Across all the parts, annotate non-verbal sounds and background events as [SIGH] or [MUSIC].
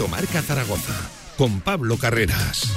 Directo Marca Zaragoza con Pablo Carreras.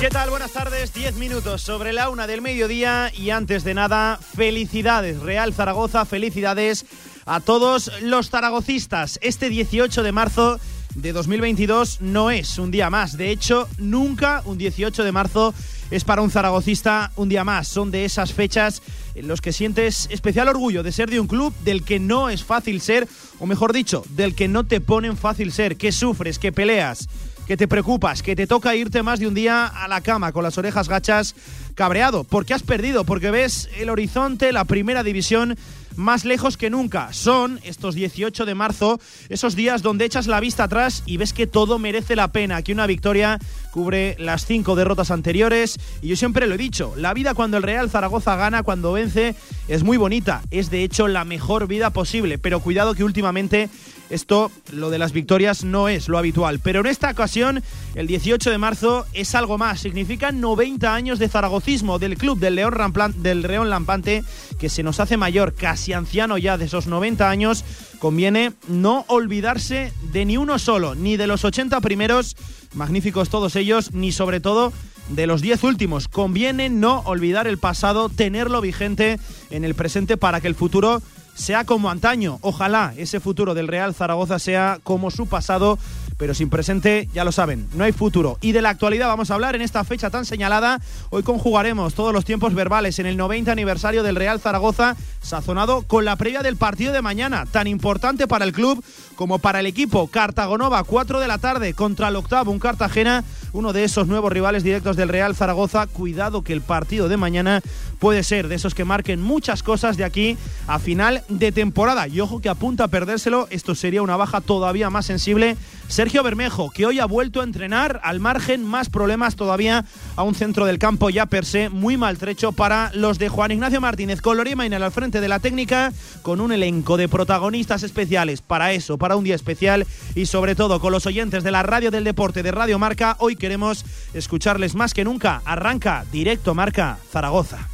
¿Qué tal? Buenas tardes. Diez minutos sobre la una del mediodía y antes de nada, felicidades Real Zaragoza, felicidades a todos los zaragocistas. Este 18 de marzo de 2022 no es un día más. De hecho, nunca un 18 de marzo es para un zaragocista un día más. Son de esas fechas en los que sientes especial orgullo de ser de un club del que no es fácil ser, o mejor dicho, del que no te ponen fácil ser, que sufres, que peleas que te preocupas, que te toca irte más de un día a la cama con las orejas gachas cabreado, porque has perdido, porque ves el horizonte, la primera división más lejos que nunca. Son estos 18 de marzo, esos días donde echas la vista atrás y ves que todo merece la pena, que una victoria cubre las cinco derrotas anteriores. Y yo siempre lo he dicho, la vida cuando el Real Zaragoza gana, cuando vence, es muy bonita. Es de hecho la mejor vida posible, pero cuidado que últimamente esto, lo de las victorias, no es lo habitual. Pero en esta ocasión, el 18 de marzo es algo más. Significa 90 años de zaragocismo del club del León, del León Lampante, que se nos hace mayor, casi anciano ya de esos 90 años. Conviene no olvidarse de ni uno solo, ni de los 80 primeros, magníficos todos ellos, ni sobre todo de los 10 últimos. Conviene no olvidar el pasado, tenerlo vigente en el presente para que el futuro sea como antaño. Ojalá ese futuro del Real Zaragoza sea como su pasado, pero sin presente, ya lo saben, no hay futuro. Y de la actualidad vamos a hablar en esta fecha tan señalada. Hoy conjugaremos todos los tiempos verbales en el 90 aniversario del Real Zaragoza, sazonado con la previa del partido de mañana, tan importante para el club como para el equipo. Cartagonova, 4 de la tarde, contra el octavo, un Cartagena, uno de esos nuevos rivales directos del Real Zaragoza. Cuidado que el partido de mañana puede ser de esos que marquen muchas cosas de aquí a final de temporada. Y ojo que apunta a perdérselo, esto sería una baja todavía más sensible. Sergio Bermejo, que hoy ha vuelto a entrenar al margen, más problemas todavía a un centro del campo ya per se muy maltrecho para los de Juan Ignacio Martínez, con Lorima al frente de la técnica, con un elenco de protagonistas especiales para eso, para un día especial y sobre todo con los oyentes de la radio del deporte de Radio Marca. Hoy queremos escucharles más que nunca. Arranca directo Marca Zaragoza.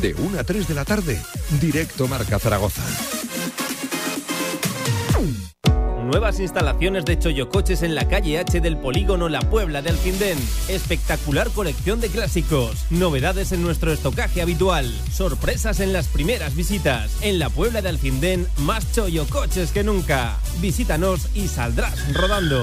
De 1 a 3 de la tarde, directo Marca Zaragoza. Nuevas instalaciones de Choyocoches en la calle H del polígono La Puebla de Alcindén. Espectacular colección de clásicos. Novedades en nuestro estocaje habitual. Sorpresas en las primeras visitas. En La Puebla de Alcindén, más Choyocoches que nunca. Visítanos y saldrás rodando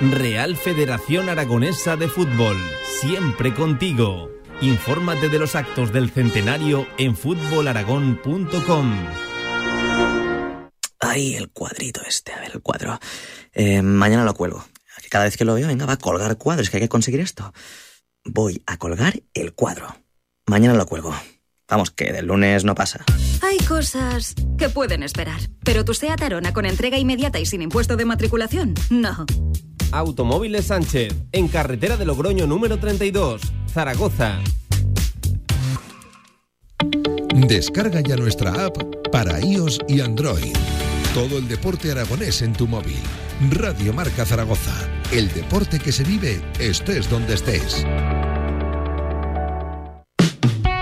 Real Federación Aragonesa de Fútbol, siempre contigo. Infórmate de los actos del centenario en fútbolaragón.com. Ay, el cuadrito este, a ver, el cuadro. Eh, mañana lo cuelgo. Cada vez que lo veo, venga, va a colgar cuadros, que hay que conseguir esto. Voy a colgar el cuadro. Mañana lo cuelgo. Vamos, que del lunes no pasa. Hay cosas que pueden esperar, pero tu SEAT Arona con entrega inmediata y sin impuesto de matriculación, no. Automóviles Sánchez, en carretera de Logroño número 32, Zaragoza. Descarga ya nuestra app para iOS y Android. Todo el deporte aragonés en tu móvil. Radio Marca Zaragoza. El deporte que se vive estés donde estés.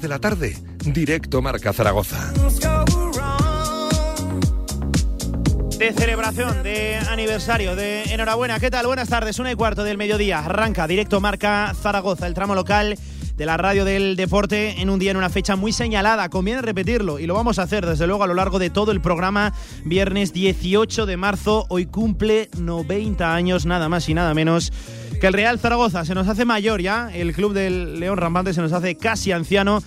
de la tarde, directo Marca Zaragoza. De celebración, de aniversario, de enhorabuena. ¿Qué tal? Buenas tardes, una y cuarto del mediodía. Arranca directo Marca Zaragoza, el tramo local de la radio del deporte en un día, en una fecha muy señalada. Conviene repetirlo y lo vamos a hacer desde luego a lo largo de todo el programa. Viernes 18 de marzo, hoy cumple 90 años, nada más y nada menos que el Real Zaragoza se nos hace mayor ya, el club del León Rampante se nos hace casi anciano.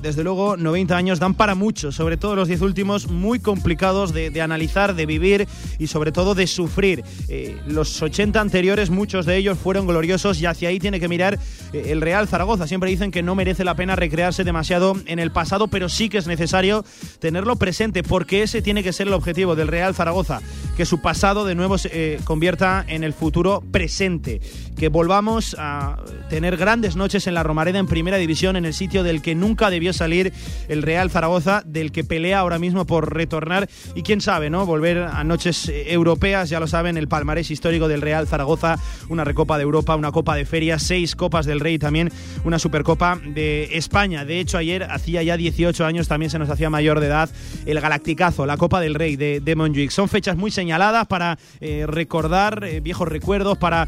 Desde luego, 90 años dan para mucho, sobre todo los 10 últimos, muy complicados de, analizar, de vivir y sobre todo de sufrir. Eh, los 80 anteriores, muchos de ellos fueron gloriosos y hacia ahí tiene que mirar eh, el Real Zaragoza. Siempre dicen que no merece la pena recrearse demasiado en el pasado, pero sí que es necesario tenerlo presente porque ese tiene que ser el objetivo del Real Zaragoza, que su pasado de nuevo se eh, convierta en el futuro presente que volvamos a tener grandes noches en la Romareda en Primera División, en el sitio del que nunca debió salir el Real Zaragoza, del que pelea ahora mismo por retornar y quién sabe, ¿no? Volver a noches eh, europeas, ya lo saben, el palmarés histórico del Real Zaragoza, una Recopa de Europa, una Copa de Feria, seis Copas del Rey también, una Supercopa de España. De hecho, ayer hacía ya 18 años, también se nos hacía mayor de edad el Galacticazo, la Copa del Rey de, de. Son fechas muy señaladas para eh, recordar eh, viejos recuerdos, para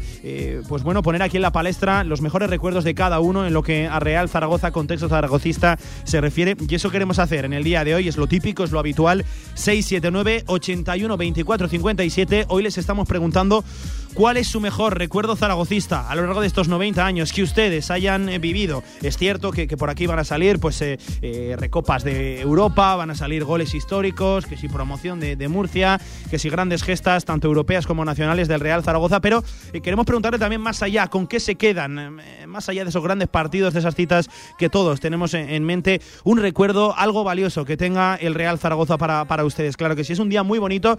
pues bueno, poner aquí en la palestra los mejores recuerdos de cada uno en lo que a Real Zaragoza, contexto zaragocista, se refiere. Y eso queremos hacer en el día de hoy, es lo típico, es lo habitual. 679 81 24 57. Hoy les estamos preguntando cuál es su mejor recuerdo zaragocista a lo largo de estos 90 años que ustedes hayan eh, vivido. Es cierto que, por aquí van a salir pues eh, eh, recopas de Europa, van a salir goles históricos, que si promoción de, Murcia, que si grandes gestas, tanto europeas como nacionales del Real Zaragoza, pero queremos preguntarle también más allá, ¿con qué se quedan? Más allá de esos grandes partidos, de esas citas que todos tenemos en mente, un recuerdo, algo valioso que tenga el Real Zaragoza para, para ustedes. Claro que sí, es un día muy bonito.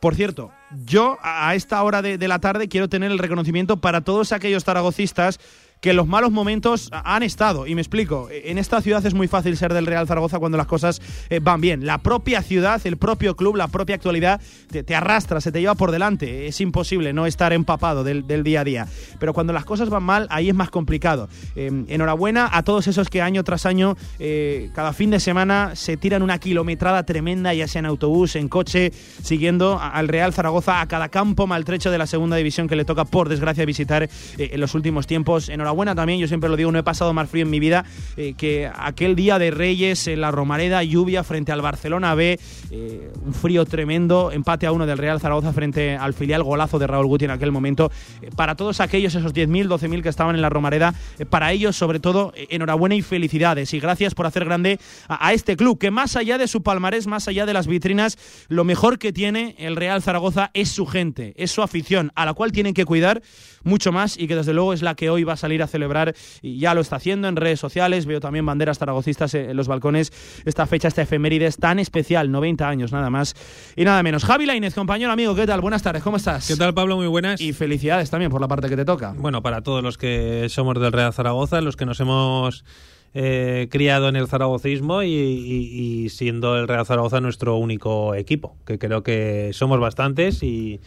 Por cierto, yo a esta hora de, la tarde quiero tener el reconocimiento para todos aquellos zaragocistas que los malos momentos han estado. Y me explico, en esta ciudad es muy fácil ser del Real Zaragoza cuando las cosas eh, van bien. La propia ciudad, el propio club, la propia actualidad te, arrastra, se te lleva por delante. Es imposible no estar empapado del, día a día. Pero cuando las cosas van mal, ahí es más complicado. Em, enhorabuena a todos esos que año tras año, eh, cada fin de semana, se tiran una kilometrada tremenda, ya sea en autobús, en coche, siguiendo al Real Zaragoza a cada campo maltrecho de la segunda división que le toca, por desgracia, visitar eh, en los últimos tiempos. Enhorabuena buena también, yo siempre lo digo, no he pasado más frío en mi vida eh, que aquel día de Reyes en la Romareda, lluvia frente al Barcelona B, eh, un frío tremendo, empate a uno del Real Zaragoza frente al filial golazo de Raúl Guti en aquel momento. Eh, para todos aquellos, esos 10.000, 12.000 que estaban en la Romareda, para ellos sobre todo, enhorabuena y felicidades y gracias por hacer grande a este club, que más allá de su palmarés, más allá de las vitrinas, lo mejor que tiene el Real Zaragoza es su gente, es su afición, a la cual tienen que cuidar mucho más y que desde luego es la que hoy va a salir a celebrar y ya lo está haciendo en redes sociales. Veo también banderas zaragocistas en los balcones. Esta fecha, esta efeméride es tan especial, 90 años nada más y nada menos. Javi Lainez, compañero amigo, ¿qué tal? Buenas tardes, ¿cómo estás? ¿Qué tal, Pablo? Muy buenas. Y felicidades también por la parte que te toca. Bueno, para todos los que somos del Real Zaragoza, los que nos hemos eh, criado en el zaragocismo y, siendo el Real Zaragoza nuestro único equipo, que creo que somos bastantes y,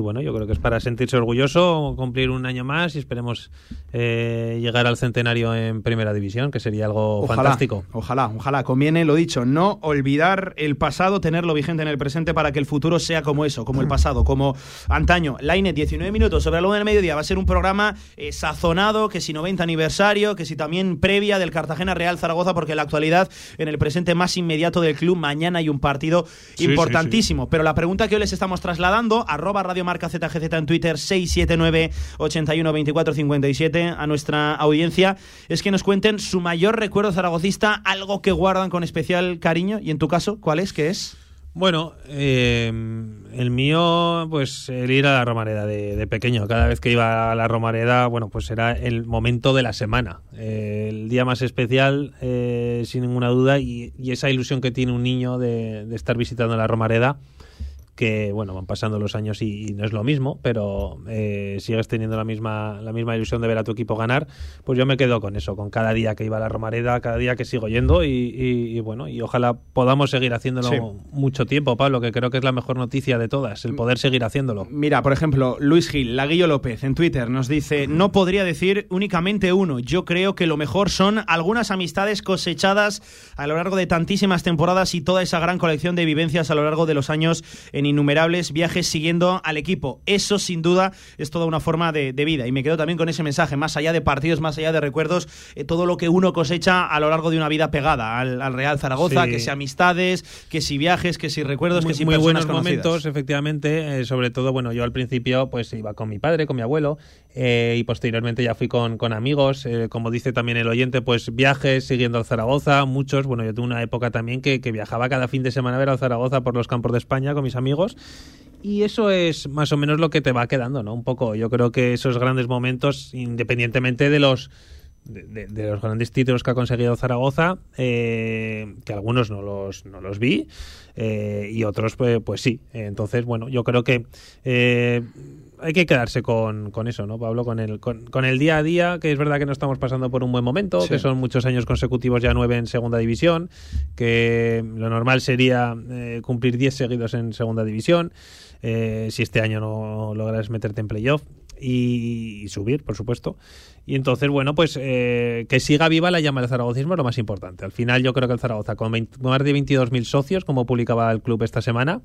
bueno, yo creo que es para sentirse orgulloso, cumplir un año más y esperemos eh, llegar al centenario en Primera División, que sería algo fantástico. Ojalá, ojalá, conviene, lo dicho, no olvidar el pasado, tenerlo vigente en el presente para que el futuro sea como eso, como el [LAUGHS] pasado, como antaño. Laine, 19 minutos sobre la luna del mediodía, va a ser un programa eh, sazonado, que si 90 aniversario, que si también previa del Cartagena Real Zaragoza, porque en la actualidad, en el presente más inmediato del club, mañana hay un partido importantísimo. Pero la pregunta que hoy les estamos trasladando, arroba Marca ZGZ en Twitter, 679 81 24 57, a nuestra audiencia, es que nos cuenten su mayor recuerdo zaragocista, algo que guardan con especial cariño. Y en tu caso, ¿cuál es? ¿Qué es? Bueno, eh, el mío, pues el ir a la Romareda de, pequeño. Cada vez que iba a la Romareda, bueno, pues era el momento de la semana, eh, el día más especial, eh, sin ninguna duda, y, esa ilusión que tiene un niño de estar visitando la Romareda que bueno van pasando los años y, no es lo mismo pero eh, sigues teniendo la misma la misma ilusión de ver a tu equipo ganar pues yo me quedo con eso con cada día que iba a la Romareda cada día que sigo yendo y, bueno y ojalá podamos seguir haciéndolo mucho tiempo Pablo que creo que es la mejor noticia de todas el poder seguir haciéndolo. Mira por ejemplo Luis Gil Laguillo López en Twitter nos dice no podría decir únicamente uno yo creo que lo mejor son algunas amistades cosechadas a lo largo de tantísimas temporadas y toda esa gran colección de vivencias a lo largo de los años en en innumerables viajes siguiendo al equipo. Eso sin duda es toda una forma de, vida. Y me quedo también con ese mensaje, más allá de partidos, más allá de recuerdos, eh, todo lo que uno cosecha a lo largo de una vida pegada al, Real Zaragoza, que si amistades, que si viajes, que si recuerdos, que si muy buenos momentos, efectivamente. Eh, sobre todo, bueno, yo al principio pues iba con mi padre, con mi abuelo, eh, y posteriormente ya fui con, con amigos. como dice también el oyente, pues viajes siguiendo al Zaragoza, muchos. Bueno, yo tuve una época también que, que viajaba cada fin de semana a ver al Zaragoza por los campos de España con mis amigos. Y eso es más o menos lo que te va quedando, ¿no? Un poco. Yo creo que esos grandes momentos, independientemente de los de, los grandes títulos que ha conseguido Zaragoza, eh, que algunos no los, no los vi eh, y otros pues, pues sí. Entonces, bueno, yo creo que eh, hay que quedarse con, con, eso, ¿no, Pablo? Con el, con, con, el día a día, que es verdad que no estamos pasando por un buen momento, que son muchos años consecutivos ya nueve en segunda división, que lo normal sería cumplir diez seguidos en segunda división. Eh, si este año no logras meterte en playoff y, subir, por supuesto. Y entonces, bueno, pues eh, que siga viva la llama del zaragocismo es lo más importante. Al final yo creo que el Zaragoza, con más de 22.000 socios, como publicaba el club esta semana,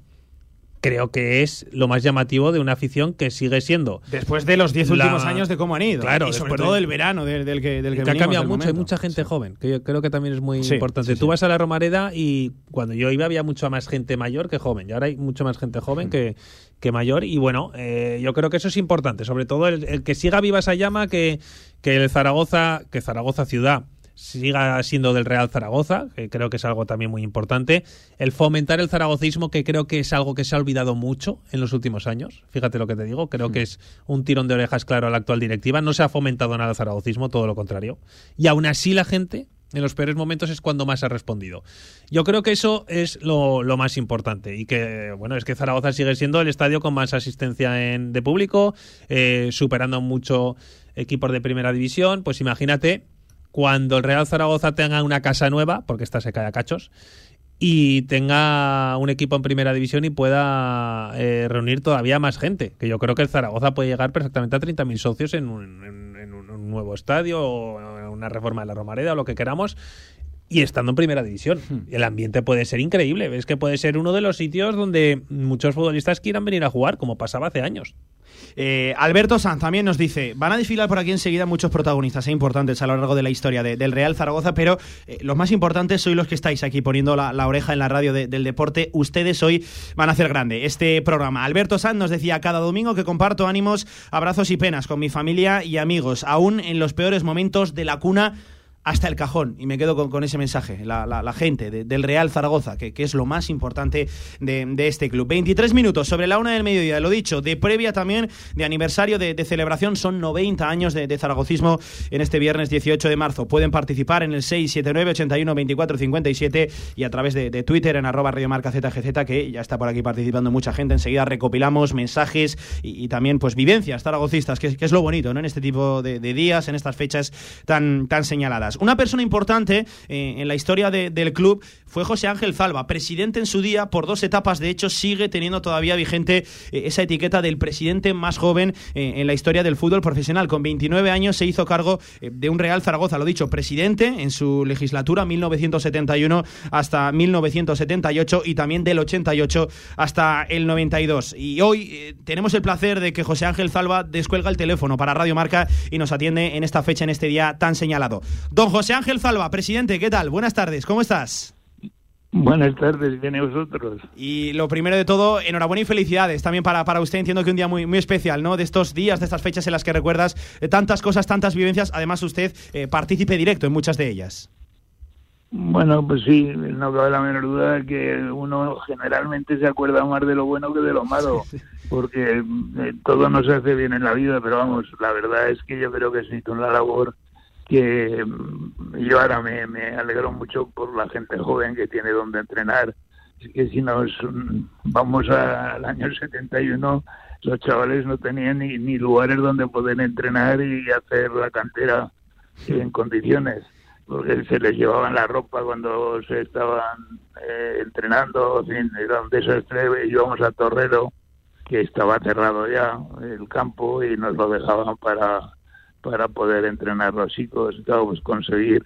creo que es lo más llamativo de una afición que sigue siendo. Después de los 10 últimos años de cómo han ido. Claro, y sobre todo del verano, del, que, del que, ha cambiado mucho. Hay mucha gente joven, que yo creo que también es muy importante. Tú vas a la Romareda y cuando yo iba había mucha más gente mayor que joven. Y ahora hay mucha más gente joven que, que mayor. Y bueno, eh, yo creo que eso es importante. Sobre todo el, que siga viva esa llama, que, que el Zaragoza, que Zaragoza ciudad siga siendo del Real Zaragoza, que creo que es algo también muy importante. El fomentar el zaragocismo, que creo que es algo que se ha olvidado mucho en los últimos años. Fíjate lo que te digo, creo que es un tirón de orejas claro a la actual directiva. No se ha fomentado nada el zaragocismo, todo lo contrario. Y aún así la gente, en los peores momentos, es cuando más ha respondido. Yo creo que eso es lo, más importante. Y que, bueno, es que Zaragoza sigue siendo el estadio con más asistencia en, de público, eh, superando mucho equipos de primera división. Pues imagínate cuando el Real Zaragoza tenga una casa nueva, porque esta se cae a cachos, y tenga un equipo en primera división y pueda eh, reunir todavía más gente. Que yo creo que el Zaragoza puede llegar perfectamente a 30.000 socios en un, en un, nuevo estadio o una reforma de la Romareda o lo que queramos. Y estando en primera división. Hmm. El ambiente puede ser increíble. Es que puede ser uno de los sitios donde muchos futbolistas quieran venir a jugar, como pasaba hace años. Eh, Alberto Sanz también nos dice, van a desfilar por aquí enseguida muchos protagonistas e importantes a lo largo de la historia del Real Zaragoza, pero eh, los más importantes sois los que estáis aquí poniendo la, oreja en la radio del deporte. Ustedes hoy van a hacer grande este programa. Alberto Sanz nos decía cada domingo que comparto ánimos, abrazos y penas con mi familia y amigos, aún en los peores momentos de la cuna hasta el cajón. Y me quedo con, ese mensaje, la, gente del Real Zaragoza, que, es lo más importante de, este club. 23 minutos sobre la una del mediodía, lo dicho, de previa también, de aniversario, de, celebración, son 90 años de, zaragocismo en este viernes 18 de marzo. Pueden participar en el 679 81 24 57 y a través de, Twitter en arroba radiomarca ZGZ, que ya está por aquí participando mucha gente. Enseguida recopilamos mensajes y, también pues vivencias zaragocistas, que, es lo bonito ¿no? en este tipo de, días, en estas fechas tan, tan señaladas. Una persona importante eh, en la historia del club fue José Ángel Zalba, presidente en su día por dos etapas. De hecho, sigue teniendo todavía vigente eh, esa etiqueta del presidente más joven eh, en la historia del fútbol profesional. Con 29 años se hizo cargo de un Real Zaragoza, lo dicho, presidente en su legislatura 1971 hasta 1978 y también del 88 hasta el 92. Y hoy tenemos el placer de que José Ángel Zalba descuelga el teléfono para Radio Marca y nos atiende en esta fecha, en este día tan señalado. Don José Ángel Zalba, presidente, ¿qué tal? Buenas tardes, ¿cómo estás? Buenas tardes, bien vosotros. Y lo primero de todo, enhorabuena y felicidades también para, para usted. Entiendo que un día muy, muy especial, ¿no? De estos días, de estas fechas en las que recuerdas eh, tantas cosas, tantas vivencias. Además, usted eh, participe directo en muchas de ellas. Bueno, pues sí, no cabe la menor duda que uno generalmente se acuerda más de lo bueno que de lo malo, porque eh, todo no se hace bien en la vida, pero vamos, la verdad es que yo creo que sí, con la labor que mm, yo ahora me, me alegro mucho por la gente joven que tiene donde entrenar. Es que si nos mm, vamos al año 71, los chavales no tenían ni, lugares donde poder entrenar y hacer la cantera en condiciones, porque se les llevaban la ropa cuando se estaban eh, entrenando, en era un desastre, íbamos a Torrero, que estaba cerrado ya el campo y nos lo dejaban para para poder entrenar los chicos, claro, pues conseguir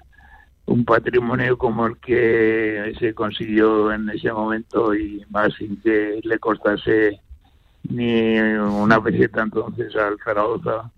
un patrimonio como el que se consiguió en ese momento y más sin que le costase ni una peseta entonces al Zaragoza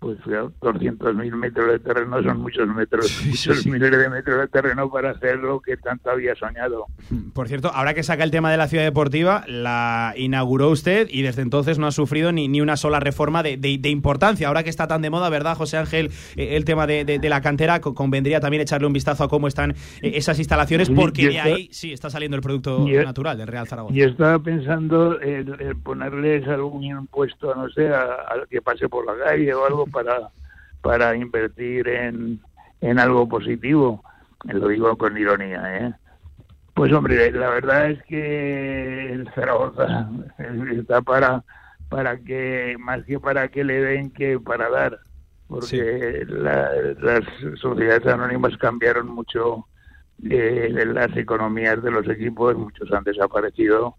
pues 200.000 metros de terreno son muchos metros, muchos miles de metros de terreno para hacer lo que tanto había soñado. Por cierto, ahora que saca el tema de la ciudad deportiva, la inauguró usted y desde entonces no ha sufrido ni, ni una sola reforma de, de, importancia. Ahora que está tan de moda, ¿verdad, José Ángel? Eh, el tema de, de, la cantera, convendría también echarle un vistazo a cómo están eh, esas instalaciones, porque de ahí sí está saliendo el producto natural del Real Zaragoza. Y estaba pensando en, ponerles algún impuesto, no sé, al que pase por la calle o algo para, para invertir en, en algo positivo. Lo digo con ironía, ¿eh? Pues hombre, la verdad es que el Zaragoza está para, para que, más que para que le den que para dar, porque las sociedades anónimas cambiaron mucho eh, las economías de los equipos, muchos han desaparecido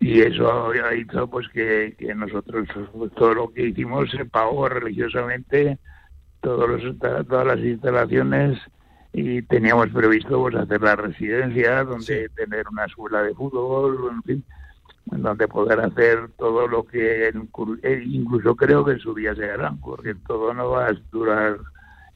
y eso hizo pues que, que nosotros todo lo que hicimos se pagó religiosamente todos los, todas las instalaciones y teníamos previsto pues hacer la residencia donde tener una escuela de fútbol en fin donde poder hacer todo lo que eh, incluso creo que en su día se hará porque todo no va a durar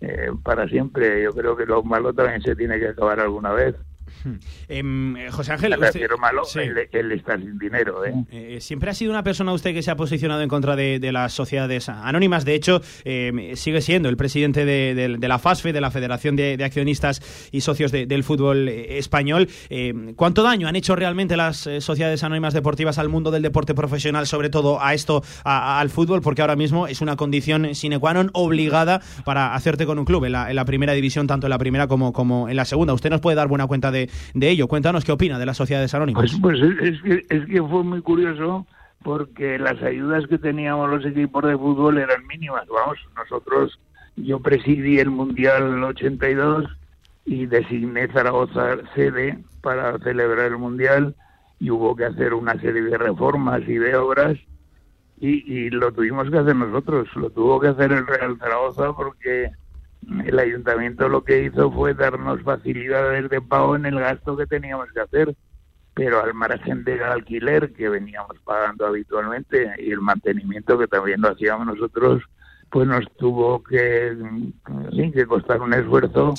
eh, para siempre. Yo creo que lo malo también se tiene que acabar alguna vez [LAUGHS] eh, José Ángel, malo, él, está sin dinero. ¿eh? ¿eh? siempre ha sido una persona usted que se ha posicionado en contra de, las sociedades anónimas. De hecho, em, sigue siendo el presidente de, la FASFE, de la Federación de, Accionistas y Socios del Fútbol Español. Em, ¿Cuánto daño han hecho realmente las sociedades anónimas deportivas al mundo del deporte profesional, sobre todo a esto, al fútbol? Porque ahora mismo es una condición sine qua non obligada para hacerte con un club en la, primera división, tanto en la primera como, como en la segunda. ¿Usted nos puede dar buena cuenta de, de, ello. Cuéntanos qué opina de las sociedades anónimas. Pues, pues es, que, es que fue muy curioso porque las ayudas que teníamos los equipos de fútbol eran mínimas. Vamos, nosotros, yo presidí el Mundial 82 y designé Zaragoza sede para celebrar el Mundial y hubo que hacer una serie de reformas y de obras y, y lo tuvimos que hacer nosotros, lo tuvo que hacer el Real Zaragoza porque el ayuntamiento lo que hizo fue darnos facilidades de pago en el gasto que teníamos que hacer, pero al margen del alquiler que veníamos pagando habitualmente y el mantenimiento que también lo hacíamos nosotros, pues nos tuvo que, que costar un esfuerzo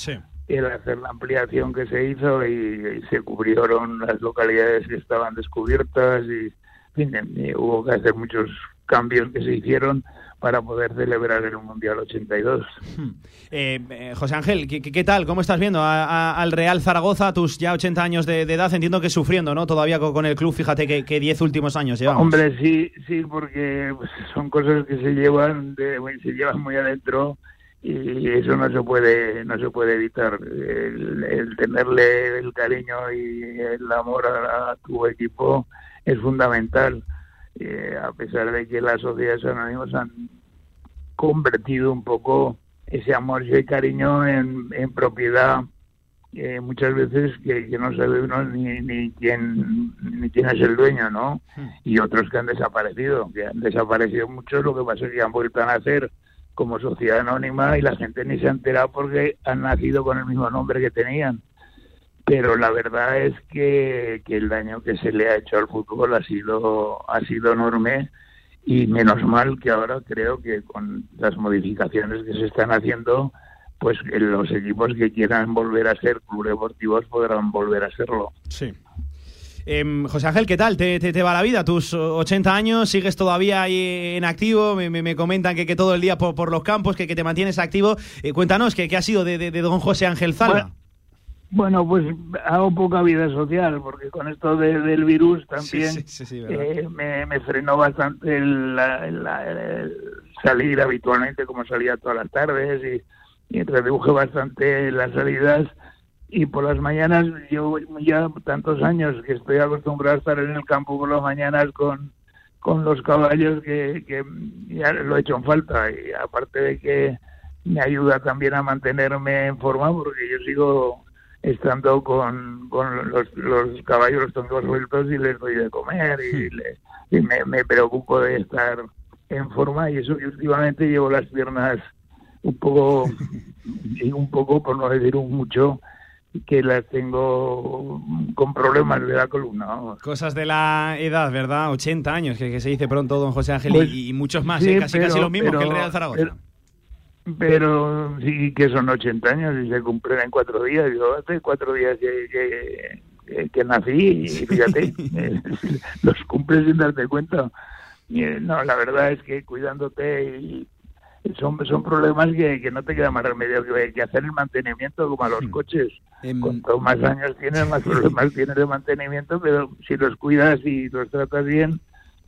el hacer la ampliación que se hizo y, se cubrieron las localidades que estaban descubiertas y, y hubo que hacer muchos cambios que se hicieron para poder celebrar el Mundial 82. Hmm. Eh, eh, José Ángel, ¿qué, tal? ¿Cómo estás viendo al Real Zaragoza a tus ya 80 años de, edad? Entiendo que sufriendo, ¿no? Todavía con, el club, fíjate que 10 últimos años llevamos. Hombre, sí, sí, porque pues, son cosas que se llevan, de, se llevan muy adentro y eso no se puede no se puede evitar el, tenerle el cariño y el amor a tu equipo es fundamental eh, a pesar de que las sociedades anónimas han convertido un poco ese amor y cariño en, propiedad eh, muchas veces que, no sabe uno ni, ni quién ni quién es el dueño, ¿no? Hmm. Y otros que han desaparecido, que han desaparecido muchos, lo que pasa es que han vuelto a nacer como sociedad anónima y la gente ni se ha enterado porque han nacido con el mismo nombre que tenían pero la verdad es que, el daño que se le ha hecho al fútbol ha sido, ha sido enorme y menos mal que ahora creo que con las modificaciones que se están haciendo, pues los equipos que quieran volver a ser club deportivos podrán volver a serlo. Sí. Em, José Ángel, ¿qué tal? ¿Te, te, va la vida? Tus 80 años, sigues todavía ahí en activo, me, me, comentan que, que, todo el día por, por los campos, que, que te mantienes activo. Eh, cuéntanos, ¿qué, ¿qué, ha sido de, de, don José Ángel Zalba? Bueno, pues hago poca vida social, porque con esto del virus también eh, me, frenó bastante el, salir habitualmente, como salía todas las tardes, y, y reduje bastante las salidas. Y por las mañanas, yo ya tantos años que estoy acostumbrado a estar en el campo por las mañanas con, con los caballos que, que ya lo he hecho en falta. Y aparte de que me ayuda también a mantenerme en forma, porque yo sigo estando con, con los, los, caballos, los tengo sueltos y les doy de comer y, y me, me, preocupo de estar en forma y eso que últimamente llevo las piernas un poco, [LAUGHS] y un poco, por no decir un mucho, que las tengo con problemas de la columna. Cosas de la edad, ¿verdad? 80 años, que, se dice pronto, don José Ángel, pues y, muchos más, ¿eh? casi, casi lo mismo que el Real Zaragoza. Pero, sí que son 80 años y se cumplen en cuatro días. Yo hace cuatro días que, que, nací y fíjate, [LAUGHS] los cumples sin darte cuenta. No, la verdad es que cuidándote y son, son problemas que, que no te queda más remedio que, que hacer el mantenimiento como a los hmm. coches. Em, Cuanto más años tienes, más problemas tienes de mantenimiento, pero si los cuidas y los tratas bien,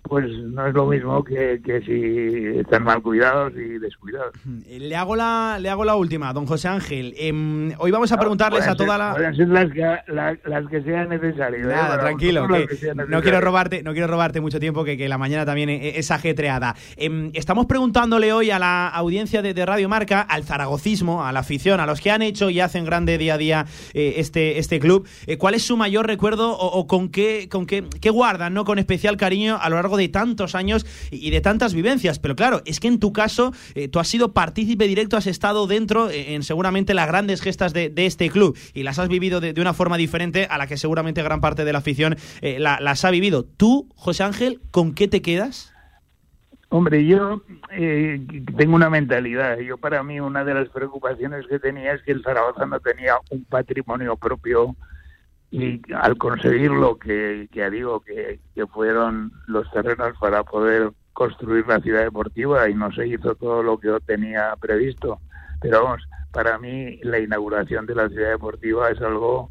pues no es lo mismo que, que, si están mal cuidados y descuidados. Eh, le hago la, le hago la última, don José Ángel. Em, hoy vamos a preguntarles a toda la... Pueden ser las que, las que sean necesarias. ¿eh? Nada, tranquilo, no quiero robarte, no quiero robarte mucho tiempo, que, que la mañana también e, e, es ajetreada. Em, estamos preguntándole hoy a la audiencia de, de, Radio Marca, al zaragocismo, a la afición, a los que han hecho y hacen grande día a día eh, este, este club, ¿cuál es su mayor recuerdo o, con qué, con qué, qué guardan, no con especial cariño a lo largo de tantos años y de tantas vivencias. Pero claro, es que en tu caso eh, tú has sido partícipe directo, has estado dentro eh, en seguramente las grandes gestas de, este club y las has vivido de, una forma diferente a la que seguramente gran parte de la afición eh, las ha vivido. Tú, José Ángel, ¿con qué te quedas? Hombre, yo tengo una mentalidad. Yo para mí una de las preocupaciones que tenía es que el Zaragoza no tenía un patrimonio propio y al conseguirlo, que ya digo que, que fueron los terrenos para poder construir la ciudad deportiva y no se hizo todo lo que yo tenía previsto. Pero vamos, para mí la inauguración de la ciudad deportiva es algo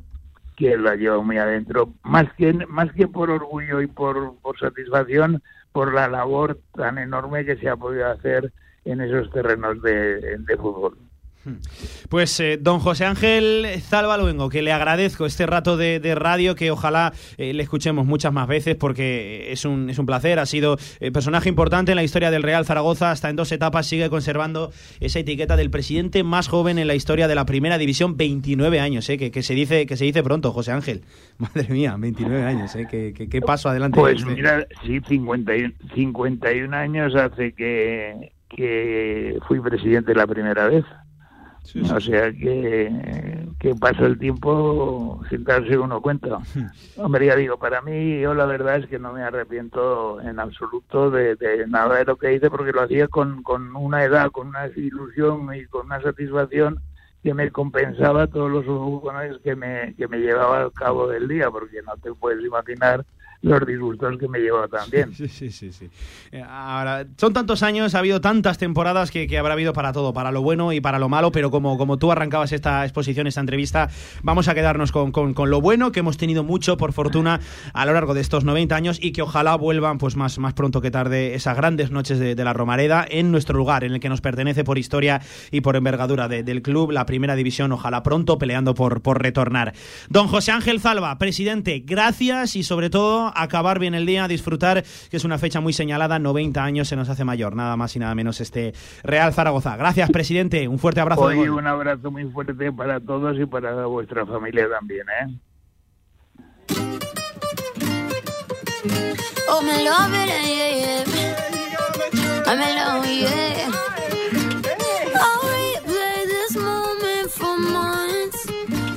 que la llevo muy adentro, más que, más que por orgullo y por, por satisfacción, por la labor tan enorme que se ha podido hacer en esos terrenos de, de fútbol. Pues eh, don José Ángel Zalba Luengo, que le agradezco este rato de, radio, que ojalá eh, le escuchemos muchas más veces porque es un, es un placer, ha sido eh, personaje importante en la historia del Real Zaragoza, hasta en dos etapas sigue conservando esa etiqueta del presidente más joven en la historia de la primera división, 29 años, que, que, se dice, que se dice pronto, José Ángel. [LAUGHS] Madre mía, 29 años, que, que, paso adelante. Pues este. mira, sí, 51, 51 años hace que, que fui presidente la primera vez. O sea que, que pasa el tiempo sin darse uno cuenta. Hombre, ya digo, para mí yo la verdad es que no me arrepiento en absoluto de, nada de lo que hice porque lo hacía con, con una edad, con una ilusión y con una satisfacción que me compensaba todos los jugones que me, que me llevaba al cabo del día, porque no te puedes imaginar los disgustos que me llevó también. Sí, sí, sí, sí. Eh, ahora, son tantos años, ha habido tantas temporadas que, que, habrá habido para todo, para lo bueno y para lo malo, pero como, como tú arrancabas esta exposición, esta entrevista, vamos a quedarnos con, con, lo bueno, que hemos tenido mucho, por fortuna, a lo largo de estos 90 años y que ojalá vuelvan pues más, más pronto que tarde esas grandes noches de, de la Romareda en nuestro lugar, en el que nos pertenece por historia y por envergadura del club, la primera división, ojalá pronto, peleando por, por retornar. Don José Ángel Zalba, presidente, gracias y sobre todo acabar bien el día, disfrutar, que es una fecha muy señalada, 90 años se nos hace mayor, nada más y nada menos este Real Zaragoza. Gracias, presidente, un fuerte abrazo. Hoy un abrazo muy fuerte para todos y para vuestra familia también, ¿eh? Oh,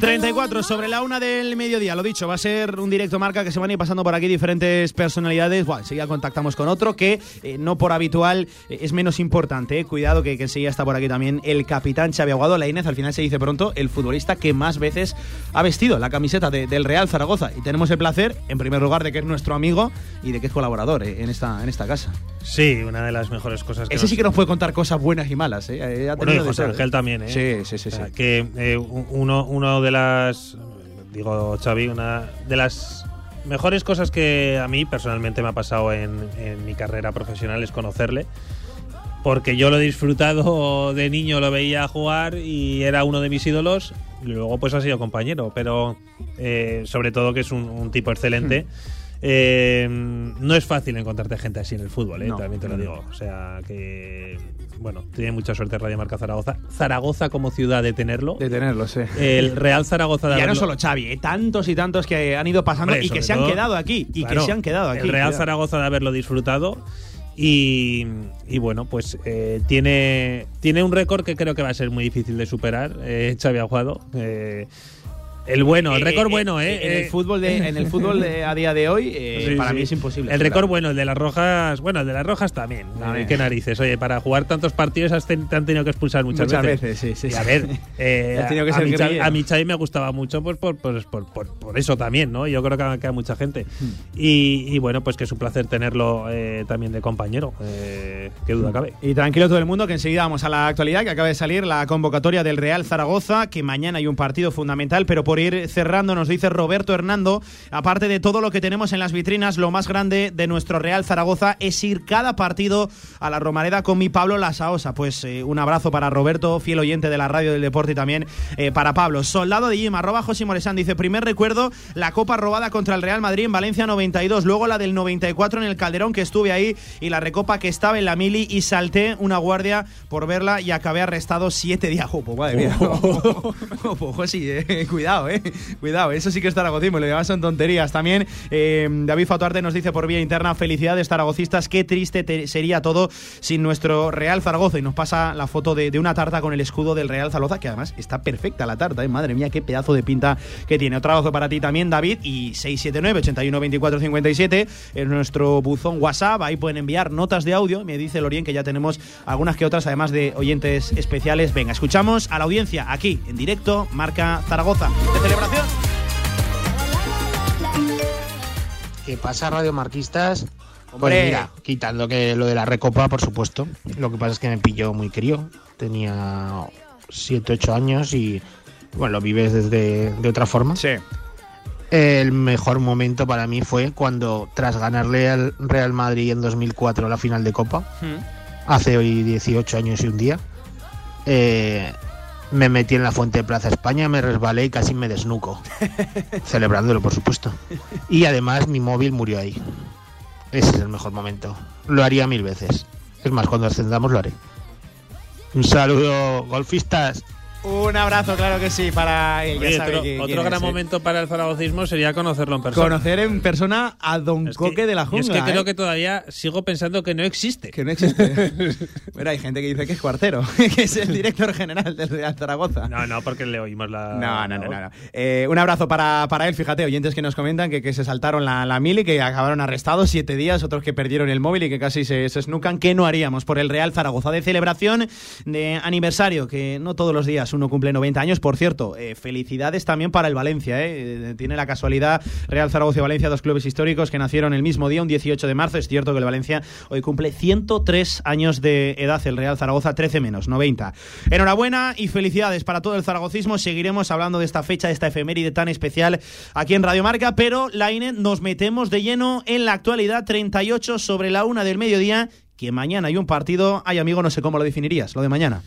34 sobre la una del mediodía, lo dicho, va a ser un directo marca que se van a ir pasando por aquí diferentes personalidades. Bueno, enseguida contactamos con otro que eh, no por habitual eh, es menos importante. Eh. Cuidado que, que, enseguida está por aquí también el capitán Xavi Aguado, la Inés, al final se dice pronto, el futbolista que más veces ha vestido la camiseta del Real Zaragoza. Y tenemos el placer, en primer lugar, de que es nuestro amigo y de que es colaborador en, esta, en esta casa. Sí, una de las mejores cosas que Ese sí que nos puede contar cosas buenas y malas. ¿eh? Ha bueno, José Ángel también, ¿eh? Sí, sí, sí. sí. que uno, uno de las, digo Xavi, una de las mejores cosas que a mí personalmente me ha pasado en, mi carrera profesional es conocerle. Porque yo lo he disfrutado de niño, lo veía jugar y era uno de mis ídolos. Y luego pues ha sido compañero, pero eh, sobre todo que es un, tipo excelente. Eh, no es fácil encontrarte gente así en el fútbol, ¿eh? también te lo digo. O sea que bueno, tiene mucha suerte Radio Marca Zaragoza. Zaragoza como ciudad de tenerlo. De tenerlo, sí. El Real [LAUGHS] Zaragoza de Ya no solo Xavi, ¿eh? tantos y tantos que han ido pasando y que se han quedado aquí. Y que se han quedado aquí. El Real Zaragoza de haberlo disfrutado. Y, bueno, pues eh, tiene, tiene un récord que creo que va a ser muy difícil de superar, eh, Xavi Aguado. Eh, El bueno, el récord bueno, ¿eh? En el fútbol, de, en el fútbol de, a día de hoy, eh, Sí, para sí. mí es imposible. El récord bueno, el de las rojas, bueno, el de las rojas también. También. Eh, qué narices. Oye, para jugar tantos partidos has ten- te han tenido que expulsar muchas, Muchas veces, sí, sí, Y a ver, [LAUGHS] eh, que a, ser mi Xavi, guerrillero. a me gustaba mucho pues, por, por, por, por- eso también, ¿no? Yo creo que a, que a mucha gente. Hmm. Y, y bueno, pues que es un placer tenerlo eh, también de compañero. Eh, qué duda cabe. Y tranquilo todo el mundo, que enseguida vamos a la actualidad, que acaba de salir la convocatoria del Real Zaragoza, que mañana hay un partido fundamental, pero por ir cerrando nos dice Roberto Hernando, aparte de todo lo que tenemos en las vitrinas, lo más grande de nuestro Real Zaragoza es ir cada partido a la Romareda con mi Pablo Lasaosa. Pues eh, un abrazo para Roberto, fiel oyente de la radio del deporte y también eh, para Pablo. Soldado de Jim, arroba José Moresán, dice, primer recuerdo, la copa robada contra el Real Madrid en Valencia 92, luego la del 94 en el Calderón, que estuve ahí, y la recopa que estaba en la mili y salté una guardia por verla y acabé arrestado siete días. [LAUGHS] Ojo, madre mía. Ojo, [LAUGHS] sí, eh. cuidado, eh. [LAUGHS] Cuidado, eso sí que es zaragocismo, lo demás son tonterías. También eh, David Fatuarte nos dice por vía interna, felicidades zaragocistas, qué triste te- sería todo sin nuestro Real Zaragoza. Y nos pasa la foto de, de una tarta con el escudo del Real Zaragoza, que además está perfecta la tarta, eh. Madre mía, qué pedazo de pinta que tiene. Otro abrazo para ti también, David, y 679 81 24 57 en nuestro buzón WhatsApp. Ahí pueden enviar notas de audio. Me dice Lorien que ya tenemos algunas que otras, además de oyentes especiales. Venga, escuchamos a la audiencia aquí, en directo, marca Zaragoza. De celebración. ¿Qué pasa, radiomarquistas? Hombre. Pues mira, quitando que lo de la recopa, por supuesto. Lo que pasa es que me pilló muy crío. Tenía 7, 8 años y, bueno, lo vives desde de otra forma. Sí. El mejor momento para mí fue cuando, tras ganarle al Real Madrid en 2004 la final de Copa, hace hoy 18 años y un día, eh, me metí en la fuente de Plaza España, me resbalé y casi me desnuco. [LAUGHS] Celebrándolo, por supuesto. Y además mi móvil murió ahí. Ese es el mejor momento. Lo haría mil veces. Es más, cuando ascendamos lo haré. Un saludo, golfistas. Un abrazo, claro que sí, para él. Ya Oye, otro que- otro gran es, ¿eh? momento para el zaragocismo sería conocerlo en persona. Conocer en persona a Don Es Coque que- de la Jungla. Es que creo ¿eh? que todavía sigo pensando que no existe. Que no existe. [LAUGHS] Pero hay gente que dice que es cuartero, [LAUGHS] que es el director general del Real Zaragoza. No, no, porque le oímos la. No, no, no, no. no. Eh, un abrazo para, para él, fíjate, oyentes que nos comentan que, que se saltaron la, la mili, que acabaron arrestados siete días, otros que perdieron el móvil y que casi se, se snucan. ¿Qué no haríamos por el Real Zaragoza de celebración de aniversario? Que no todos los días uno cumple 90 años, por cierto. eh, felicidades también para el Valencia, eh. Eh, Tiene la casualidad Real Zaragoza y Valencia, dos clubes históricos que nacieron el mismo día, un 18 de marzo. Es cierto que el Valencia hoy cumple 103 años de edad, el Real Zaragoza 13 menos, 90. Enhorabuena y felicidades para todo el zaragocismo. Seguiremos hablando de esta fecha, de esta efeméride tan especial aquí en Radio Marca, pero Laine, nos metemos de lleno en la actualidad 38 sobre la una del mediodía. Que mañana hay un partido. Ay, amigo, no sé cómo lo definirías, lo de mañana.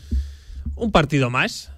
Un partido más.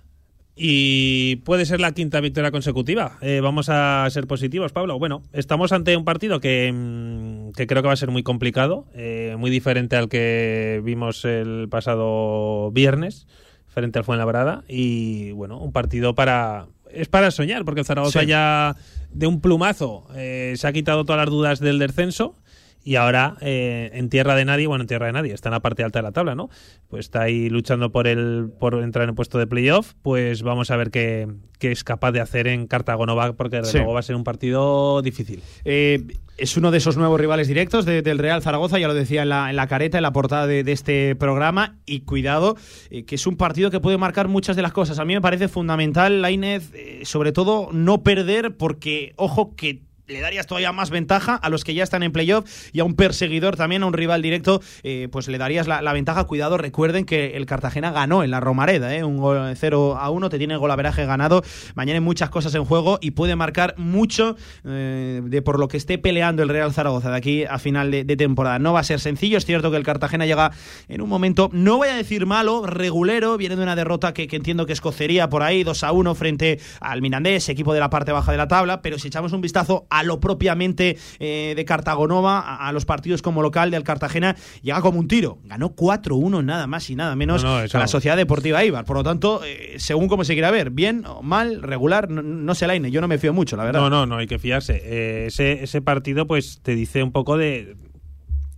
Y puede ser la quinta victoria consecutiva. Eh, vamos a ser positivos, Pablo. Bueno, estamos ante un partido que, mm, que creo que va a ser muy complicado, eh, muy diferente al que vimos el pasado viernes, frente al Fuenlabrada. Y bueno, un partido para. Es para soñar, porque el Zaragoza Sí. ya de un plumazo eh, se ha quitado todas las dudas del descenso. Y ahora, eh, en tierra de nadie, bueno, en tierra de nadie, está en la parte alta de la tabla, ¿no? Pues está ahí luchando por el por entrar en el puesto de playoff. Pues vamos a ver qué, qué es capaz de hacer en Cartagonova, porque de Sí. luego va a ser un partido difícil. Eh, es uno de esos nuevos rivales directos de- del Real Zaragoza, ya lo decía en la, en la careta, en la portada de, de este programa. Y cuidado, eh, que es un partido que puede marcar muchas de las cosas. A mí me parece fundamental, Lainez, sobre todo no perder, porque, ojo, que le darías todavía más ventaja a los que ya están en playoff y a un perseguidor también, a un rival directo, eh, pues le darías la, ventaja. Cuidado, recuerden que el Cartagena ganó en la Romareda, ¿eh? un gol 0 a 1, te tiene el golaveraje ganado. Mañana hay muchas cosas en juego y puede marcar mucho eh, de por lo que esté peleando el Real Zaragoza de aquí a final de, temporada. No va a ser sencillo, es cierto que el Cartagena llega en un momento, no voy a decir malo, regulero, viene de una derrota que, que entiendo que escocería por ahí, 2 a 1 frente al Mirandés, equipo de la parte baja de la tabla, pero si echamos un vistazo a lo propiamente eh, de Cartagonova, a, a los partidos como local del Cartagena, llega como un tiro. Ganó 4-1 nada más y nada menos No, no, eso- a la Sociedad Deportiva Ibar. Por lo tanto, eh, según como se quiera ver, bien o mal, regular, no, no sé, Laine, yo no me fío mucho, la verdad. No, no, no hay que fiarse. Eh, ese, ese partido, pues, te dice un poco de,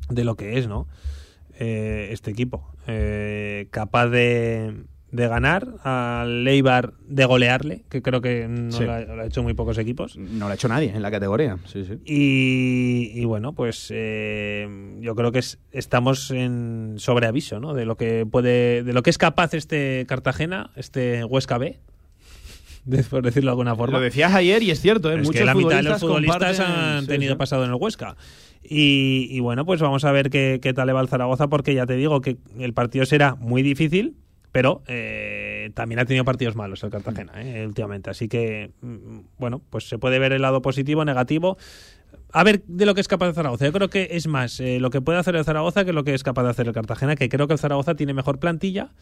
de lo que es, ¿no? Este equipo. Capaz de, de ganar, al Leibar de golearle, que creo que no Sí. lo, ha, lo ha hecho muy pocos equipos. No lo ha hecho nadie en la categoría. Sí, sí. Y, y bueno, pues eh, yo creo que es- estamos en sobreaviso, ¿no? De lo que puede, de lo que es capaz este Cartagena, este Huesca B, [LAUGHS] de- por decirlo de alguna forma. Lo decías ayer y es cierto, ¿eh? Es Muchos que la mitad de los futbolistas han sí, tenido sí. pasado en el Huesca. Y, y bueno, pues vamos a ver qué, qué tal le va al Zaragoza, porque ya te digo que el partido será muy difícil, pero eh, también ha tenido partidos malos el Cartagena eh, últimamente. Así que, mm, bueno, pues se puede ver el lado positivo, negativo. A ver de lo que es capaz de Zaragoza. Yo creo que es más eh, lo que puede hacer el Zaragoza que lo que es capaz de hacer el Cartagena, que creo que el Zaragoza tiene mejor plantilla,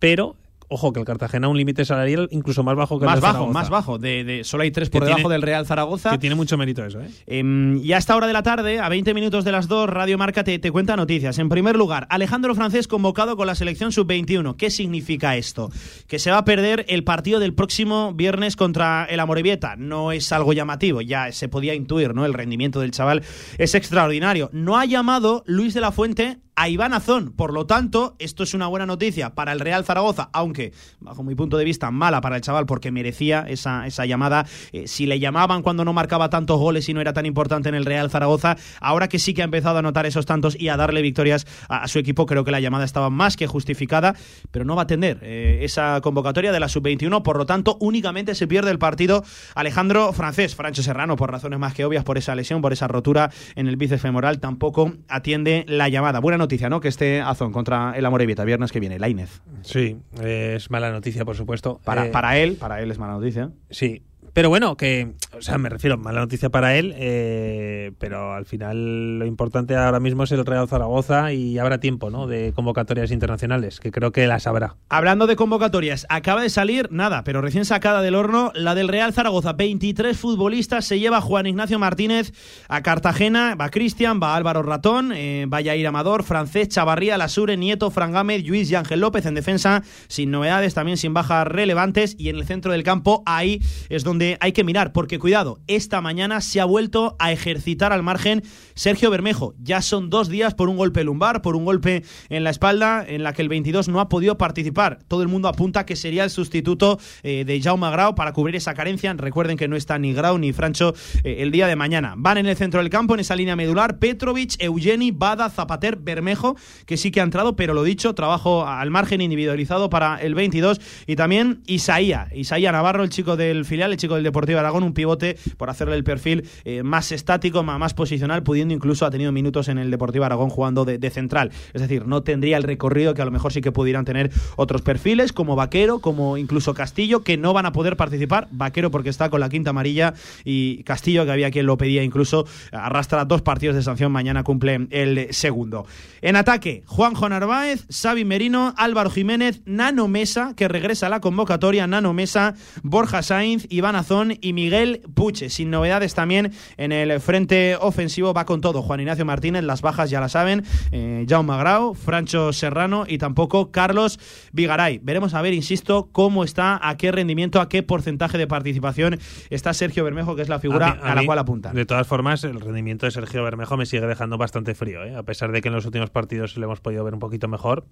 pero ojo que el Cartagena un límite salarial incluso más bajo que el Más del bajo, Zaragoza. más bajo. De, de- solo hay tres Que por debajo tiene- del Real Zaragoza. Que tiene mucho mérito eso, ¿eh? Em, y a esta hora de la tarde, a 20 minutos de las 2, Radio Marca te, te cuenta noticias. En primer lugar, Alejandro Francés convocado con la selección sub-21. ¿Qué significa esto? Que se va a perder el partido del próximo viernes contra el Amorebieta. No es algo llamativo, ya se podía intuir, ¿no? El rendimiento del chaval es extraordinario. No ha llamado Luis de la Fuente a Iván Azón. Por lo tanto, esto es una buena noticia para el Real Zaragoza, aunque, bajo mi punto de vista, mala para el chaval porque merecía esa, esa llamada. Eh, si le llamaban cuando no marcaba tantos goles y no era tan importante en el Real Zaragoza, ahora que sí que ha empezado a anotar esos tantos y a darle victorias a, su equipo, creo que la llamada estaba más que justificada, pero no va a atender eh, esa convocatoria de la sub-21. Por lo tanto, únicamente se pierde el partido Alejandro Francés. Francho Serrano, por razones más que obvias, por esa lesión, por esa rotura en el bíceps femoral, tampoco atiende la llamada. Buena noticia, ¿no? Que esté Azón contra el Amorebieta, viernes que viene, Lainez. Sí, eh, es mala noticia, por supuesto. Para, Eh, para él, para él es mala noticia. Sí, pero bueno, que, o sea, me refiero, mala noticia para él, eh, pero al final lo importante ahora mismo es el Real Zaragoza y habrá tiempo, ¿no? De convocatorias internacionales, que creo que las habrá. Hablando de convocatorias, acaba de salir, nada, pero recién sacada del horno, la del Real Zaragoza. 23 futbolistas se lleva Juan Ignacio Martínez a Cartagena. Va Cristian, va Álvaro Ratón, eh, va Yair Amador, Francés, Chavarría, Lasure, Nieto, Fran Gámez, Luis y Ángel López en defensa, sin novedades, también sin bajas relevantes. Y en el centro del campo, ahí es donde hay que mirar, porque cuidado, esta mañana se ha vuelto a ejercitar al margen Sergio Bermejo. Ya son dos días por un golpe lumbar, por un golpe en la espalda, en la que el 22 no ha podido participar. Todo el mundo apunta que sería el sustituto eh, de Jaume Grau para cubrir esa carencia. Recuerden que no está ni Grau ni Francho eh, el día de mañana. Van en el centro del campo, en esa línea medular, Petrovic, Eugeni, Bada, Zapater, Bermejo, que sí que ha entrado, pero lo dicho, trabajo al margen individualizado para el 22. Y también Isaía, Isaía Navarro, el chico del filial, el chico del Deportivo Aragón, un pivote por hacerle el perfil eh, más estático, más posicional, pudiendo incluso ha tenido minutos en el Deportivo Aragón jugando de, de central. Es decir, no tendría el recorrido que a lo mejor sí que pudieran tener otros perfiles, como Vaquero, como incluso Castillo, que no van a poder participar. Vaquero porque está con la quinta amarilla y Castillo, que había quien lo pedía incluso, arrastra dos partidos de sanción. Mañana cumple el segundo. En ataque, Juanjo Narváez, Xavi Merino, Álvaro Jiménez, Nano Mesa, que regresa a la convocatoria, Nano Mesa, Borja Sainz, Iván Y Miguel Puche. Sin novedades también en el frente ofensivo, va con todo. Juan Ignacio Martínez, las bajas ya la saben, eh, Jaume Grau, Francho Serrano y tampoco Carlos Vigaray. Veremos a ver, insisto, cómo está, a qué rendimiento, a qué porcentaje de participación está Sergio Bermejo, que es la figura a, mí- la mí, cual apunta. De todas formas, el rendimiento de Sergio Bermejo me sigue dejando bastante frío, ¿eh? a pesar de que en los últimos partidos le hemos podido ver un poquito mejor.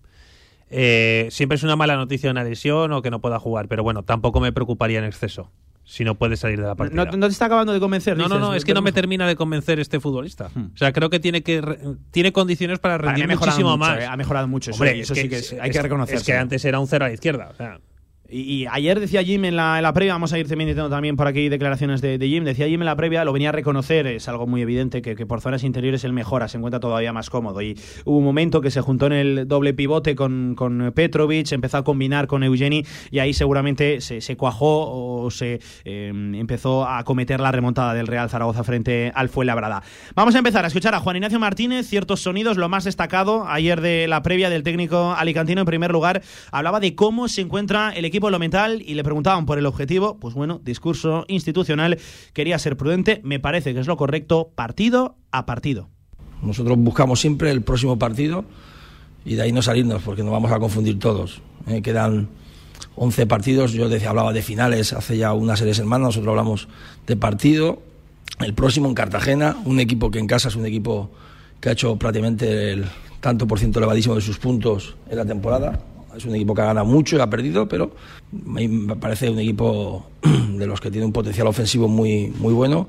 Eh, siempre es una mala noticia una lesión o que no pueda jugar, pero bueno, tampoco me preocuparía en exceso si no puede salir de la partida. No, no te está acabando de convencer. No, no, dices, no, es que no me termina de convencer este futbolista. O sea, creo que tiene que re- tiene condiciones para rendir muchísimo mucho, más. eh, ha mejorado mucho, eso- Hombre, eso es sí que es- hay que reconocerlo. Es que antes era un cero a la izquierda. o sea, Y, ayer decía Jim en la, en la previa, vamos a ir también teniendo también por aquí declaraciones de, Jim, decía Jim en la previa, lo venía a reconocer, es algo muy evidente, que, que por zonas interiores él mejora, se encuentra todavía más cómodo. Y hubo un momento que se juntó en el doble pivote con, con Petrovic, empezó a combinar con Eugeni y ahí seguramente se, se cuajó o se eh, empezó a cometer la remontada del Real Zaragoza frente al Fuenlabrada. Vamos a empezar a escuchar a Juan Ignacio Martínez, ciertos sonidos, lo más destacado ayer de la previa del técnico alicantino en primer lugar, hablaba de cómo se encuentra el equipo lo mental y le preguntaban por el objetivo, pues bueno, discurso institucional, quería ser prudente, me parece que es lo correcto, partido a partido. Nosotros buscamos siempre el próximo partido y de ahí no salirnos porque nos vamos a confundir todos. Eh, quedan 11 partidos, yo decía, hablaba de finales hace ya unas series semanas, nosotros hablamos de partido. El próximo en Cartagena, un equipo que en casa es un equipo que ha hecho prácticamente el tanto por ciento elevadísimo de sus puntos en la temporada. Es un equipo que ha ganado mucho y ha perdido, pero me parece un equipo [CLEARS THROAT] de los que tiene un potencial ofensivo muy, muy bueno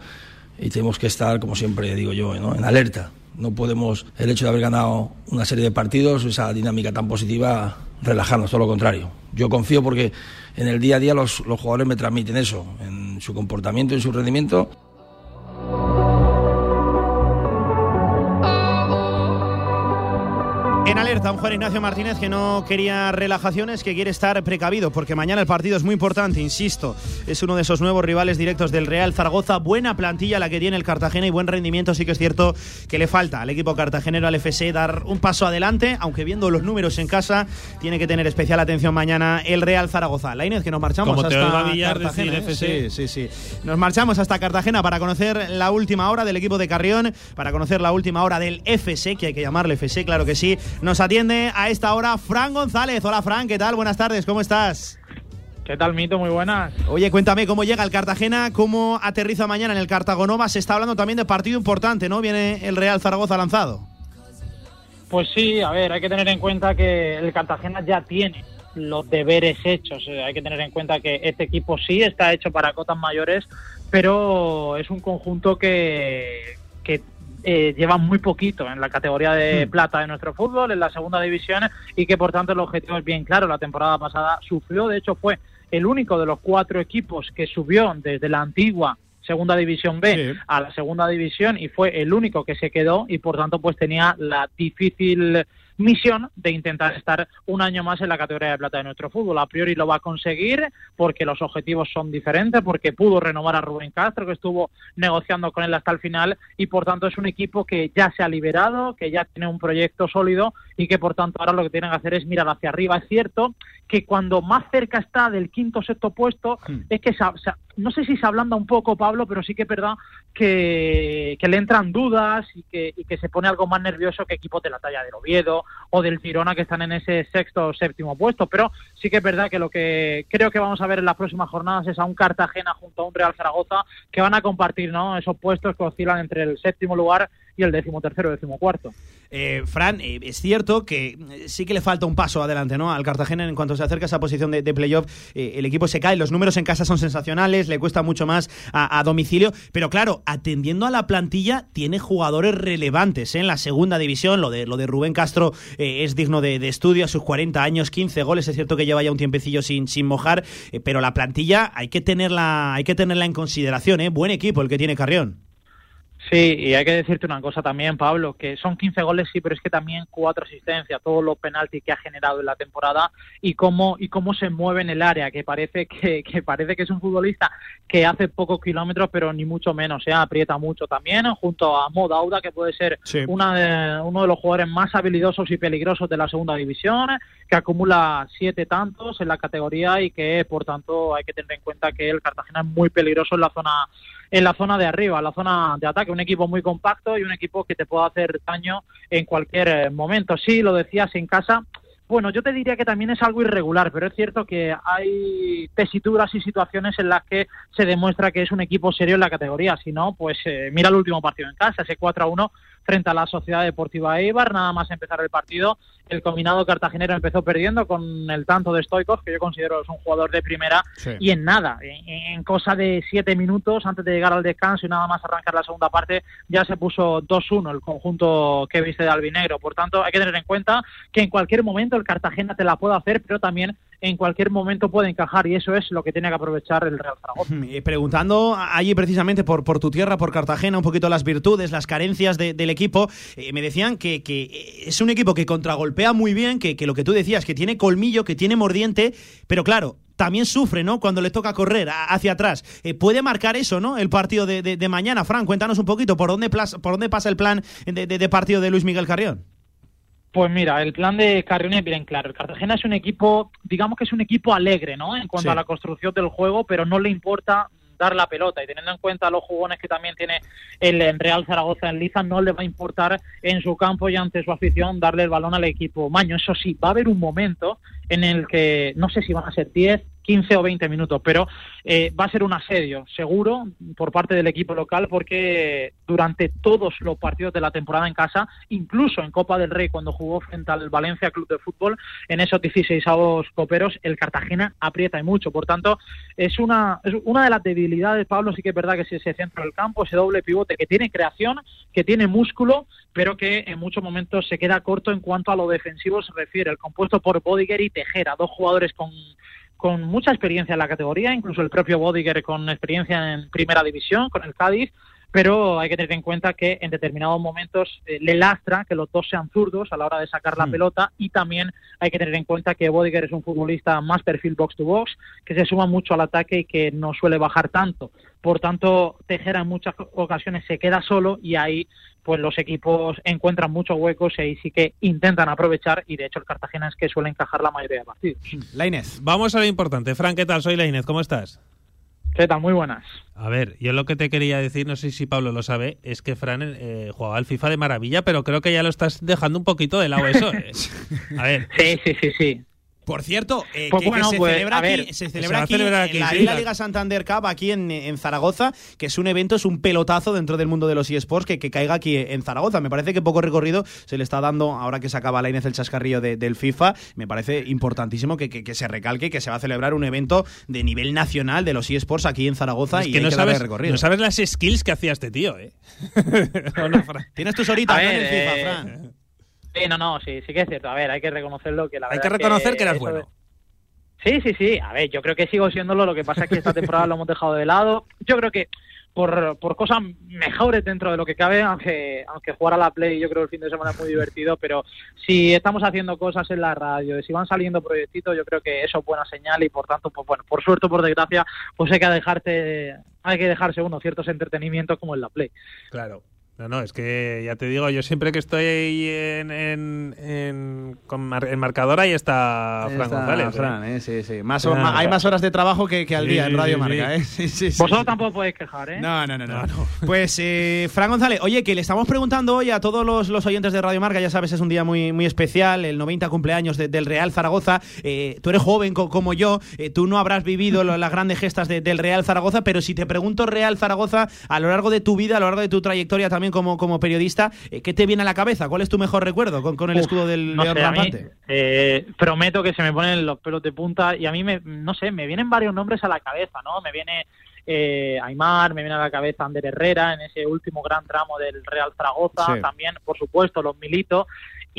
y tenemos que estar, como siempre digo yo, en alerta. No podemos, el hecho de haber ganado una serie de partidos, esa dinámica tan positiva, relajarnos, todo lo contrario. Yo confío porque en el día a día los, los jugadores me transmiten eso, en su comportamiento, en su rendimiento. Alerta, un Juan Ignacio Martínez que no quería relajaciones, que quiere estar precavido, porque mañana el partido es muy importante, insisto. Es uno de esos nuevos rivales directos del Real Zaragoza. Buena plantilla la que tiene el Cartagena y buen rendimiento. Sí que es cierto que le falta al equipo cartagenero, al FC, dar un paso adelante, aunque viendo los números en casa, tiene que tener especial atención mañana el Real Zaragoza. La Inés, que nos marchamos hasta Cartagena. ¿eh? Sí, sí, sí. Nos marchamos hasta Cartagena para conocer la última hora del equipo de Carrión, para conocer la última hora del FC, que hay que llamarle FC, claro que sí nos atiende a esta hora Fran González. Hola Fran, ¿qué tal? Buenas tardes, ¿cómo estás? ¿Qué tal, Mito? Muy buenas. Oye, cuéntame cómo llega el Cartagena, cómo aterriza mañana en el Cartagonova. Se está hablando también de partido importante, ¿no? Viene el Real Zaragoza lanzado. Pues sí, a ver, hay que tener en cuenta que el Cartagena ya tiene los deberes hechos. Eh, hay que tener en cuenta que este equipo sí está hecho para cotas mayores, pero es un conjunto que, que eh, lleva muy poquito en la categoría de hmm. plata de nuestro fútbol, en la segunda división, y que por tanto el objetivo es bien claro. La temporada pasada sufrió, de hecho fue el único de los cuatro equipos que subió desde la antigua segunda división B a la segunda división y fue el único que se quedó y por tanto pues tenía la difícil misión de intentar estar un año más en la categoría de plata de nuestro fútbol. A priori lo va a conseguir porque los objetivos son diferentes, porque pudo renovar a Rubén Castro, que estuvo negociando con él hasta el final, y por tanto es un equipo que ya se ha liberado, que ya tiene un proyecto sólido y que por tanto ahora lo que tienen que hacer es mirar hacia arriba. Es cierto que cuando más cerca está del quinto o sexto puesto, hmm. es que no sé si se ablanda un poco, Pablo, pero sí que es verdad que, le entran dudas y que, y que se pone algo más nervioso que equipos de la talla del Oviedo o del Girona que están en ese sexto o séptimo puesto. Pero sí que es verdad que lo que creo que vamos a ver en las próximas jornadas es a un Cartagena junto a un Real Zaragoza que van a compartir ¿no? esos puestos que oscilan entre el séptimo lugar y el décimo tercero, décimo cuarto. Eh, Fran, eh, es cierto que eh, sí que le falta un paso adelante ¿no? al Cartagena en cuanto se acerca a esa posición de, playoff. el equipo se cae, los números en casa son sensacionales, le cuesta mucho más a, domicilio, pero claro, atendiendo a la plantilla, tiene jugadores relevantes en la segunda división. Lo de, lo de Rubén Castro es digno de, estudio a sus 40 años, 15 goles. Es cierto que lleva ya un tiempecillo sin, sin mojar, pero la plantilla hay que tenerla, hay que tenerla en consideración. Buen equipo el que tiene Carrión. Sí, y hay que decirte una cosa también, Pablo, que son 15 goles, sí, pero es que también cuatro asistencias, todos los penaltis que ha generado en la temporada y cómo y cómo se mueve en el área, que parece que, que parece que es un futbolista que hace pocos kilómetros, pero ni mucho menos, se ¿eh? aprieta mucho también, junto a Modauda, que puede ser una de, uno de los jugadores más habilidosos y peligrosos de la segunda división, que acumula siete tantos en la categoría y que, por tanto, hay que tener en cuenta que el Cartagena es muy peligroso en la zona en la zona de arriba, en la zona de ataque. Un equipo muy compacto y un equipo que te puede hacer daño en cualquier eh, momento. Sí, lo decías en casa. Bueno, yo te diría que también es algo irregular, pero es cierto que hay tesituras y situaciones en las que se demuestra que es un equipo serio en la categoría. Si no, pues eh, mira el último partido en casa, ese 4 a 1 frente a la Sociedad Deportiva Eibar. Nada más empezar el partido, el combinado cartagenero empezó perdiendo con el tanto de Stoikov, que yo considero es un jugador de primera, y en nada, en, cosa de siete minutos antes de llegar al descanso y nada más arrancar la segunda parte, ya se puso 2-1 el conjunto que viste de Albinegro. Por tanto, hay que tener en cuenta que en cualquier momento el Cartagena te la puede hacer, pero también en cualquier momento puede encajar y eso es lo que tiene que aprovechar el Real Zaragoza. Preguntando allí precisamente por, por tu tierra, por Cartagena, un poquito las virtudes, las carencias del equipo, eh, me decían que, que, es un equipo que contragolpea muy bien, que, que lo que tú decías, que tiene colmillo, que tiene mordiente, pero claro, también sufre, ¿no? Cuando le toca correr hacia atrás. Eh, ¿Puede marcar eso, ¿no? El partido de, de, mañana. Fran, cuéntanos un poquito por dónde, por dónde pasa el plan de, de partido de Luis Miguel Carrión. Pues mira, el plan de Carrión es bien claro. El Cartagena es un equipo, digamos que es un equipo alegre, ¿no? En cuanto a la construcción del juego, pero no le importa dar la pelota y teniendo en cuenta los jugones que también tiene el Real Zaragoza en Liza, no le va a importar en su campo y ante su afición darle el balón al equipo Maño. Eso sí, va a haber un momento en el que no sé si van a ser 10, 15 o 20 minutos, pero eh, va a ser un asedio seguro por parte del equipo local porque durante todos los partidos de la temporada en casa, incluso en Copa del Rey cuando jugó frente al Valencia Club de Fútbol, en esos 16 avos coperos, el Cartagena aprieta y mucho. Por tanto, es una, es una de las debilidades, Pablo, sí que es verdad que si ese centro del campo, ese doble pivote que tiene creación, que tiene músculo, pero que en muchos momentos se queda corto en cuanto a lo defensivo se refiere. El compuesto por Bodiger y Tejera, dos jugadores con con mucha experiencia en la categoría, incluso el propio Bodiger con experiencia en primera división, con el Cádiz, pero hay que tener en cuenta que en determinados momentos eh, le lastra que los dos sean zurdos a la hora de sacar la hmm. pelota y también hay que tener en cuenta que Bodiger es un futbolista más perfil box to box, que se suma mucho al ataque y que no suele bajar tanto. Por tanto, Tejera en muchas ocasiones se queda solo y ahí pues los equipos encuentran muchos huecos y ahí sí que intentan aprovechar y de hecho el Cartagena es que suele encajar la mayoría de partidos. La Inés. Vamos a lo importante. Fran, ¿qué tal? Soy la Inés, ¿cómo estás? ¿Qué tal? Muy buenas. A ver, yo lo que te quería decir, no sé si Pablo lo sabe, es que Fran eh, jugaba al FIFA de maravilla, pero creo que ya lo estás dejando un poquito de lado eso. ¿eh? [LAUGHS] A ver. Sí, sí, sí, sí. Por cierto, eh, pues que, se, pues, celebra aquí, se celebra aquí, en la, Liga Santander Cup aquí en, Zaragoza, que es un evento, es un pelotazo dentro del mundo de los eSports que, que caiga aquí en Zaragoza. Me parece que poco recorrido se le está dando, ahora que se acaba la Inés el chascarrillo del FIFA, me parece importantísimo que, se recalque que se va a celebrar un evento de nivel nacional de los eSports aquí en Zaragoza y que no sabes, recorrido. no sabes las skills que hacía este tío, ¿eh? [LAUGHS] Tienes tus horitas en el FIFA, Fran. Sí, no, no, sí, sí que es cierto. A ver, hay que reconocerlo que la Hay que reconocer que, eras bueno. Sí, sí, sí. A ver, yo creo que sigo siéndolo. Lo que pasa es que esta temporada lo hemos dejado de lado. Yo creo que por, por cosas mejores dentro de lo que cabe, aunque, aunque jugar a la Play yo creo que el fin de semana es muy divertido, pero si estamos haciendo cosas en la radio, si van saliendo proyectitos, yo creo que eso es buena señal y por tanto, pues bueno, por suerte o por desgracia, pues hay que dejarte, hay que dejarse uno ciertos entretenimientos como en la Play. Claro. No, no, es que ya te digo, yo siempre que estoy en, en, en, con en marcador ahí está Fran González. ¿eh? Fran, ¿eh? sí, sí. Más hay más horas de trabajo que, que al día en Radio Marca. ¿eh? Vosotros tampoco podéis quejar, ¿eh? No, no, no. no. Pues, eh, Fran González, oye, que le estamos preguntando hoy a todos los, los, oyentes de Radio Marca, ya sabes, es un día muy, muy especial, el 90 cumpleaños del Real Zaragoza. Eh, tú eres joven como yo, eh, tú no habrás vivido las grandes gestas del Real Zaragoza, pero si te pregunto Real Zaragoza, a lo largo de tu vida, a lo largo de tu trayectoria también como, como periodista, eh, ¿qué te viene a la cabeza? ¿Cuál es tu mejor recuerdo con, con el escudo del no León Rampante? Eh, prometo que se me ponen los pelos de punta y a mí, me, no sé, me vienen varios nombres a la cabeza, ¿no? Me viene eh, Aymar, me viene a la cabeza Ander Herrera en ese último gran tramo del Real Zaragoza, también, por supuesto, los Milito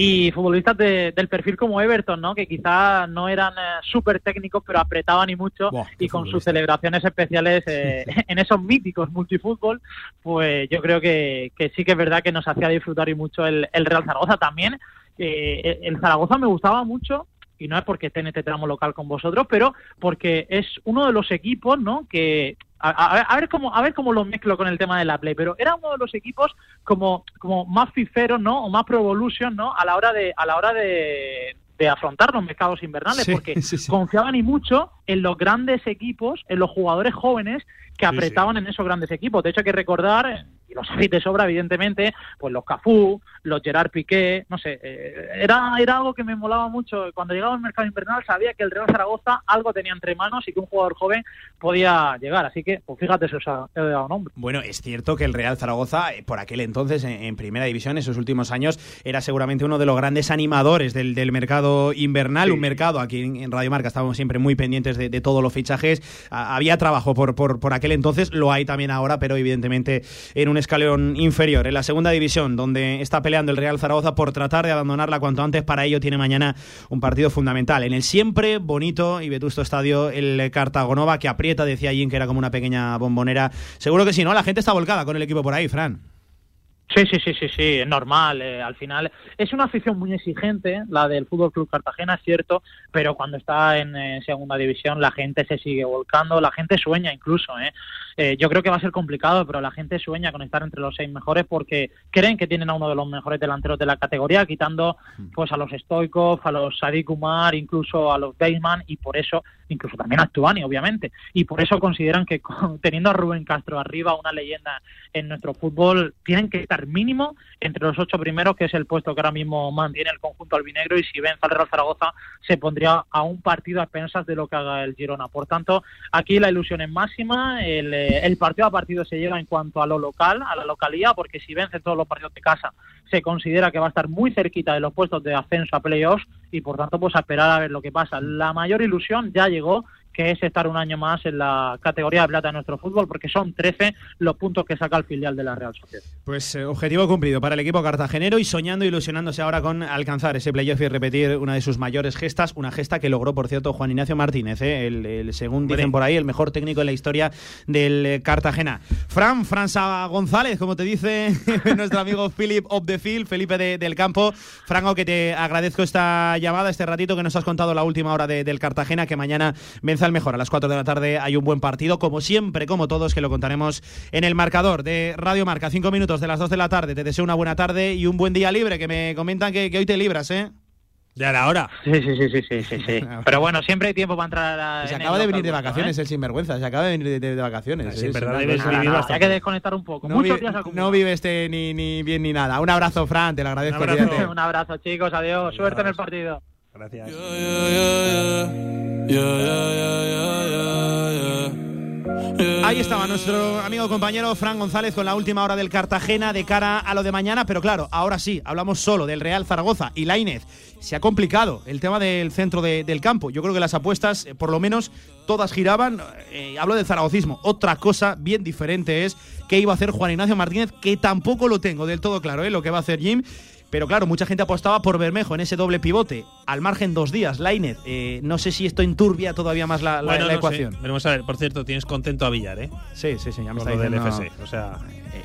y futbolistas del perfil como Everton, ¿no? Que quizá no eran eh, súper técnicos, pero apretaban y mucho y con sus celebraciones especiales eh, [LAUGHS] en esos míticos multifútbol, pues yo creo que, sí que es verdad que nos hacía disfrutar y mucho el, Real Zaragoza también. Eh, el Zaragoza me gustaba mucho y no es porque esté en este tramo local con vosotros, pero porque es uno de los equipos, ¿no? Que a, ver cómo a ver cómo lo mezclo con el tema de la play pero era uno de los equipos como como más fiferos no o más pro evolution no a la hora de a la hora de, de afrontar los mercados invernales porque [LAUGHS] confiaban y mucho en los grandes equipos en los jugadores jóvenes que apretaban en esos grandes equipos. De hecho hay que recordar y los hay de sobra, evidentemente, pues los Cafú, los Gerard Piqué, no sé, eh, era, era algo que me molaba mucho. Cuando llegaba al mercado invernal sabía que el Real Zaragoza algo tenía entre manos y que un jugador joven podía llegar. Así que, pues fíjate, se ha, dado nombre. Bueno, es cierto que el Real Zaragoza, eh, por aquel entonces, en, primera división, en sus últimos años, era seguramente uno de los grandes animadores del, del mercado invernal, un mercado aquí en, Radio Marca estábamos siempre muy pendientes de, todos los fichajes. había trabajo por, por, por aquel entonces, lo hay también ahora, pero evidentemente en un escalón inferior, en la segunda división, donde está peleando el Real Zaragoza por tratar de abandonarla cuanto antes. Para ello tiene mañana un partido fundamental. En el siempre bonito y vetusto estadio, el Cartagonova, que aprieta, decía Jim que era como una pequeña bombonera. Seguro que sí, ¿no? La gente está volcada con el equipo por ahí, Fran. Sí, sí, sí, sí, sí, es normal. Eh, al final es una afición muy exigente, la del Fútbol Club Cartagena, es cierto, pero cuando está en eh, segunda división la gente se sigue volcando, la gente sueña incluso. ¿eh? ¿Eh? yo creo que va a ser complicado, pero la gente sueña con estar entre los seis mejores porque creen que tienen a uno de los mejores delanteros de la categoría, quitando pues a los Stoikov, a los Sadik Umar, incluso a los Bateman y por eso, incluso también a Tuani, obviamente, y por eso consideran que [LAUGHS] teniendo a Rubén Castro arriba, una leyenda en nuestro fútbol, tienen que estar mínimo entre los ocho primeros, que es el puesto que ahora mismo mantiene el conjunto albinegro, y si vence al Real Zaragoza se pondría a un partido a pensas de lo que haga el Girona. Por tanto, aquí la ilusión es máxima, el, el partido a partido se lleva en cuanto a lo local, a la localidad, porque si vence todos los partidos de casa, se considera que va a estar muy cerquita de los puestos de ascenso a playoffs y por tanto pues a esperar a ver lo que pasa. La mayor ilusión ya llegó que es estar un año más en la categoría de plata de nuestro fútbol, porque son 13 los puntos que saca el filial de la Real Sociedad. Pues eh, objetivo cumplido para el equipo cartagenero y soñando, ilusionándose ahora con alcanzar ese playoff y repetir una de sus mayores gestas, una gesta que logró, por cierto, Juan Ignacio Martínez, eh, el, el, según dicen por ahí, el mejor técnico en la historia del eh, Cartagena. Fran, Franza González, como te dice [LAUGHS] nuestro amigo Philip of the Field, Felipe de, del Campo. Franco, que te agradezco esta llamada, este ratito que nos has contado la última hora de, del Cartagena, que mañana vence al mejor. A las 4 de la tarde hay un buen partido, como siempre, como todos, que lo contaremos en el marcador de Radio Marca. Cinco minutos de las 2 de la tarde. Te deseo una buena tarde y un buen día libre, que me comentan que, que hoy te libras, ¿eh? Ya era hora. Sí, sí, sí, sí, sí, sí, sí. [LAUGHS] Pero bueno, siempre hay tiempo para entrar a Se acaba de venir de vacaciones ¿eh? el sinvergüenza, se acaba de venir de, de, de vacaciones. Sí, es verdad, debes bastante. Hay que desconectar un poco. No, Muchos vi- días no vive este ni, ni bien ni nada. Un abrazo, Fran, te lo agradezco. Un abrazo. cuídate. Un abrazo, chicos. Adiós. Suerte en el partido. Gracias. Ahí estaba nuestro amigo compañero Fran González con la última hora del Cartagena de cara a lo de mañana, pero claro, ahora sí, hablamos solo del Real Zaragoza y Lainez. Se ha complicado el tema del centro de- del campo. Yo creo que las apuestas, eh, por lo menos, todas giraban. eh, hablo del zaragocismo. Otra cosa bien diferente es qué iba a hacer Juan Ignacio Martínez, que tampoco lo tengo del todo claro, ¿eh? lo que va a hacer Jim. Pero claro, mucha gente apostaba por Bermejo en ese doble pivote. Al margen dos días, Lainez. eh, no sé si esto enturbia todavía más la, la- Bueno, la no sé. ecuación. Veremos a ver. Por cierto, tienes contento a Villar, ¿eh? Sí, sí, sí, ya me está lo del diciendo. FC. O sea,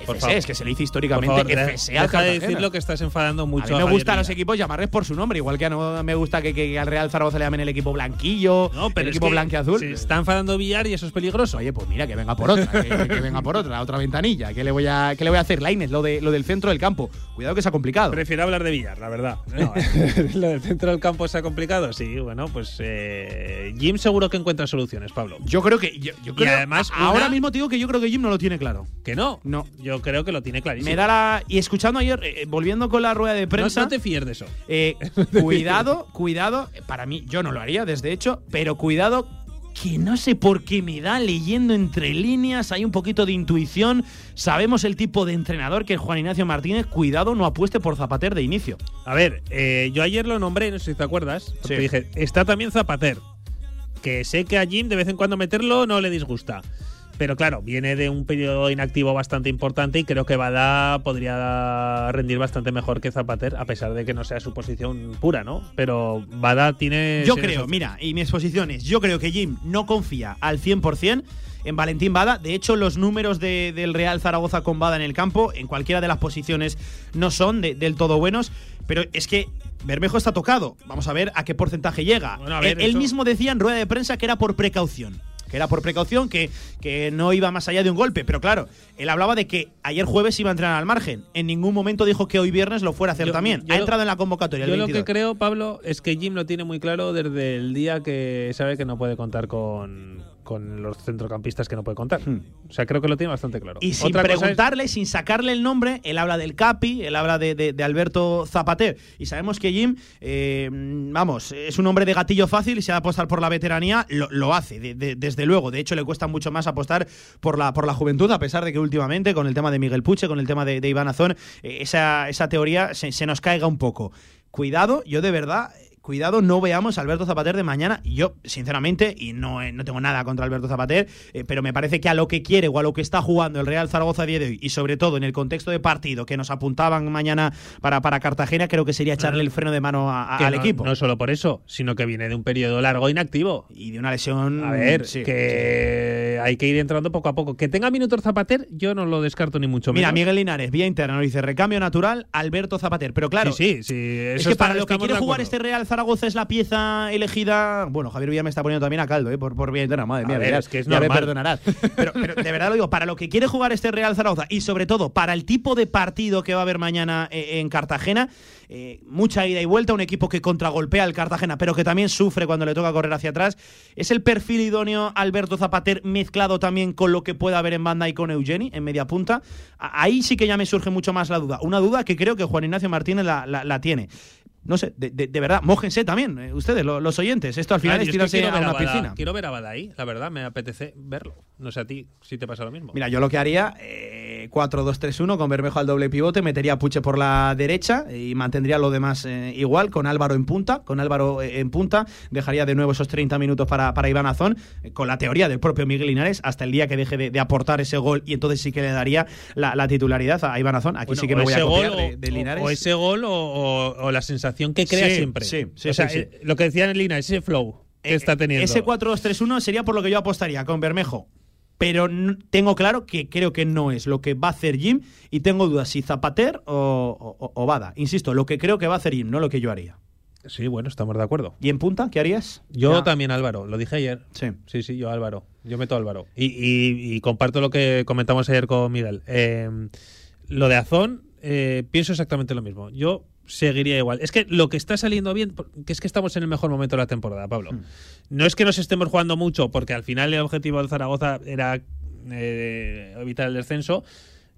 por favor. es que se le dice históricamente favor, FC al deja de Cartagena. decir lo que estás enfadando A mucho. mí me gustan los equipos llamarles por su nombre, igual que no me gusta que, que al Real Zaragoza le llamen el equipo blanquillo, No, pero el equipo que blanqueazul. Se está enfadando Villar y eso es peligroso. Oye, pues mira, que venga por otra, que, que venga por otra, otra ventanilla. ¿Qué le voy a, qué le voy a hacer? Lainez, lo, de, lo del centro del campo. Cuidado que se ha complicado. Prefiero hablar de Villar, la verdad. [LAUGHS] lo del centro del campo se ha complicado. Sí, bueno, pues eh, Jim seguro que encuentra soluciones, Pablo. Yo creo que. Yo, yo Y además a- ahora mismo te digo que yo creo que Jim no lo tiene claro. Que no. No. Yo creo que lo tiene clarísimo. Me da la. Y escuchando ayer, eh, volviendo con la rueda de no, prensa. no te fíes de eso. Eh, [LAUGHS] cuidado, cuidado. Para mí, yo no lo haría, desde hecho, pero cuidado que no sé por qué me da leyendo entre líneas, hay un poquito de intuición, sabemos el tipo de entrenador que es Juan Ignacio Martínez, cuidado, no apueste por Zapater de inicio. A ver, eh, yo ayer lo nombré, no sé si te acuerdas, porque Sí. dije, está también Zapater, que sé que a Jim de vez en cuando meterlo no le disgusta. Pero claro, viene de un periodo inactivo bastante importante y creo que Bada podría rendir bastante mejor que Zapater, a pesar de que no sea su posición pura, ¿no? Pero Bada tiene... Yo creo, mira, y mi exposición es, yo creo que Jim no confía al 100% en Valentín Bada. De hecho, los números de- del Real Zaragoza con Bada en el campo, en cualquiera de las posiciones, no son de- del todo buenos. Pero es que Bermejo está tocado. Vamos a ver a qué porcentaje llega. Bueno, a ver, él, mismo decía en rueda de prensa que era por precaución. Que era por precaución, que, que no iba más allá de un golpe. Pero claro, él hablaba de que ayer jueves iba a entrenar al margen. En ningún momento dijo que hoy viernes lo fuera a hacer Yo- también. yo ha lo- entrado en la convocatoria. el Yo lo 22. que creo, Pablo, es que Jim lo tiene muy claro desde el día que sabe que no puede contar con, con los centrocampistas que no puede contar. Hmm. O sea, creo que lo tiene bastante claro. Y sin Otra cosa es- preguntarle, sin sacarle el nombre, él habla del Capi, él habla de, de- de Alberto Zapater. Y sabemos que Jim, eh, vamos, es un hombre de gatillo fácil y si ha de apostar por la veteranía, lo, lo hace, de- de- desde luego. De hecho, le cuesta mucho más apostar por la, por la juventud, a pesar de que últimamente, con el tema de Miguel Puche, con el tema de, de Iván Azón, eh, esa, esa teoría se, se nos caiga un poco. Cuidado, yo de verdad. Cuidado, no veamos a Alberto Zapater de mañana. Yo, sinceramente, y no, eh, no tengo nada contra Alberto Zapater, eh, pero me parece que a lo que quiere o a lo que está jugando el Real Zaragoza a día de hoy, y sobre todo en el contexto de partido que nos apuntaban mañana para, para Cartagena, creo que sería echarle el freno de mano a- a- que al no- equipo. No solo por eso, sino que viene de un periodo largo inactivo. y de una lesión. A ver, sí, que hay que ir entrando poco a poco. Que tenga minutos Zapater, yo no lo descarto ni mucho Mira, menos. Miguel Linares, vía interna, nos dice recambio natural, Alberto Zapater. Pero claro, sí, sí, sí. es que está- para lo que quiere jugar este Real Zaragoza es la pieza elegida. Bueno, Javier Villa me está poniendo también a caldo, ¿eh? Por, por bien, madre mía, ver, ya- es que es ya me perdonarás. Pero, pero de verdad lo digo, para lo que quiere jugar este Real Zaragoza y sobre todo para el tipo de partido que va a haber mañana eh, en Cartagena, eh, mucha ida y vuelta, un equipo que contragolpea al Cartagena, pero que también sufre cuando le toca correr hacia atrás. Es el perfil idóneo Alberto Zapater mezclado también con lo que pueda haber en banda y con Eugeni en media punta. Ahí sí que ya me surge mucho más la duda. Una duda que creo que Juan Ignacio Martínez la, la- la tiene. No sé, de, de- de verdad, mójense también, eh, ustedes, lo- los oyentes. Esto al final es yo es que tirarse quiero a ver una piscina. Quiero ver a Bada ahí, la verdad, me apetece verlo. No sé a ti si te pasa lo mismo. Mira, yo lo que haría, eh, 4-2-3-1 con Bermejo al doble pivote, metería a Puche por la derecha y mantendría lo demás eh, igual, con Álvaro en punta, con Álvaro eh, en punta, dejaría de nuevo esos 30 minutos para, para Iván Azón, eh, con la teoría del propio Miguel Linares, hasta el día que deje de, de aportar ese gol y entonces sí que le daría la, la titularidad a Iván Azón. Aquí Bueno, sí que o me voy a copiar gol de, o- de Linares. O ese gol o, o- o la sensación que crea Sí, siempre. sí, sí, o sea, eh, lo que decía en Lina, ese flow que está teniendo. Ese 4-2-3-1 sería por lo que yo apostaría con Bermejo. Pero tengo claro que creo que no es lo que va a hacer Jim y tengo dudas si Zapater o, o, o Bada. Insisto, lo que creo que va a hacer Jim, no lo que yo haría. Sí, bueno, estamos de acuerdo. ¿Y en punta qué harías? Yo Ya. también, Álvaro, lo dije ayer. Sí. Sí, sí, yo Álvaro. Yo meto a Álvaro. Y, y- y comparto lo que comentamos ayer con Miguel. Eh, lo de Azón, eh, pienso exactamente lo mismo. Yo seguiría igual. Es que lo que está saliendo bien, que es que estamos en el mejor momento de la temporada, Pablo. No es que nos estemos jugando mucho, porque al final el objetivo del Zaragoza era eh, evitar el descenso.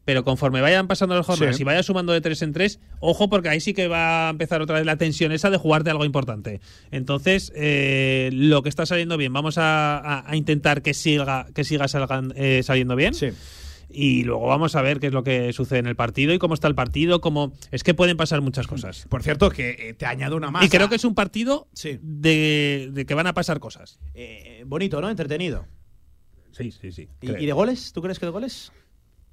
Pero conforme vayan pasando las jornadas Sí. y vaya sumando de tres en tres, ojo, porque ahí sí que va a empezar otra vez la tensión esa de jugar de algo importante. Entonces, eh, lo que está saliendo bien, vamos a, a- a intentar que siga, que siga salgan- eh, saliendo bien. Sí. Y luego vamos a ver qué es lo que sucede en el partido y cómo está el partido, cómo es que pueden pasar muchas cosas. Por cierto, que eh, te añado una más. Y creo que es un partido Sí. de, de que van a pasar cosas. Eh, bonito, ¿no? Entretenido. Sí, sí, sí. ¿Y, y de goles? ¿Tú crees que de goles?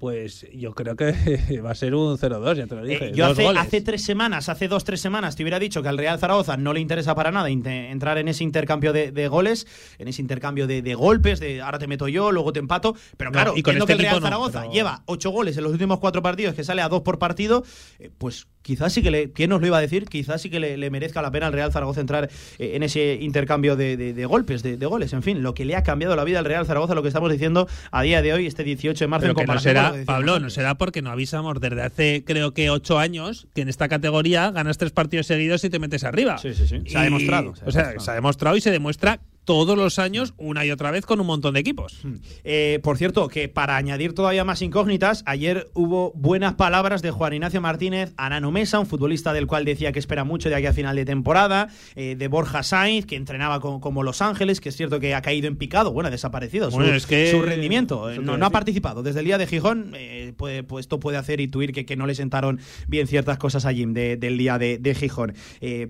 Pues yo creo que [LAUGHS] va a ser un 0-2, ya te lo dije. Eh, yo hace, goles. hace tres semanas, hace dos, tres semanas, te hubiera dicho que al Real Zaragoza no le interesa para nada entrar en ese intercambio de, de goles, en ese intercambio de, de golpes, de ahora te meto yo, luego te empato. Pero No, claro, y con este que el Real no, Zaragoza pero- lleva ocho goles en los últimos cuatro partidos, que sale a dos por partido, eh, pues quizás sí que le. ¿Quién nos lo iba a decir? Quizás sí que le, le merezca la pena al Real Zaragoza entrar eh, en ese intercambio de, golpes, de, goles. En fin, lo que le ha cambiado la vida al Real Zaragoza, lo que estamos diciendo a día de hoy, este 18 de marzo, Pero en no comparación con lo será, Pablo, no será porque no avisamos desde hace creo que ocho años que en esta categoría ganas tres partidos seguidos y te metes arriba. Sí, sí, sí. Se ha demostrado, se ha o sea, demostrado. se ha demostrado y se demuestra todos los años una y otra vez con un montón de equipos. Eh, por cierto, que para añadir todavía más incógnitas, ayer hubo buenas palabras de Juan Ignacio Martínez a Nano Mesa, un futbolista del cual decía que espera mucho de aquí a final de temporada, eh, de Borja Sainz, que entrenaba con- como Los Ángeles, que es cierto que ha caído en picado, bueno, ha desaparecido su, Bueno, es que- su rendimiento. No, ha participado. Desde el día de Gijón, eh, puede, pues esto puede hacer intuir que, que no le sentaron bien ciertas cosas a Jim de- del día de, de Gijón.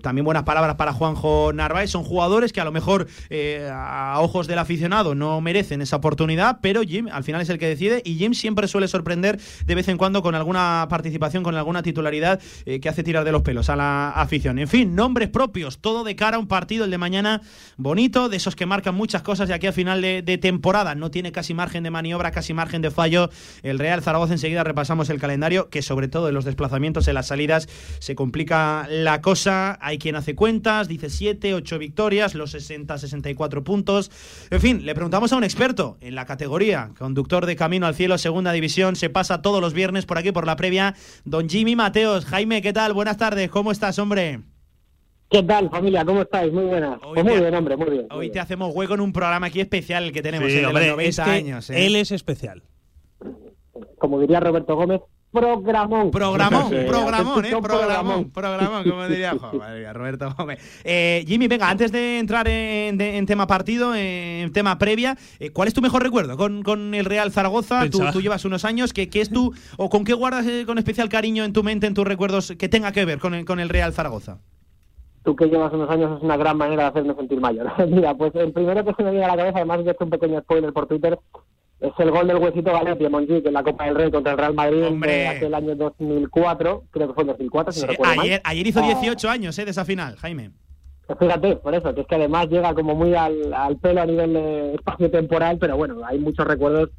También buenas palabras para Juanjo Narváez. Son jugadores que a lo mejor eh, a ojos del aficionado no merecen esa oportunidad, pero Jim al final es el que decide y Jim siempre suele sorprender de vez en cuando con alguna participación, con alguna titularidad eh, que hace tirar de los pelos a la afición. En fin, nombres propios, todo de cara a un partido, el de mañana bonito, de esos que marcan muchas cosas de aquí a final de, de temporada. No tiene casi margen de maniobra, casi margen de fallo. El Real Zaragoza enseguida repasamos el calendario, que sobre todo en los desplazamientos, en las salidas, se complica la cosa. Hay quien hace cuentas, dice 7, 8 victorias, los 60, 64 puntos. En fin, le preguntamos a un experto en la categoría, conductor de Camino al Cielo, segunda división, se pasa todos los viernes por aquí por la previa. Don Jimmy Mateos, Jaime, ¿qué tal? Buenas tardes, ¿cómo estás, hombre? ¿Qué tal, familia? ¿Cómo estáis? Muy buenas. Hoy Pues muy te- bien, hombre, muy bien. muy Hoy bien. te hacemos hueco en un programa aquí especial que tenemos, Sí, el de hombre, los 90 es que años. ¿eh? Él es especial. Como diría Roberto Gómez, programón. Programón, Sí, programón, ¿eh? Programón, programón, como diría jo, madre mía, Roberto Gómez. Eh, Jimmy, venga, antes de entrar en, de- en tema partido, en tema previa, eh, ¿cuál es tu mejor recuerdo con, con el Real Zaragoza? Tú, llevas unos años, ¿qué, qué es tú, o con qué guardas eh, con especial cariño en tu mente, en tus recuerdos, que tenga que ver con el, con el Real Zaragoza? Tú que llevas unos años es una gran manera de hacerme sentir mayor. [LAUGHS] Mira, pues el primero que se me viene a la cabeza, además he hecho un pequeño spoiler por Twitter, es el gol del huesito Galetti en Montjuic en la Copa del Rey contra el Real Madrid Hombre. de aquel año 2004, creo que fue en 2004, si Sí, no recuerdo mal. ayer, ayer hizo Ah, 18 años eh, de esa final, Jaime. Pues Fíjate, por eso, que es que además llega como muy al, al pelo a nivel de espacio temporal, pero bueno, hay muchos recuerdos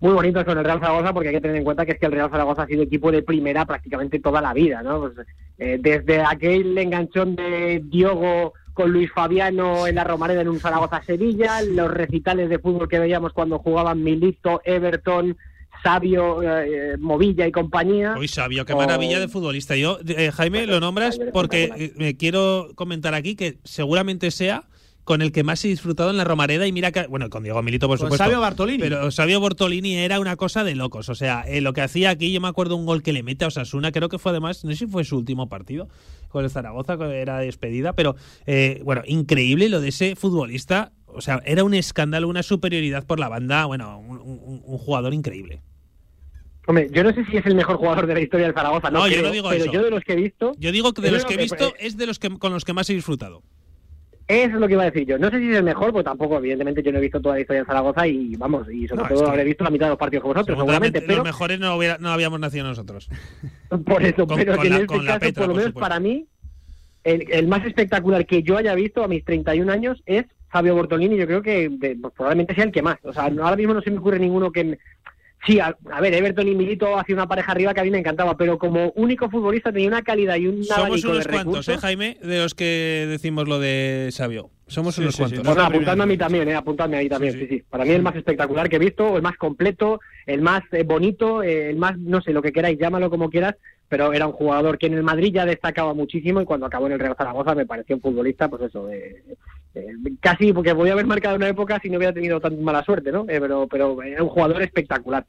muy bonitos con el Real Zaragoza porque hay que tener en cuenta que es que el Real Zaragoza ha sido equipo de primera prácticamente toda la vida, ¿no? Pues Eh, desde aquel enganchón de Diogo con Luis Fabiano en la Romareda en un Zaragoza-Sevilla, los recitales de fútbol que veíamos cuando jugaban Milito, Everton, Sabio, eh, Movilla y compañía. Uy, Sabio, qué maravilla de futbolista. Yo, eh, Jaime, lo nombras porque eh, me quiero comentar aquí que seguramente sea con el que más he disfrutado en la Romareda y mira que, bueno, con Diego Milito por Con supuesto. Sabio Bartolini. Pero Sabio Bortolini era una cosa de locos, o sea, eh, lo que hacía aquí, yo me acuerdo un gol que le mete a Osasuna, creo que fue además, no sé si fue su último partido con el Zaragoza, que era despedida, pero eh, bueno, increíble lo de ese futbolista, o sea, era un escándalo, una superioridad por la banda, bueno, un, un- un jugador increíble. Hombre, yo no sé si es el mejor jugador de la historia del Zaragoza, no, No, yo no digo pero eso. yo de los que he visto... Yo digo que de los que he visto que- es de los que con los que más he disfrutado. Eso es lo que iba a decir yo. No sé si es el mejor, pues tampoco, evidentemente yo no he visto toda la historia de Zaragoza y vamos, y sobre No, todo es que- habré visto la mitad de los partidos que vosotros, seguramente, pero los mejores no, hubiera- no habíamos nacido nosotros. [LAUGHS] por eso, Con- pero con que la- en este caso, Petra, por lo menos para mí, el, el más espectacular que yo haya visto a mis 31 años es Fabio Bortolini, yo creo que de- pues, probablemente sea el que más. O sea, ahora mismo no se me ocurre ninguno que... Sí, a, a ver, Everton y Milito hacía una pareja arriba que a mí me encantaba, pero como único futbolista tenía una calidad y un Somos abanico unos de cuantos, recursos. ¿eh, Jaime? De los que decimos lo de Sabio. Somos Sí, unos sí, sí, cuantos. no Bueno, apuntadme a mí también, eh, apuntadme ahí también, sí, sí. Para mí el más espectacular que he visto, el más completo, el más eh, bonito, eh, el más, no sé, lo que queráis, llámalo como quieras, pero era un jugador que en el Madrid ya destacaba muchísimo y cuando acabó en el Real Zaragoza me pareció un futbolista, pues eso, eh, eh, casi porque podía haber marcado una época si no hubiera tenido tan mala suerte, ¿no? Eh, pero, pero era un jugador espectacular.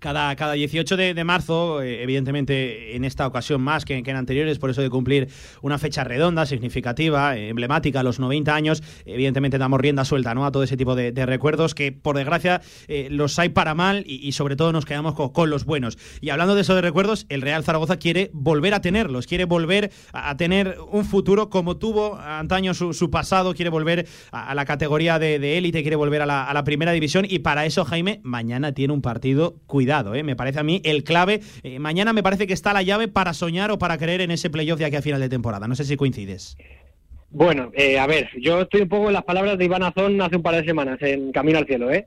Cada, cada 18 de, de marzo, eh, evidentemente en esta ocasión más que, que en anteriores, por eso de cumplir una fecha redonda, significativa, emblemática, los 90 años, evidentemente damos rienda suelta ¿no? a todo ese tipo de, de recuerdos que por desgracia eh, los hay para mal y, y sobre todo nos quedamos co- con, los buenos. Y hablando de eso de recuerdos, el Real Zaragoza quiere volver a tenerlos, quiere volver a, tener un futuro como tuvo antaño su, su pasado, quiere volver a, a la categoría de élite, quiere volver a la, a la primera división y para eso Jaime mañana tiene un partido cuidado, ¿eh? me parece a mí el clave. Eh, mañana me parece que está la llave para soñar o para creer en ese playoff de aquí a final de temporada. No sé si coincides. Bueno, eh, a ver, yo estoy un poco en las palabras de Iván Azón hace un par de semanas en Camino al Cielo, ¿eh?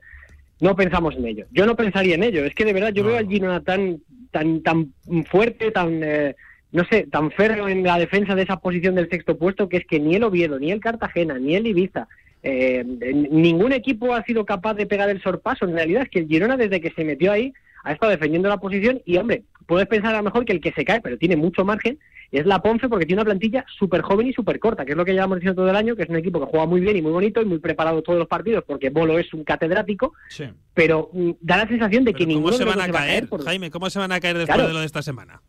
No pensamos en ello. Yo no pensaría en ello. Es que de verdad yo veo al Girona tan, tan, tan fuerte, tan, eh, no sé, tan férreo en la defensa de esa posición del sexto puesto que es que ni el Oviedo, ni el Cartagena, ni el Ibiza, eh, ningún equipo ha sido capaz de pegar el sorpaso. En realidad es que el Girona desde que se metió ahí ha estado defendiendo la posición y, hombre, puedes pensar a lo mejor que el que se cae, pero tiene mucho margen, es la Ponce porque tiene una plantilla súper joven y súper corta, que es lo que llevamos diciendo todo el año, que es un equipo que juega muy bien y muy bonito y muy preparado todos los partidos porque Bolo es un catedrático, Sí. pero mm, da la sensación de que Pero ninguno ¿Cómo se van a caer, por- Jaime? ¿Cómo se van a caer después Claro. de lo de esta semana?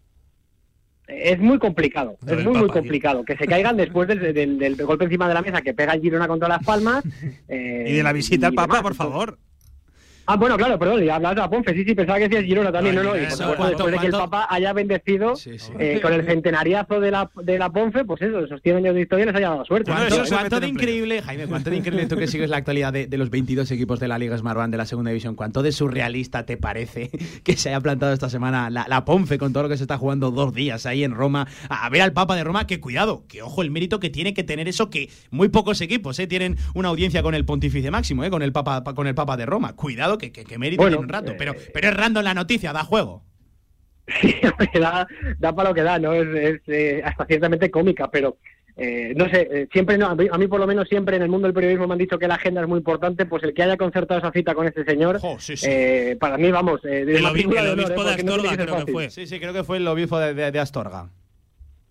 Es muy complicado, es muy, muy tío. complicado. Que se caigan después del, del- del golpe encima de la mesa que pega el Girona contra las palmas. [LAUGHS] eh, Y de la visita al Papa, demás. por favor. Ah, bueno, claro, perdón, ya hablabas de la Ponce, sí, sí, pensaba que decías Girona también, no, no, y por eso, supuesto, ¿cuánto- después de que el Papa haya bendecido Sí, sí. eh, con el centenariazo de la, de la Ponce, pues eso, esos 100 años de historia les haya dado suerte. ¿Cuánto, de increíble, Jaime, cuánto de increíble tú que sigues la actualidad de, de los 22 equipos de la Liga Smartbank de la segunda división? ¿Cuánto de surrealista te parece que se haya plantado esta semana la, la Ponce con todo lo que se está jugando dos días ahí en Roma a, a ver al Papa de Roma? Que cuidado, que ojo el mérito que tiene que tener eso que muy pocos equipos eh, tienen una audiencia con el pontífice máximo, eh, con el Papa con el Papa de Roma. Cuidado que, que, que mérito Bueno, un rato, eh, pero, pero es random la noticia, da juego. [LAUGHS] Sí, da, da para lo que da, ¿no? Es, es, eh, hasta ciertamente cómica, pero eh, no sé, eh, siempre no, a mí, a mí por lo menos siempre en el mundo del periodismo me han dicho que la agenda es muy importante, pues el que haya concertado esa cita con este señor, Jo, sí, sí. eh, para mí, vamos, eh, de El, el de honor, obispo de no tiene Astorga creo que fue. Sí, sí, creo que fue el obispo de, de- de Astorga.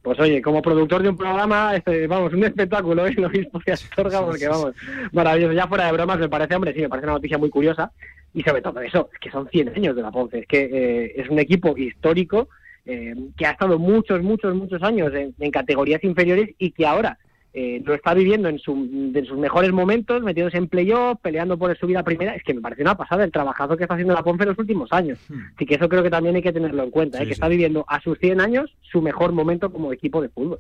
Pues oye, como productor de un programa, este, vamos, un espectáculo, ¿eh? Lo mismo de Astorga, porque vamos, maravilloso. Ya fuera de bromas, me parece, hombre, sí, me parece una noticia muy curiosa. Y sobre todo eso, es que son 100 años de la Ponce, es que eh, es un equipo histórico eh, que ha estado muchos, muchos, muchos años en, en categorías inferiores y que ahora eh, lo está viviendo en, su, en sus mejores momentos, metiéndose en playoff, peleando por subir a primera. Es que me parece una pasada el trabajazo que está haciendo la Ponce en los últimos años. Así que eso creo que también hay que tenerlo en cuenta, ¿eh? Hmm. Que sí. está viviendo a sus 100 años su mejor momento como equipo de fútbol.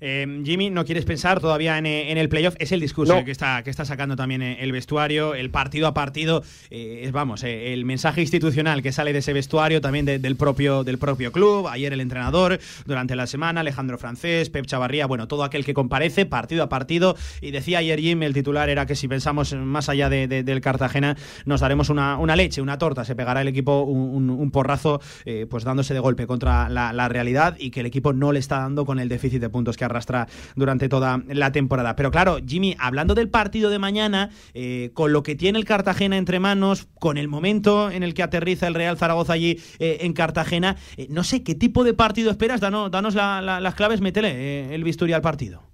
Eh, Jimmy, no quieres pensar todavía en, eh, en el playoff. Es el discurso No. que, está, que está sacando también eh, el vestuario, el partido a partido. es, vamos, el mensaje institucional que sale de ese vestuario, también de- del, propio, del propio club. Ayer el entrenador, durante la semana, Alejandro Francés, Pep Chavarría, bueno, todo aquel que comparece. Partido a partido. Y decía ayer Jim, el titular era que si pensamos más allá de, del Cartagena, nos daremos una, una, leche, una torta. Se pegará el equipo un, porrazo, eh, pues dándose de golpe contra la, realidad y que el equipo no le está dando con el déficit de puntos que arrastra durante toda la temporada. Pero claro, Jimmy, hablando del partido de mañana, eh, con lo que tiene el Cartagena entre manos, con el momento en el que aterriza el Real Zaragoza allí eh, en Cartagena, no sé qué tipo de partido esperas. Danos, danos las claves, métele el bisturí al partido.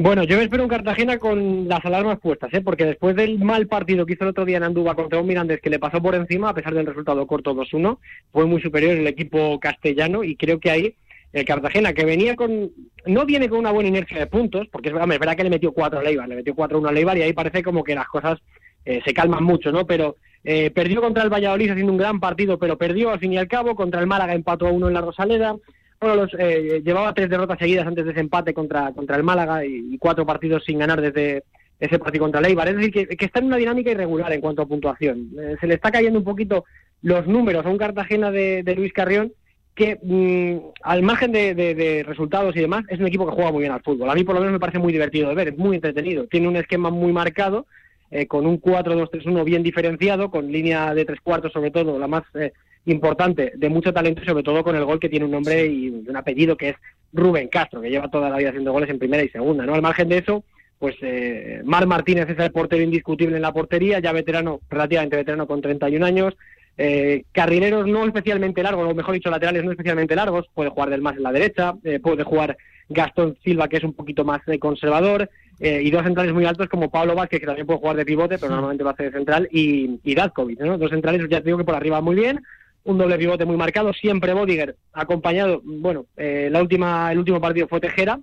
Bueno, yo me espero un Cartagena con las alarmas puestas, ¿eh? porque después del mal partido que hizo el otro día en Andúba contra un Mirandés que le pasó por encima, a pesar del resultado corto 2-1, fue muy superior el equipo castellano y creo que ahí el Cartagena, que venía con. No viene con una buena inercia de puntos, porque es verdad, que le metió 4 a Leibar, le metió 4-1 a Leibar y ahí parece como que las cosas eh, se calman mucho, ¿no? Pero eh, perdió contra el Valladolid haciendo un gran partido, pero perdió al fin y al cabo. Contra el Málaga empató a uno en la Rosaleda. Bueno, los, eh, llevaba tres derrotas seguidas antes de ese empate contra, contra el Málaga y, cuatro partidos sin ganar desde ese partido contra el Eibar. Es decir, que, está en una dinámica irregular en cuanto a puntuación. Eh, se le está cayendo un poquito los números a un Cartagena de, Luis Carrión que, mm, al margen de, resultados y demás, es un equipo que juega muy bien al fútbol. A mí, por lo menos, me parece muy divertido de ver, es muy entretenido. Tiene un esquema muy marcado, eh, con un 4-2-3-1 bien diferenciado, con línea de tres cuartos, sobre todo, la más importante, de mucho talento sobre todo con el gol que tiene un nombre y un apellido que es Rubén Castro, que lleva toda la vida haciendo goles en primera y segunda. ¿no? Al margen de eso, pues eh, Mar Martínez es el portero indiscutible en la portería, ya veterano, relativamente veterano con 31 años. Eh, carrileros no especialmente largos, o mejor dicho, laterales no especialmente largos, puede jugar del más en la derecha, eh, puede jugar Gastón Silva, que es un poquito más eh, conservador, y dos centrales muy altos como Pablo Vázquez, que también puede jugar de pivote, pero normalmente lo hace de central, y, y ¿no? Dos centrales, ya te digo que por arriba muy bien, un doble pivote muy marcado, siempre Bodiger, acompañado, bueno, eh, la última, el último partido fue Tejera,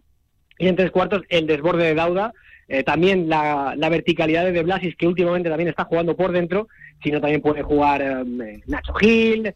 y en tres cuartos el desborde de Dauda, eh, también la, verticalidad de De Blasis, que últimamente también está jugando por dentro, sino también puede jugar eh, Nacho Gil,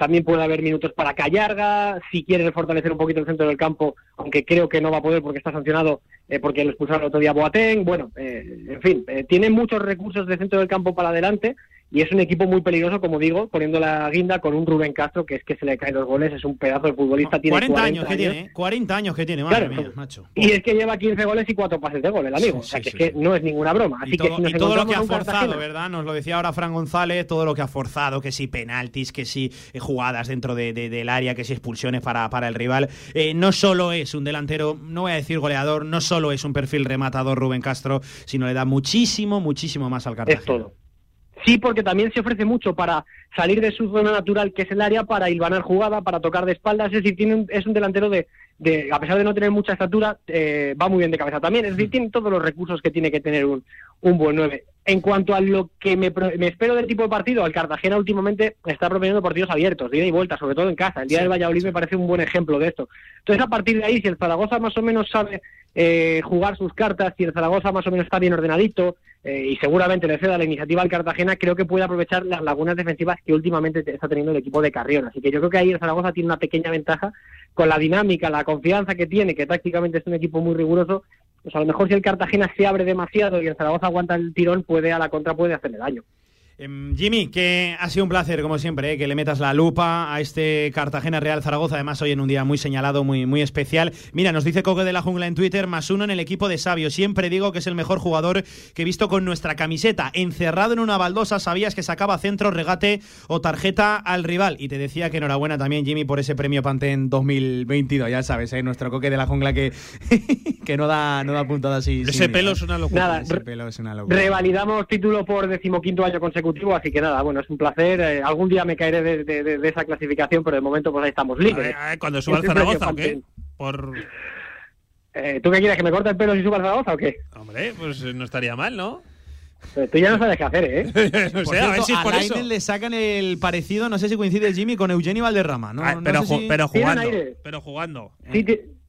también puede haber minutos para Callarga, si quiere fortalecer un poquito el centro del campo, aunque creo que no va a poder porque está sancionado porque lo expulsaron el otro día Boateng, bueno, en fin, tiene muchos recursos de centro del campo para adelante y es un equipo muy peligroso, como digo, poniendo la guinda con un Rubén Castro que es que se le caen los goles, es un pedazo de futbolista. Tiene 40, años, que tiene, 40 años que tiene, madre mía, macho. Y es que lleva 15 goles y 4 pases de gol, el amigo. o sea, que es que no es ninguna broma. Así y todo, que y todo lo que ha forzado, ¿verdad? Nos lo decía ahora Fran González, todo lo que ha forzado, que si penaltis, que si eh, jugadas dentro de, del área, que si expulsiones para, para el rival. Eh, no solo es un delantero, no voy a decir goleador, no solo es un perfil rematador Rubén Castro, sino le da muchísimo, muchísimo más al Cartagena. Es todo. Sí, porque también se ofrece mucho para salir de su zona natural, que es el área, para hilvanar jugada, para tocar de espaldas. Es decir, tiene es un delantero de, de, a pesar de no tener mucha estatura, eh, va muy bien de cabeza también. Es decir, tiene todos los recursos que tiene que tener un, un buen 9. En cuanto a lo que me, me, espero del tipo de partido, el Cartagena últimamente está proponiendo partidos abiertos, de ida y vuelta, sobre todo en casa. El día del Valladolid me parece un buen ejemplo de esto. Entonces, a partir de ahí, si el Zaragoza más o menos sabe eh, jugar sus cartas, si el Zaragoza más o menos está bien ordenadito, eh, y seguramente le ceda la iniciativa al Cartagena, creo que puede aprovechar las lagunas defensivas que últimamente está teniendo el equipo de Carrión. Así que yo creo que ahí el Zaragoza tiene una pequeña ventaja con la dinámica, la confianza que tiene, que tácticamente es un equipo muy riguroso. Pues a lo mejor si el Cartagena se abre demasiado y el Zaragoza aguanta el tirón, puede a la contra puede hacerle daño. Em, Jimmy, que ha sido un placer, como siempre, eh, que le metas la lupa a este Cartagena Real Zaragoza. Además, hoy en un día muy señalado, muy, muy especial. Mira, nos dice Coque de la Jungla en Twitter, más uno en el equipo de Sabio. Siempre digo que es el mejor jugador que he visto con nuestra camiseta. Encerrado en una baldosa, sabías que sacaba centro, regate o tarjeta al rival. Y te decía que enhorabuena también, Jimmy, por ese premio Pantén 2022. Ya sabes, ¿eh? nuestro Coque de la Jungla que, [LAUGHS] que no da, no da puntada así. Ese pelo es una locura. ese pelo es una locura. Revalidamos título por decimoquinto año consecutivo así que nada, bueno, es un placer. Eh, algún día me caeré de, esa clasificación, pero de momento pues ahí estamos libres. cuando suba al Zaragoza, ¿o qué? Por... Eh, ¿Tú qué quieres, que me corte el pelo si suba al Zaragoza o qué? Hombre, pues eh, no estaría mal, ¿no? tú ya no sabes qué hacer, ¿eh? [LAUGHS] no sé, a ver si es por eso. le sacan el parecido, no sé si coincide Jimmy con Eugenio Valderrama, ¿no? Ah, pero, pero jugando. Pero jugando. Sí,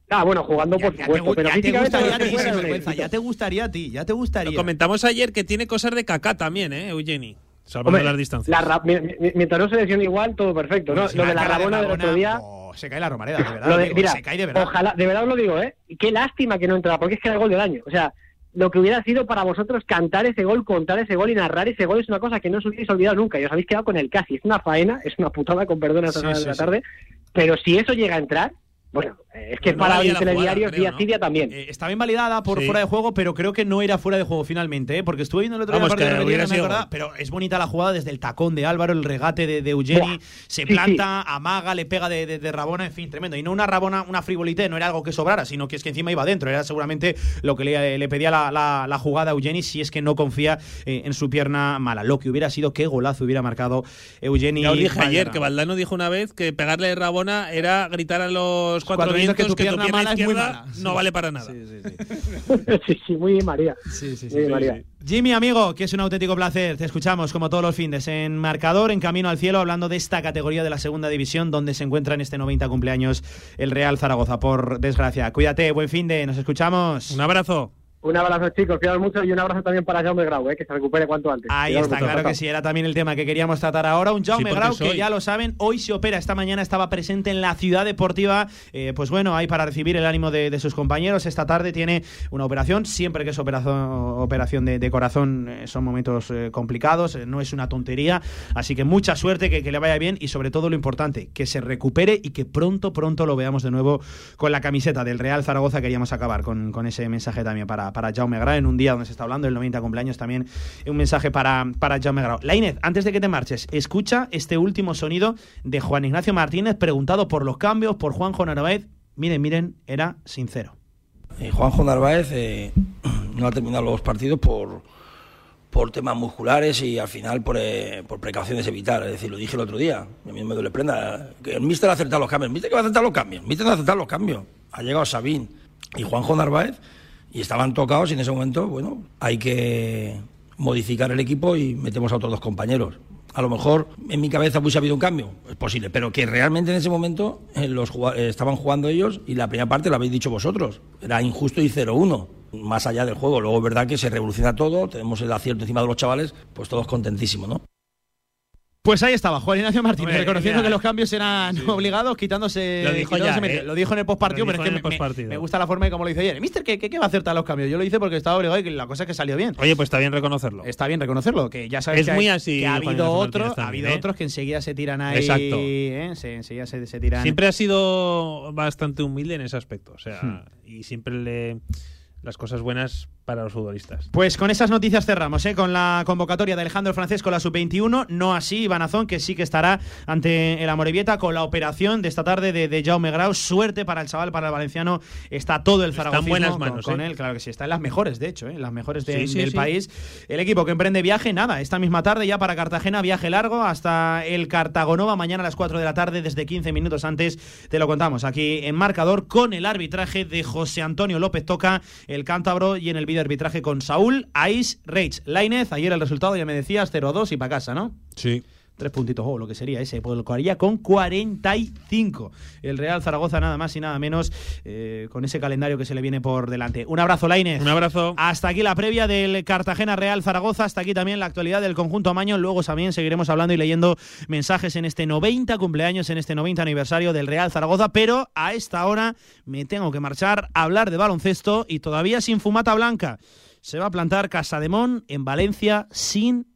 Ah, bueno, jugando por supuesto, pero ya te gustaría a ti, ya te gustaría a ti, ya te gustaría. Lo comentamos ayer que tiene cosas de caca también, ¿eh, Eugeni? Salvando las distancias. mientras no se lesione igual, todo perfecto. ¿no? lo de la Rabona del otro día. Oh, se cae la Romareda, de verdad. mira, se cae de verdad. Ojalá, de verdad os lo digo, ¿eh? Qué lástima que no entraba, porque es que era el gol del año. O sea, lo que hubiera sido para vosotros cantar ese gol, contar ese gol y narrar ese gol es una cosa que no os hubierais olvidado nunca. Y os habéis quedado con el casi. Es una faena, es una putada, con perdón a de la tarde. Pero si eso llega a entrar, bueno, Es que para los telediarios día sí, día también. Eh, estaba invalidada por fuera de juego, pero creo que no era fuera de juego finalmente, ¿eh? porque estuve viendo el otro día de pero es bonita la jugada desde el tacón de Álvaro, el regate de, de Eugeni, se planta, amaga, le pega de, de, Rabona, en fin, tremendo. Y no una Rabona, una frivolité, no era algo que sobrara, sino que es que encima iba dentro, era seguramente lo que le, le pedía la, la, jugada a Eugeni si es que no confía eh, en su pierna mala. Lo que hubiera sido, qué golazo hubiera marcado Eugeni. Ya os dije ayer que Valdano dijo una vez que pegarle Rabona era gritar a los cuatro, cuatro que tu pierna, mala es muy mala. no vale para nada. Sí, sí, [LAUGHS] muy María. Sí, sí, sí. María. Jimmy, amigo, que es un auténtico placer. Te escuchamos como todos los fines en Marcador, en Camino al Cielo, hablando de esta categoría de la segunda división, donde se encuentra en este 90 cumpleaños el Real Zaragoza, por desgracia. Cuídate, buen fin de, nos escuchamos. Un abrazo. Un abrazo, chicos. Cuidado mucho y un abrazo también para Jaume Grau, eh, que se recupere cuanto antes. Ahí está, claro que sí. Era también el tema que queríamos tratar ahora. Un Jaume Grau, que ya lo saben, hoy se opera. Esta mañana estaba presente en la ciudad deportiva. Eh, pues bueno, ahí para recibir el ánimo de, sus compañeros. Esta tarde tiene una operación. Siempre que es operación, operación de, corazón eh, son momentos complicados. no es una tontería. Así que mucha suerte, que, le vaya bien y sobre todo lo importante, que se recupere y que pronto, pronto lo veamos de nuevo con la camiseta del Real Zaragoza. Queríamos acabar con, con ese mensaje también para, para Jaume Grau en un día donde se está hablando del 90 cumpleaños también un mensaje para, para Jaume Grau. La Inés, antes de que te marches, escucha este último sonido de Juan Ignacio Martínez preguntado por los cambios, por Juanjo Narváez. Miren, miren, era sincero. Eh, Juanjo Narváez eh, no ha terminado los partidos por, por temas musculares y al final por, eh, por precauciones evitar. Es decir, lo dije el otro día, a mí me duele prenda. El míster ha acertado los cambios. El míster que va a acertar los cambios. El míster ha acertado los cambios. Ha llegado Sabín y Juanjo Narváez y estaban tocados y en ese momento, bueno, hay que modificar el equipo y metemos a otros dos compañeros. A lo mejor en mi cabeza hubiese habido un cambio, es posible, pero que realmente en ese momento eh, los eh, estaban jugando ellos y la primera parte lo habéis dicho vosotros. Era injusto y 0-1, más allá del juego. Luego es verdad que se revoluciona todo, tenemos el acierto encima de los chavales, pues todos contentísimos, ¿no? Pues ahí estaba, Juan Ignacio Martínez, reconociendo que los cambios eran obligados, quitándose. Lo dijo, eh, lo dijo en el postpartido, pero es que me, gusta la forma de cómo lo dice ayer. Mister, ¿qué, qué, va a acertar los cambios? Yo lo hice porque estaba obligado y la cosa es que salió bien. Oye, pues está bien reconocerlo. Está bien reconocerlo, que ya sabes es que, muy así, ha habido, otro, ha habido ¿eh? otros que enseguida se tiran ahí. Exacto. ¿eh? Se, enseguida se, se, tiran. Siempre ha sido bastante humilde en ese aspecto. O sea, hmm. y siempre le las cosas buenas para los futbolistas. Pues con esas noticias cerramos, ¿eh? con la convocatoria de Alejandro Francesco, la sub-21, no así Iván Azón, que sí que estará ante el Amorebieta con la operación de esta tarde de, de Jaume Grau. Suerte para el chaval, para el valenciano, está todo el Zaragoza en buenas manos, con, ¿eh? él, claro que sí, está en las mejores, de hecho, ¿eh? las mejores del país. El equipo que emprende viaje, nada, esta misma tarde ya para Cartagena, viaje largo hasta el Cartagonova, mañana a las 4 de la tarde, desde 15 minutos antes, te lo contamos aquí en marcador, con el arbitraje de José Antonio López Toca, el cántabro, y en el video arbitraje con Saúl Ice Rage. Lainez, ayer el resultado ya me decías 0-2 y para casa, ¿no? Sí. Tres puntitos, o lo que sería ese, pues lo haría con 45. El Real Zaragoza, nada más y nada menos, eh, con ese calendario que se le viene por delante. Un abrazo, Lainez. Un abrazo. Hasta aquí la previa del Cartagena Real Zaragoza, hasta aquí también la actualidad del conjunto Amaño. Luego también seguiremos hablando y leyendo mensajes en este 90 cumpleaños, en este 90 aniversario del Real Zaragoza, pero a esta hora me tengo que marchar a hablar de baloncesto y todavía sin fumata blanca se va a plantar Casa de Mon en Valencia sin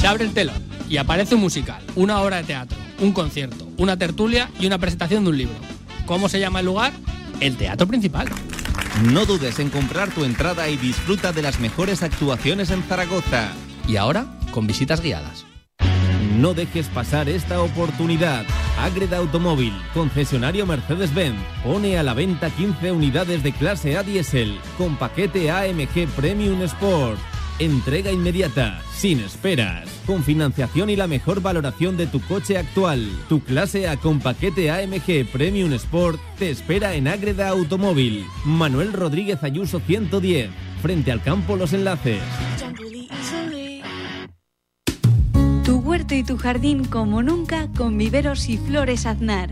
Se abre el telón y aparece un musical, una obra de teatro, un concierto, una tertulia y una presentación de un libro. ¿Cómo se llama el lugar? El Teatro Principal. No dudes en comprar tu entrada y disfruta de las mejores actuaciones en Zaragoza. Y ahora, con visitas guiadas. No dejes pasar esta oportunidad. Agreda Automóvil, concesionario Mercedes-Benz, pone a la venta 15 unidades de clase A diésel con paquete AMG Premium Sport. Entrega inmediata, sin esperas, con financiación y la mejor valoración de tu coche actual. Tu clase A con paquete AMG Premium Sport te espera en Ágreda Automóvil. Manuel Rodríguez Ayuso 110, frente al campo Los Enlaces. Tu huerto y tu jardín como nunca con viveros y flores aznar.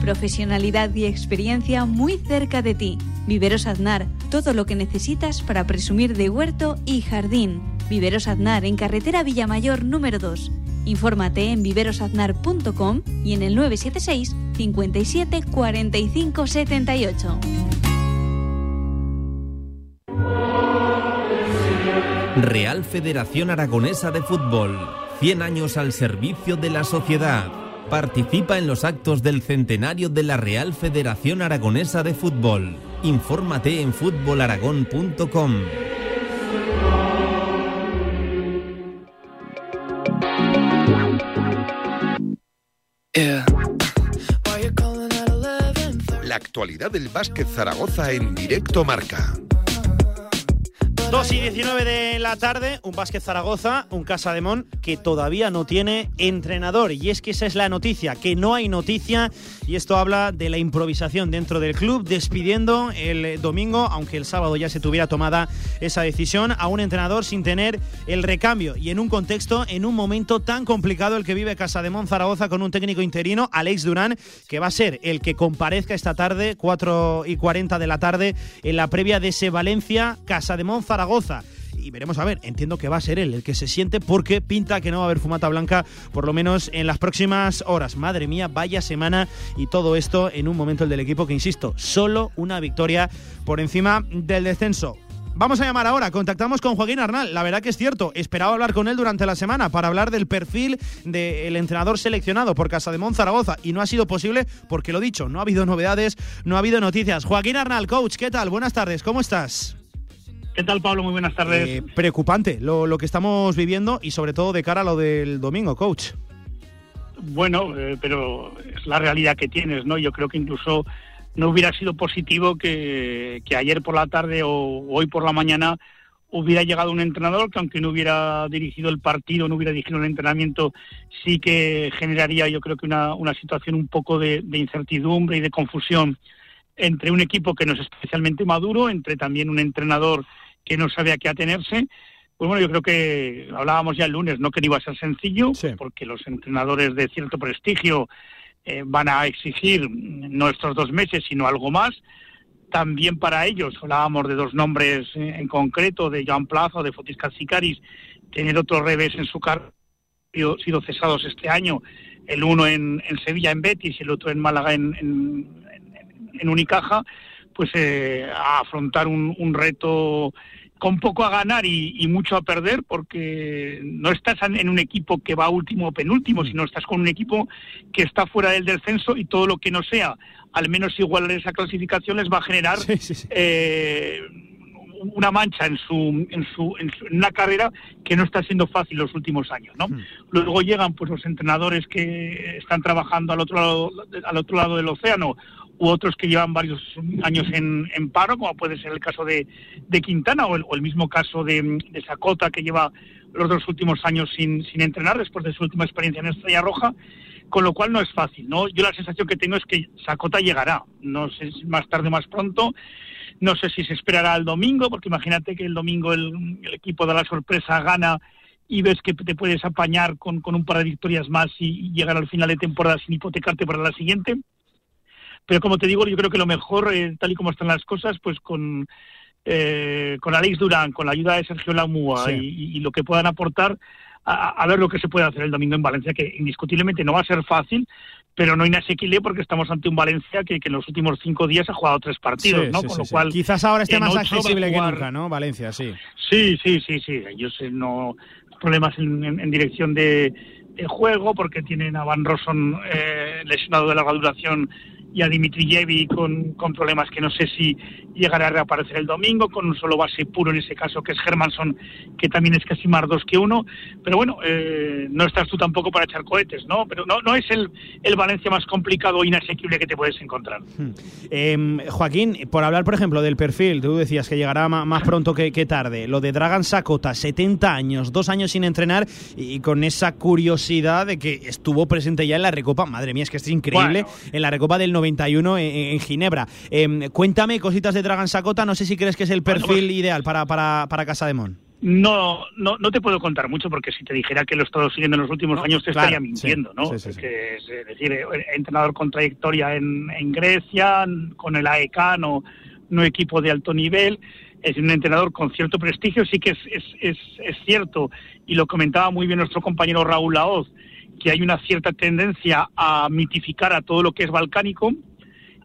Profesionalidad y experiencia muy cerca de ti Viveros Aznar, todo lo que necesitas para presumir de huerto y jardín. Viveros Aznar en carretera Villamayor número 2. Infórmate en viverosaznar.com y en el 976 57 45 78. Real Federación Aragonesa de Fútbol. 100 años al servicio de la sociedad. Participa en los actos del centenario de la Real Federación Aragonesa de Fútbol. Infórmate en fútbolaragón.com. La actualidad del básquet Zaragoza en directo marca. 2 y 19 de la tarde, un básquet Zaragoza, un Casa de Mon que todavía no tiene entrenador. Y es que esa es la noticia, que no hay noticia. Y esto habla de la improvisación dentro del club, despidiendo el domingo, aunque el sábado ya se tuviera tomada esa decisión, a un entrenador sin tener el recambio. Y en un contexto, en un momento tan complicado el que vive Casa de Mon Zaragoza con un técnico interino, Alex Durán, que va a ser el que comparezca esta tarde, 4 y 40 de la tarde, en la previa de ese Valencia, Casa de Mon Zaragoza. Y veremos a ver, entiendo que va a ser él el que se siente porque pinta que no va a haber fumata blanca por lo menos en las próximas horas. Madre mía, vaya semana y todo esto en un momento el del equipo que, insisto, solo una victoria por encima del descenso. Vamos a llamar ahora, contactamos con Joaquín Arnal. La verdad que es cierto, esperaba hablar con él durante la semana para hablar del perfil del entrenador seleccionado por Casa de Zaragoza y no ha sido posible porque lo dicho, no ha habido novedades, no ha habido noticias. Joaquín Arnal, coach, ¿qué tal? Buenas tardes, ¿cómo estás? ¿Qué tal, Pablo? Muy buenas tardes. Eh, preocupante lo, lo, que estamos viviendo y sobre todo de cara a lo del domingo, coach. Bueno, eh, pero es la realidad que tienes, ¿no? Yo creo que incluso no hubiera sido positivo que, que ayer por la tarde o hoy por la mañana hubiera llegado un entrenador que aunque no hubiera dirigido el partido, no hubiera dirigido el entrenamiento, sí que generaría yo creo que una, una situación un poco de, de incertidumbre y de confusión entre un equipo que no es especialmente maduro, entre también un entrenador que no sabe a qué atenerse. Pues bueno, yo creo que hablábamos ya el lunes, no que no iba a ser sencillo, sí. porque los entrenadores de cierto prestigio eh, van a exigir no estos dos meses, sino algo más. También para ellos, hablábamos de dos nombres en concreto, de Joan Plaza o de Fotis Sicaris, tener otro revés en su cargo, sido cesados este año, el uno en, en, Sevilla, en Betis, y el otro en Málaga, en, en, en Unicaja, pues eh, a afrontar un, un, reto con poco a ganar y, y, mucho a perder, porque no estás en un equipo que va último o penúltimo, sino estás con un equipo que está fuera del descenso y todo lo que no sea, al menos igual esa clasificación les va a generar sí, sí, sí. Eh, una mancha en su, en su, en su en una carrera que no está siendo fácil los últimos años, ¿no? Mm. Luego llegan pues los entrenadores que están trabajando al otro lado, al otro lado del océano u otros que llevan varios años en, paro, como puede ser el caso de, de Quintana o el, mismo caso de, de Sacota, que lleva los dos últimos años sin, sin entrenar después de su última experiencia en Estrella Roja, con lo cual no es fácil, ¿no? Yo la sensación que tengo es que Sacota llegará, no sé si más tarde o más pronto, no sé si se esperará el domingo, porque imagínate que el domingo el, equipo de la sorpresa gana y ves que te puedes apañar con, con un par de victorias más y llegar al final de temporada sin hipotecarte para la siguiente. Pero como te digo, yo creo que lo mejor, eh, tal y como están las cosas, pues con, eh, con Alex Durán, con la ayuda de Sergio Lamúa sí. y, y, lo que puedan aportar, a, a, ver lo que se puede hacer el domingo en Valencia, que indiscutiblemente no va a ser fácil, pero no inasequible porque estamos ante un Valencia que, que en los últimos cinco días ha jugado tres partidos, sí, ¿no? Sí, con lo cual quizás ahora esté más accesible jugar... que nunca, ¿no? Valencia, sí. Sí, sí, sí, sí. Ellos eh, no problemas en, en, en dirección de, de, juego porque tienen a Van Rosson eh, lesionado de larga duración y a Dimitrijevi con, con problemas que no sé si llegará a reaparecer el domingo, con un solo base puro en ese caso que es Hermanson, que también es casi más dos que uno. Pero bueno, eh, no estás tú tampoco para echar cohetes, ¿no? Pero no, no es el, el Valencia más complicado e inasequible que te puedes encontrar. Hmm. Eh, Joaquín, por hablar, por ejemplo, del perfil, tú decías que llegará más pronto que, que tarde. Lo de Dragan Sakota, 70 años, dos años sin entrenar y con esa curiosidad de que estuvo presente ya en la Recopa. Madre mía, es que es increíble. Bueno. En la Recopa del 91 en, en Ginebra. Eh, cuéntame cositas de Dragan Sakota, no sé si crees que es el perfil bueno, pues, ideal para, para, para Casa de Mon. No, no, no te puedo contar mucho porque si te dijera que lo he estado siguiendo en los últimos no, años te claro, estaría mintiendo, sí, ¿no? Sí, sí, es, que, es decir, entrenador con trayectoria en, en Grecia, con el AEK, no, no equipo de alto nivel, es un entrenador con cierto prestigio, sí que es, es, es, es cierto, y lo comentaba muy bien nuestro compañero Raúl Laoz, que hay una cierta tendencia a mitificar a todo lo que es balcánico,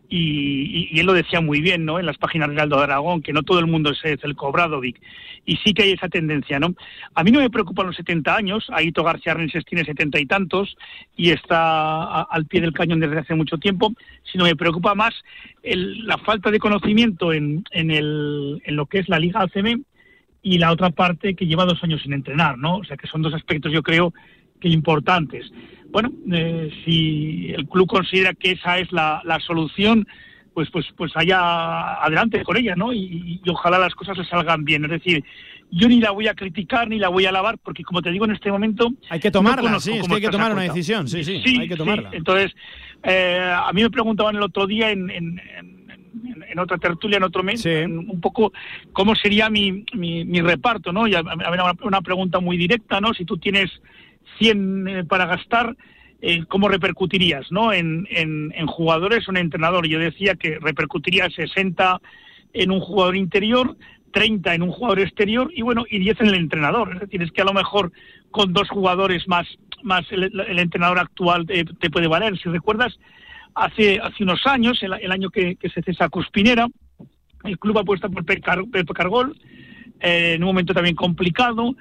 y, él lo decía muy bien, ¿no? En las páginas de Aldo Aragón, que no todo el mundo es el Cobradovic. Y sí que hay esa tendencia, ¿no? A mí no me preocupan los 70 años. Aito García Renses tiene setenta y tantos y está al pie del cañón desde hace mucho tiempo. Sino me preocupa más la falta de conocimiento en, en, el, en lo que es la Liga ACM y la otra parte que lleva dos años sin entrenar, ¿no? O sea que son dos aspectos, yo creo, importantes bueno, eh, si el club considera que esa es la, solución, pues, pues, pues allá adelante con ella, ¿no? Y, ojalá las cosas le salgan bien. Es decir, yo ni la voy a criticar ni la voy a alabar, porque como te digo en este momento. Hay que tomarla, sí, es que hay que tomar una decisión, sí, sí, hay que tomarla. Entonces, eh, a mí me preguntaban el otro día en, en, en otra tertulia, en otro mes, un poco cómo sería mi, mi, reparto, ¿no? Y a, una, una pregunta muy directa, ¿no? Si tú tienes 100 eh, para gastar, eh, ¿cómo repercutirías ¿no? En, en, jugadores o en entrenador? Yo decía que repercutiría 60 en un jugador interior, 30 en un jugador exterior y bueno, y 10 en el entrenador. Es decir, es que a lo mejor con dos jugadores más, más el, entrenador actual te, puede valer. Si recuerdas, hace, hace unos años, el, año que, se cesa Cuspinera, el club apuesta por Pepe Cargol, eh, en un momento también complicado,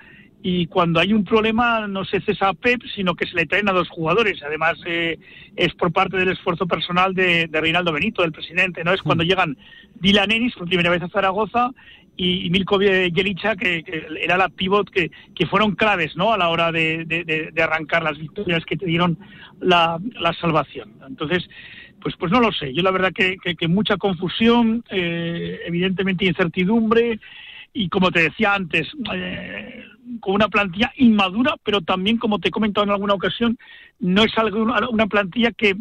y cuando hay un problema no se cesa a Pep, sino que se le traen a dos jugadores. Además, eh, es por parte del esfuerzo personal de, Reinaldo Benito, del presidente. no Es cuando mm. llegan Dylan Ennis por primera vez a Zaragoza y, Milko Jelica, que, era la pivot, que, que fueron claves ¿no? a la hora de, arrancar las victorias que te dieron la, salvación. Entonces, pues, pues no lo sé. Yo la verdad que, que mucha confusión, eh, evidentemente incertidumbre y como te decía antes, eh, con una plantilla inmadura, pero también, como te he comentado en alguna ocasión, no es algo, una plantilla que,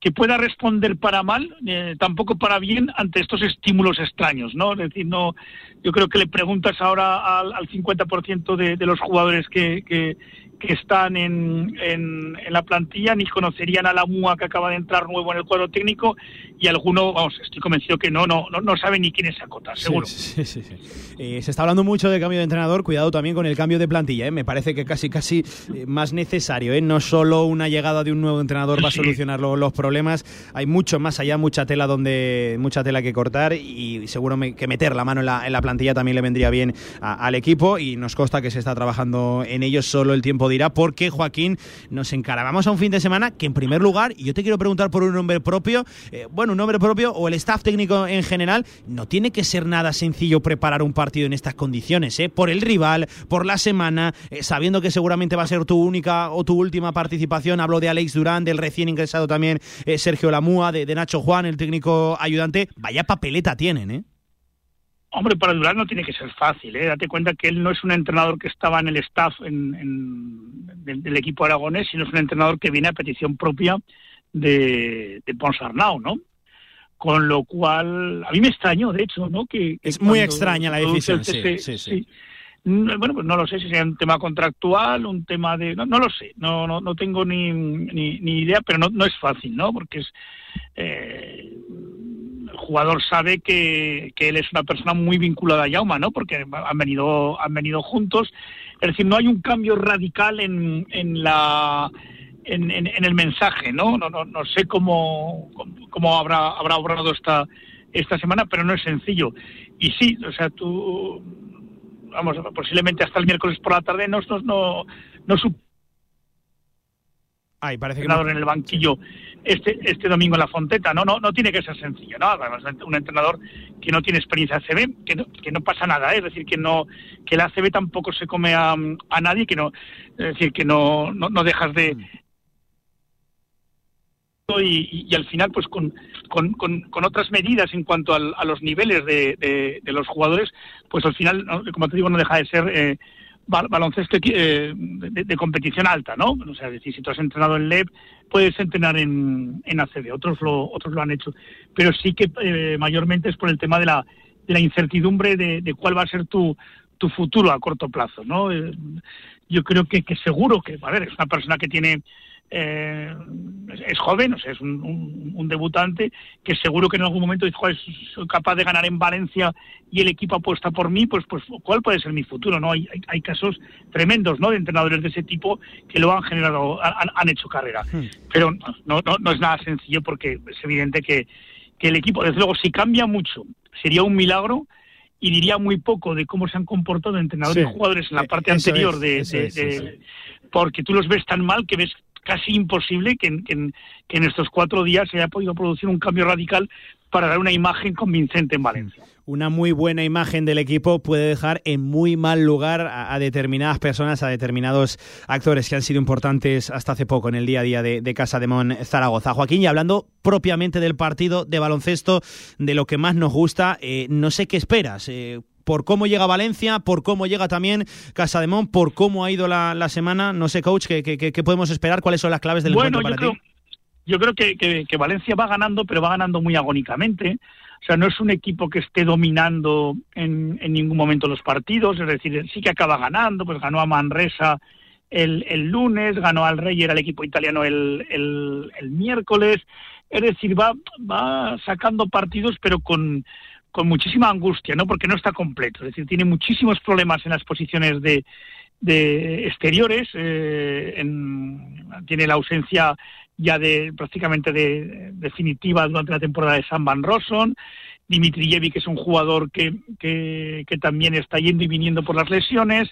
que pueda responder para mal, eh, tampoco para bien ante estos estímulos extraños, ¿no? Es decir, no, yo creo que le preguntas ahora al, al 50% de, de los jugadores que, que, que están en, en, la plantilla ni conocerían a la MUA que acaba de entrar nuevo en el cuadro técnico y alguno, vamos, estoy convencido que no, no, no, no sabe ni quién es Acota, seguro. Sí, sí, sí, eh, se está hablando mucho de cambio de entrenador, cuidado también con el cambio de plantilla, ¿eh? me parece que casi casi eh, más necesario, ¿eh? no solo una llegada de un nuevo entrenador va a solucionar los problemas, hay mucho más allá, mucha tela donde mucha tela que cortar y seguro que meter la mano en la, en la plantilla también le vendría bien al equipo y nos consta que se está trabajando en ello, solo el tiempo dirá porque Joaquín nos encaravamos a un fin de semana que en primer lugar, y yo te quiero preguntar por un nombre propio, eh, bueno, un nombre propio o el staff técnico en general, no tiene que ser nada sencillo preparar un partido en estas condiciones, ¿eh? por el rival, por la semana, eh, sabiendo que seguramente va a ser tu única o tu última participación, hablo de Alex Durán, del recién ingresado también eh, Sergio Lamúa, de, de Nacho Juan, el técnico ayudante, vaya papeleta tienen, ¿eh? Hombre, para Durán no tiene que ser fácil. ¿eh? Date cuenta que él no es un entrenador que estaba en el staff del, equipo aragonés, sino es un entrenador que viene a petición propia de, de Ponsarnau, ¿no? Con lo cual, a mí me extrañó, de hecho, ¿no? Que, es muy extraña la decisión, sí, sí, sí, Bueno, pues no lo sé si sea un tema contractual, un tema de... No, no lo sé, no, no, no tengo ni, ni, ni idea, pero no, no es fácil, ¿no? Porque es... Eh, jugador sabe que, él es una persona muy vinculada a Yauma, ¿no? Porque han venido, han venido juntos. Es decir, no hay un cambio radical en, en la en, en, el mensaje, ¿no? No, no, no sé cómo, cómo habrá, habrá obrado esta, esta semana, pero no es sencillo. Y sí, o sea, tú, vamos, posiblemente hasta el miércoles por la tarde no, no, no, no Ay, parece que en el banquillo este, este domingo en la Fonteta. No, no, no tiene que ser sencillo, ¿no? Además, un entrenador que no tiene experiencia ACB, que no, que no pasa nada, ¿eh? es decir, que no, que el ACB tampoco se come a, a nadie, que no, es decir, que no, no, no dejas de, y, y, al final pues con, con, con, otras medidas en cuanto a los niveles de, de, de, los jugadores pues al final como te digo no deja de ser eh, baloncesto eh, de, competición alta, ¿no? O sea, decir, si tú has entrenado en LEP, puedes entrenar en, en ACB, otros lo, otros lo han hecho. Pero sí que eh, mayormente es por el tema de la, de la incertidumbre de, de, cuál va a ser tu, tu futuro a corto plazo, ¿no? Eh, yo creo que, que seguro que, a ver, es una persona que tiene eh, es joven, o sea, es un, debutante que seguro que en algún momento dice, soy capaz de ganar en Valencia y el equipo apuesta por mí, pues, pues ¿cuál puede ser mi futuro? no Hay, hay, casos tremendos ¿no? de entrenadores de ese tipo que lo han generado, han, hecho carrera. Hmm. Pero no, no, no es nada sencillo porque es evidente que, que el equipo, desde luego, si cambia mucho, sería un milagro y diría muy poco de cómo se han comportado entrenadores y jugadores en la e, parte anterior de, porque tú los ves tan mal que ves casi imposible que en, que estos cuatro días se haya podido producir un cambio radical para dar una imagen convincente en Valencia una muy buena imagen del equipo puede dejar en muy mal lugar a, determinadas personas, a determinados actores que han sido importantes hasta hace poco en el día a día de, Casa de Mon Zaragoza. Joaquín, y hablando propiamente del partido de baloncesto, de lo que más nos gusta, eh, no sé qué esperas. Eh, por cómo llega Valencia, por cómo llega también Casa de Mon, por cómo ha ido la, semana. No sé, coach, ¿qué, podemos esperar? ¿Cuáles son las claves del encuentro para ti? Yo creo que, que, Valencia va ganando, pero va ganando muy agónicamente. O sea, no es un equipo que esté dominando en, ningún momento los partidos, es decir, sí que acaba ganando, pues ganó a Manresa el, el lunes, ganó al Rey, era el equipo italiano el, el, miércoles, es decir, va, va sacando partidos, pero con, con muchísima angustia, ¿no? Porque no está completo, es decir, tiene muchísimos problemas en las posiciones de, de exteriores, eh, tiene la ausencia ya de prácticamente de, definitiva durante la temporada de San Van Rosson. Dimitrijevic que es un jugador que, que, también está yendo y viniendo por las lesiones.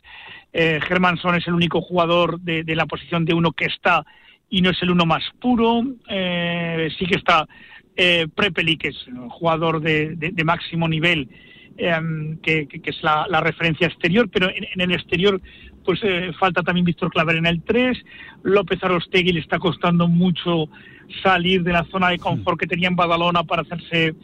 Eh, Germanson es el único jugador de, la posición de uno que está y no es el uno más puro. Eh, sí que está eh, Prepeli, que es un jugador de, de máximo nivel, em, que, es la, la, referencia exterior, pero en, en, el exterior pues eh, falta también Víctor Claver en el 3, López Arostegui le está costando mucho salir de la zona de confort que tenía en Badalona para hacerse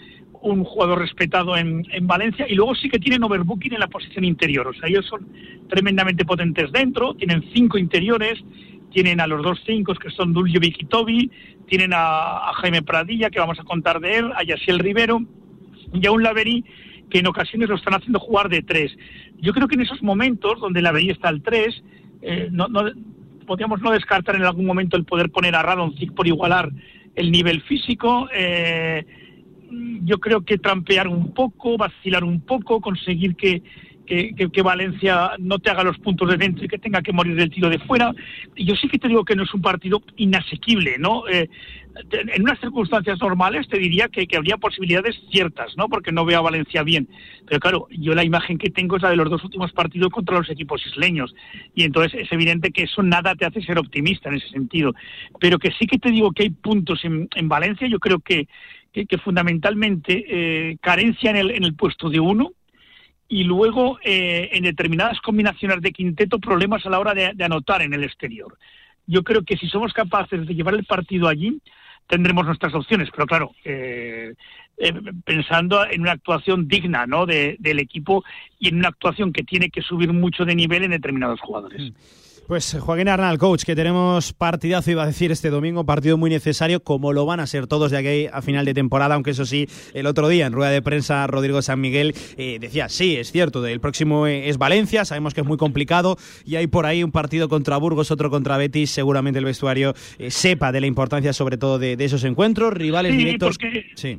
un jugador respetado en, en, Valencia y luego sí que tienen overbooking en la posición interior, o sea, ellos son tremendamente potentes dentro, tienen cinco interiores, tienen a los dos cinco que son Dulio y Tobi, tienen a, Jaime Pradilla, que vamos a contar de él, a Yasiel Rivero y a un Laverí que en ocasiones lo están haciendo jugar de tres. Yo creo que en esos momentos donde la veía está al 3, eh, no, podríamos no descartar en algún momento el poder poner a Radonjic por igualar el nivel físico. Eh, yo creo que trampear un poco, vacilar un poco, conseguir que, que, Valencia no te haga los puntos de dentro y que tenga que morir del tiro de fuera. Yo sí que te digo que no es un partido inasequible, ¿no? Eh, en unas circunstancias normales te diría que, habría posibilidades ciertas, ¿no? Porque no veo a Valencia bien. Pero claro, yo la imagen que tengo es la de los dos últimos partidos contra los equipos isleños. Y entonces es evidente que eso nada te hace ser optimista en ese sentido. Pero que sí que te digo que hay puntos en, Valencia, yo creo que, que, fundamentalmente eh, carencia en el, en el puesto de uno, y luego eh, en determinadas combinaciones de quinteto problemas a la hora de, anotar en el exterior. Yo creo que si somos capaces de llevar el partido allí, tendremos nuestras opciones, pero claro, eh, eh, pensando en una actuación digna ¿no? del equipo y en una actuación que tiene que subir mucho de nivel en determinados jugadores. Mm. Pues Joaquín Arnal, coach, que tenemos partidazo, iba a decir este domingo, partido muy necesario, como lo van a ser todos de aquí a final de temporada, aunque eso sí, el otro día en rueda de prensa Rodrigo San Miguel eh, decía, sí, es cierto, el próximo es Valencia, sabemos que es muy complicado y hay por ahí un partido contra Burgos, otro contra Betis, seguramente el vestuario eh, sepa de la importancia sobre todo de, esos encuentros, rivales directos. Sí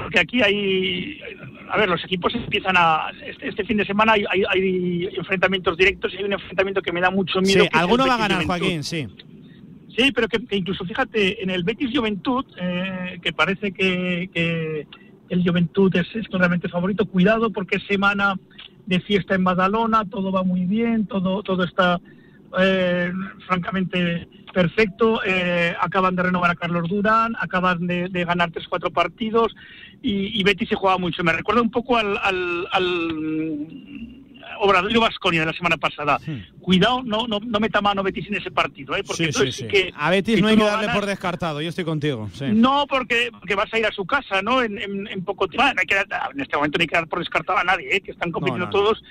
porque aquí hay, a ver, los equipos empiezan a, este, este fin de semana hay, enfrentamientos directos y hay un enfrentamiento que me da mucho miedo. Sí, alguno va a ganar, Joaquín, sí. Sí, pero que, incluso, fíjate, en el Betis Juventud, eh, que parece que, el Juventud es, es favorito, cuidado porque es semana de fiesta en Badalona, todo va muy bien, todo, todo está eh, francamente perfecto. Eh, acaban de renovar a Carlos Durán, acaban de, ganar tres cuatro partidos y, y, Betis se juega mucho. Me recuerda un poco al, al, al Obradoiro Vasconia de la semana pasada. Cuidado, no, no, no meta mano Betis en ese partido, ¿eh? porque Que, a Betis no hay que darle por descartado, yo estoy contigo. No, porque, vas a ir a su casa, ¿no? En, en, poco tiempo. en este momento no hay que dar por descartado a nadie, ¿eh? que están compitiendo todos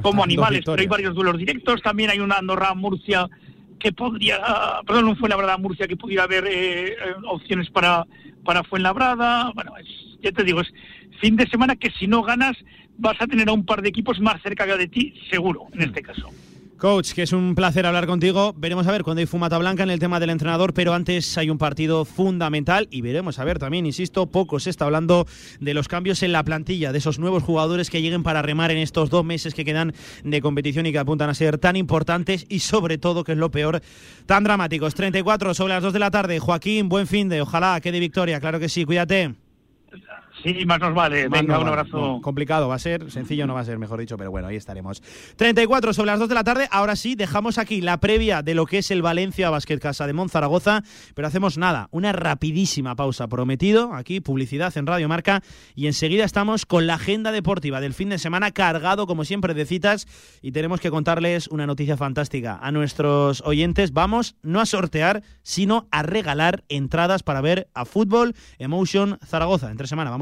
como animales, pero hay varios duelos directos. También hay una Andorra Murcia que podría, perdón, un Fuenlabrada Murcia que pudiera haber eh, eh, opciones para, para Fuenlabrada. Bueno, ya te digo, es fin de semana que si no ganas vas a tener a un par de equipos más cerca de ti, seguro, en este caso. Coach, que es un placer hablar contigo. Veremos a ver cuando hay fumata blanca en el tema del entrenador, pero antes hay un partido fundamental y veremos a ver también, insisto, poco se está hablando de los cambios en la plantilla, de esos nuevos jugadores que lleguen para remar en estos dos meses que quedan de competición y que apuntan a ser tan importantes y sobre todo, que es lo peor, tan dramáticos. 34 sobre las 2 de la tarde. Joaquín, buen fin de, ojalá que de victoria, claro que sí, cuídate. Sí, más nos vale. Venga, un abrazo. complicado va a ser, sencillo no va a ser, mejor dicho, pero bueno, ahí estaremos. 34 sobre las 2 de la tarde. Ahora sí, dejamos aquí la previa de lo que es el Valencia Basket Casa de Monzaragoza, pero hacemos nada, una rapidísima pausa prometido. Aquí, publicidad en Radio Marca. Y enseguida estamos con la agenda deportiva del fin de semana, cargado, como siempre, de citas. Y tenemos que contarles una noticia fantástica a nuestros oyentes. Vamos no a sortear, sino a regalar entradas para ver a Fútbol Emotion Zaragoza. Entre semana, vamos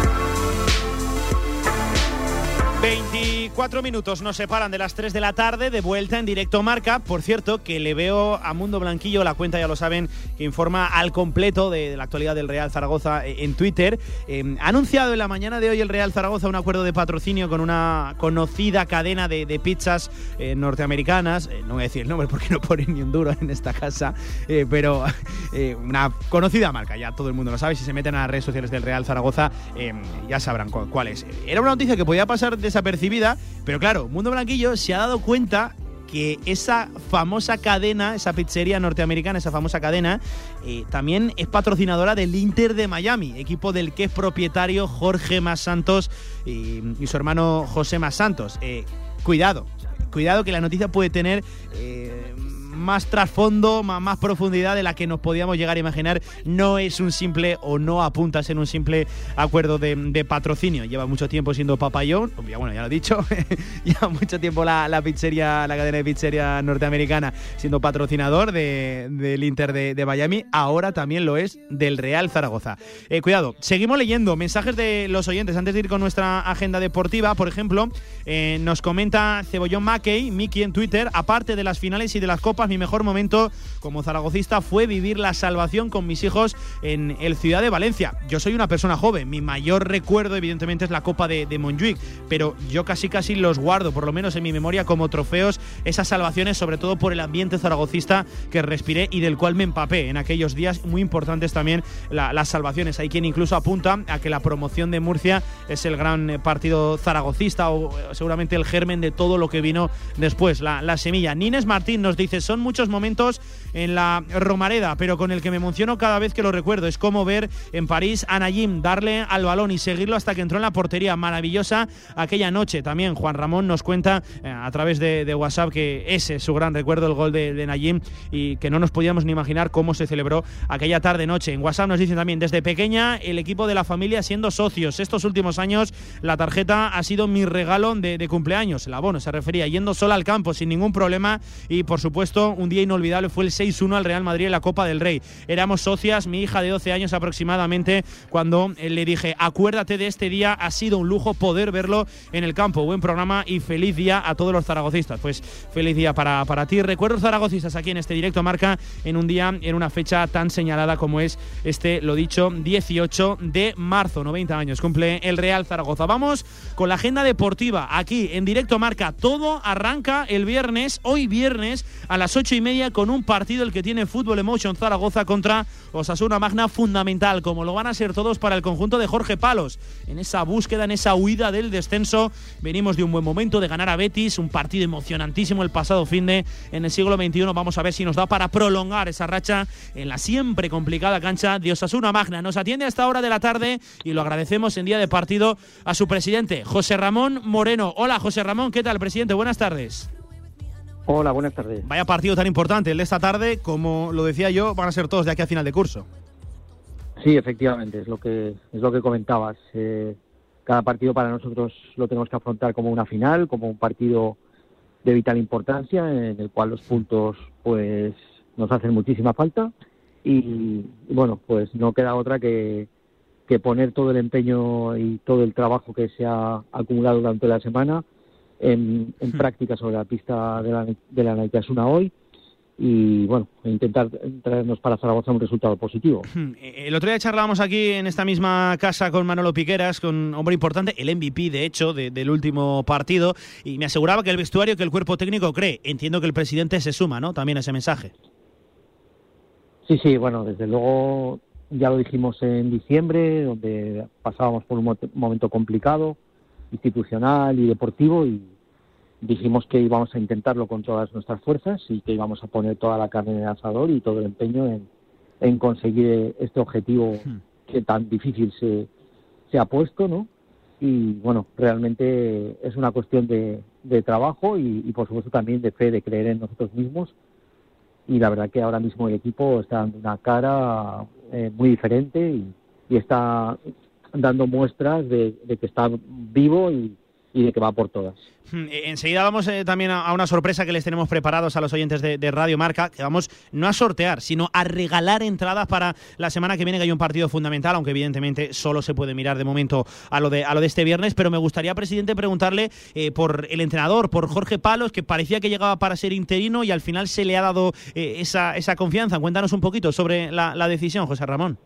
24 minutos nos separan de las 3 de la tarde, de vuelta en directo marca. Por cierto, que le veo a Mundo Blanquillo, la cuenta ya lo saben, que informa al completo de, la actualidad del Real Zaragoza eh, en Twitter. Eh, ha anunciado en la mañana de hoy el Real Zaragoza un acuerdo de patrocinio con una conocida cadena de, pizzas eh, norteamericanas. no voy a decir el nombre porque no ponen ni un duro en esta casa, pero [LAUGHS] una conocida marca, ya todo el mundo lo sabe. Si se meten a las redes sociales del Real Zaragoza, ya sabrán cuál es. Era una noticia que podía pasar de desapercibida, pero claro, Mundo Blanquillo se ha dado cuenta que esa famosa cadena, esa pizzería norteamericana, esa famosa cadena, eh, también es patrocinadora del Inter de Miami, equipo del que es propietario Jorge Más Santos y, su hermano José Más Santos. Eh, cuidado, cuidado que la noticia puede tener eh, más trasfondo, más, profundidad de la que nos podíamos llegar a imaginar. No es un simple o no apunta a ser un simple acuerdo de, patrocinio. Lleva mucho tiempo siendo papayón, bueno, ya lo he dicho, [LAUGHS] lleva mucho tiempo la, pizzería, la cadena de pizzería norteamericana siendo patrocinador del Inter de, Miami. Ahora también lo es del Real Zaragoza. Eh, cuidado, seguimos leyendo mensajes de los oyentes antes de ir con nuestra agenda deportiva. Por ejemplo, eh, nos comenta Cebollón Mackey, Miki en Twitter, aparte de las finales y de las copas mi mejor momento como zaragocista fue vivir la salvación con mis hijos en el Ciudad de Valencia. Yo soy una persona joven, mi mayor recuerdo evidentemente es la Copa de, de Montjuic, pero yo casi casi los guardo, por lo menos en mi memoria, como trofeos, esas salvaciones, sobre todo por el ambiente zaragocista que respiré y del cual me empapé en aquellos días. Muy importantes también las salvaciones. Hay quien incluso apunta a que la promoción de Murcia es el gran eh, partido zaragocista o eh, seguramente el germen de todo lo que vino después, la, la semilla. Nines Martín nos dice, son muchos momentos en la Romareda, pero con el que me emociono cada vez que lo recuerdo. Es como ver en París a Nayim darle al balón y seguirlo hasta que entró en la portería. Maravillosa aquella noche. También Juan Ramón nos cuenta eh, a través de, WhatsApp que ese es su gran recuerdo, el gol de, de Nayim, y que no nos podíamos ni imaginar cómo se celebró aquella tarde-noche. En WhatsApp nos dicen también, desde pequeña, el equipo de la familia siendo socios. Estos últimos años, la tarjeta ha sido mi regalo de, de cumpleaños. El abono se refería yendo sola al campo sin ningún problema y, por supuesto, un día inolvidable, fue el 6-1 al Real Madrid en la Copa del Rey. Éramos socias, mi hija de 12 años aproximadamente, cuando eh, le dije, acuérdate de este día, ha sido un lujo poder verlo en el campo. Buen programa y feliz día a todos los zaragocistas. Pues feliz día para, para ti. Recuerdos zaragocistas aquí en este directo marca en un día, en una fecha tan señalada como es este, lo dicho, 18 de marzo, 90 años, cumple el Real Zaragoza. Vamos con la agenda deportiva aquí en directo marca. Todo arranca el viernes, hoy viernes, a las 8 y media, con un partido el que tiene Fútbol Emotion Zaragoza contra Osasuna Magna, fundamental, como lo van a ser todos para el conjunto de Jorge Palos. En esa búsqueda, en esa huida del descenso, venimos de un buen momento de ganar a Betis, un partido emocionantísimo el pasado fin de en el siglo XXI. Vamos a ver si nos da para prolongar esa racha en la siempre complicada cancha de Osasuna Magna. Nos atiende a esta hora de la tarde y lo agradecemos en día de partido a su presidente, José Ramón Moreno. Hola, José Ramón, ¿qué tal, presidente? Buenas tardes. Hola, buenas tardes. Vaya partido tan importante el de esta tarde, como lo decía yo, van a ser todos de aquí a final de curso. Sí, efectivamente, es lo que es lo que comentabas. Eh, cada partido para nosotros lo tenemos que afrontar como una final, como un partido de vital importancia, en el cual los puntos pues nos hacen muchísima falta y, bueno, pues no queda otra que, que poner todo el empeño y todo el trabajo que se ha acumulado durante la semana en, en práctica sobre la pista de la, de la Naitasuna hoy y bueno, intentar traernos para Zaragoza un resultado positivo. El otro día charlábamos aquí en esta misma casa con Manolo Piqueras, con hombre importante, el MVP de hecho del último partido, y me aseguraba que el vestuario, que el cuerpo técnico cree. Entiendo que el presidente se suma, ¿no? También a ese mensaje. Sí, sí, bueno, desde luego ya lo dijimos en diciembre, donde pasábamos por un momento complicado, institucional y deportivo, y dijimos que íbamos a intentarlo con todas nuestras fuerzas y que íbamos a poner toda la carne en el asador y todo el empeño en, en conseguir este objetivo que tan difícil se, se ha puesto, ¿no? Y bueno, realmente es una cuestión de, de trabajo y, y por supuesto también de fe, de creer en nosotros mismos y la verdad que ahora mismo el equipo está dando una cara eh, muy diferente y, y, está dando muestras de, que está vivo y, de que va por todas. Enseguida vamos eh, también a, una sorpresa que les tenemos preparados a los oyentes de, Radio Marca, que vamos no a sortear, sino a regalar entradas para la semana que viene, que hay un partido fundamental, aunque evidentemente solo se puede mirar de momento a lo de, a lo de este viernes, pero me gustaría, presidente, preguntarle eh, por el entrenador, por Jorge Palos, que parecía que llegaba para ser interino y al final se le ha dado eh, esa, esa confianza. Cuéntanos un poquito sobre la decisión, José Ramón.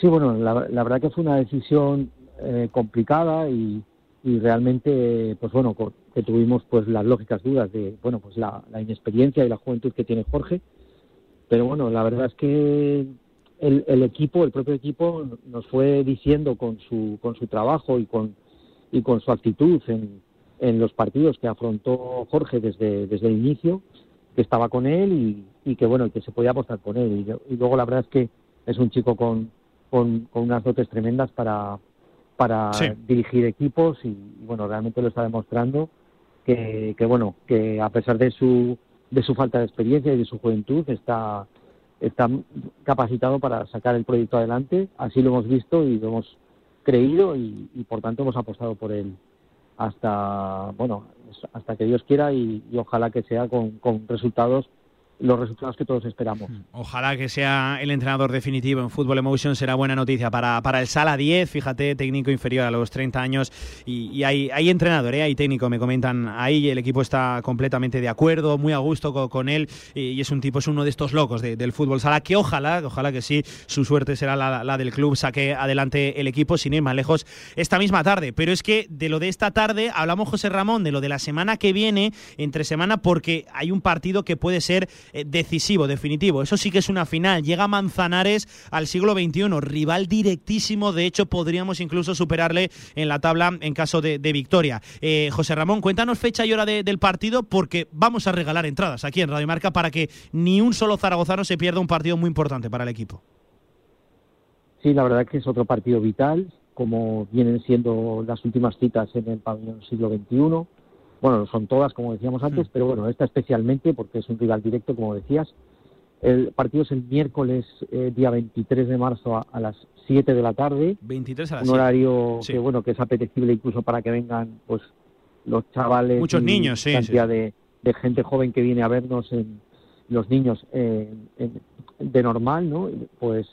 Sí, bueno, la, verdad que fue una decisión eh, complicada y, y realmente, pues bueno, que tuvimos pues las lógicas dudas de, bueno, pues la, inexperiencia y la juventud que tiene Jorge. Pero bueno, la verdad es que el, el, equipo, el propio equipo, nos fue diciendo con su, con su trabajo y con, y con su actitud en, en los partidos que afrontó Jorge desde, desde el inicio, que estaba con él y, y que bueno, que se podía apostar con él. Y, y luego la verdad es que es un chico con, con, con unas dotes tremendas para, para sí. dirigir equipos y, bueno realmente lo está demostrando que, que, bueno que a pesar de su de su falta de experiencia y de su juventud está está capacitado para sacar el proyecto adelante así lo hemos visto y lo hemos creído y, y por tanto hemos apostado por él hasta bueno hasta que Dios quiera y, y ojalá que sea con, con resultados los resultados que todos esperamos. Ojalá que sea el entrenador definitivo en Fútbol Emotion, será buena noticia para, para el Sala 10, fíjate, técnico inferior a los 30 años y, hay, hay entrenador, ¿eh? hay técnico, me comentan ahí, el equipo está completamente de acuerdo, muy a gusto con, con él y, es un tipo, es uno de estos locos de, del fútbol Sala, que ojalá, ojalá que sí, su suerte será la, del club, saque adelante el equipo sin ir más lejos esta misma tarde, pero es que de lo de esta tarde hablamos José Ramón, de lo de la semana que viene, entre semana, porque hay un partido que puede ser eh, decisivo, definitivo. Eso sí que es una final. Llega Manzanares al siglo XXI, rival directísimo. De hecho, podríamos incluso superarle en la tabla en caso de, victoria. Eh, José Ramón, cuéntanos fecha y hora de, del partido porque vamos a regalar entradas aquí en Radio Marca para que ni un solo zaragozano se pierda un partido muy importante para el equipo. Sí, la verdad que es otro partido vital, como vienen siendo las últimas citas en el pabellón siglo XXI bueno, son todas, como decíamos antes, pero bueno, esta especialmente porque es un rival directo, como decías. El partido es el miércoles, eh, día 23 de marzo, a, a, las 7 de la tarde. 23 a las Un horario sí. que, bueno, que es apetecible incluso para que vengan, pues, los chavales. Muchos niños, sí. Cantidad sí. De, de gente joven que viene a vernos en los niños eh, de normal, ¿no? Pues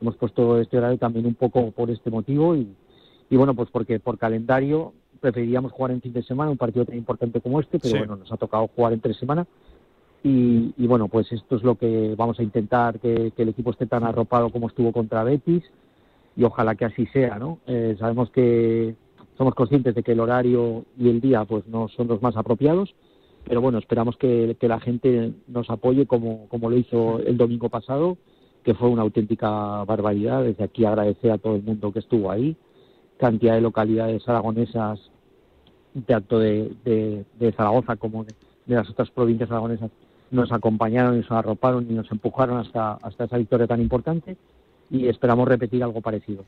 hemos puesto este horario también un poco por este motivo y, y bueno, pues porque por calendario preferiríamos jugar en fin de semana un partido tan importante como este, pero bueno, nos ha tocado jugar en tres semanas y, y, bueno, pues esto es lo que vamos a intentar, que, que, el equipo esté tan arropado como estuvo contra Betis y ojalá que así sea, ¿no? Eh, sabemos que somos conscientes de que el horario y el día pues no son los más apropiados, pero bueno, esperamos que, que la gente nos apoye como, como lo hizo el domingo pasado, que fue una auténtica barbaridad. Desde aquí agradecer a todo el mundo que estuvo ahí, cantidad de localidades aragonesas, tanto de, de, de Zaragoza como de, de las otras provincias aragonesas nos acompañaron y nos arroparon y nos empujaron hasta, hasta esa victoria tan importante y esperamos repetir algo parecido.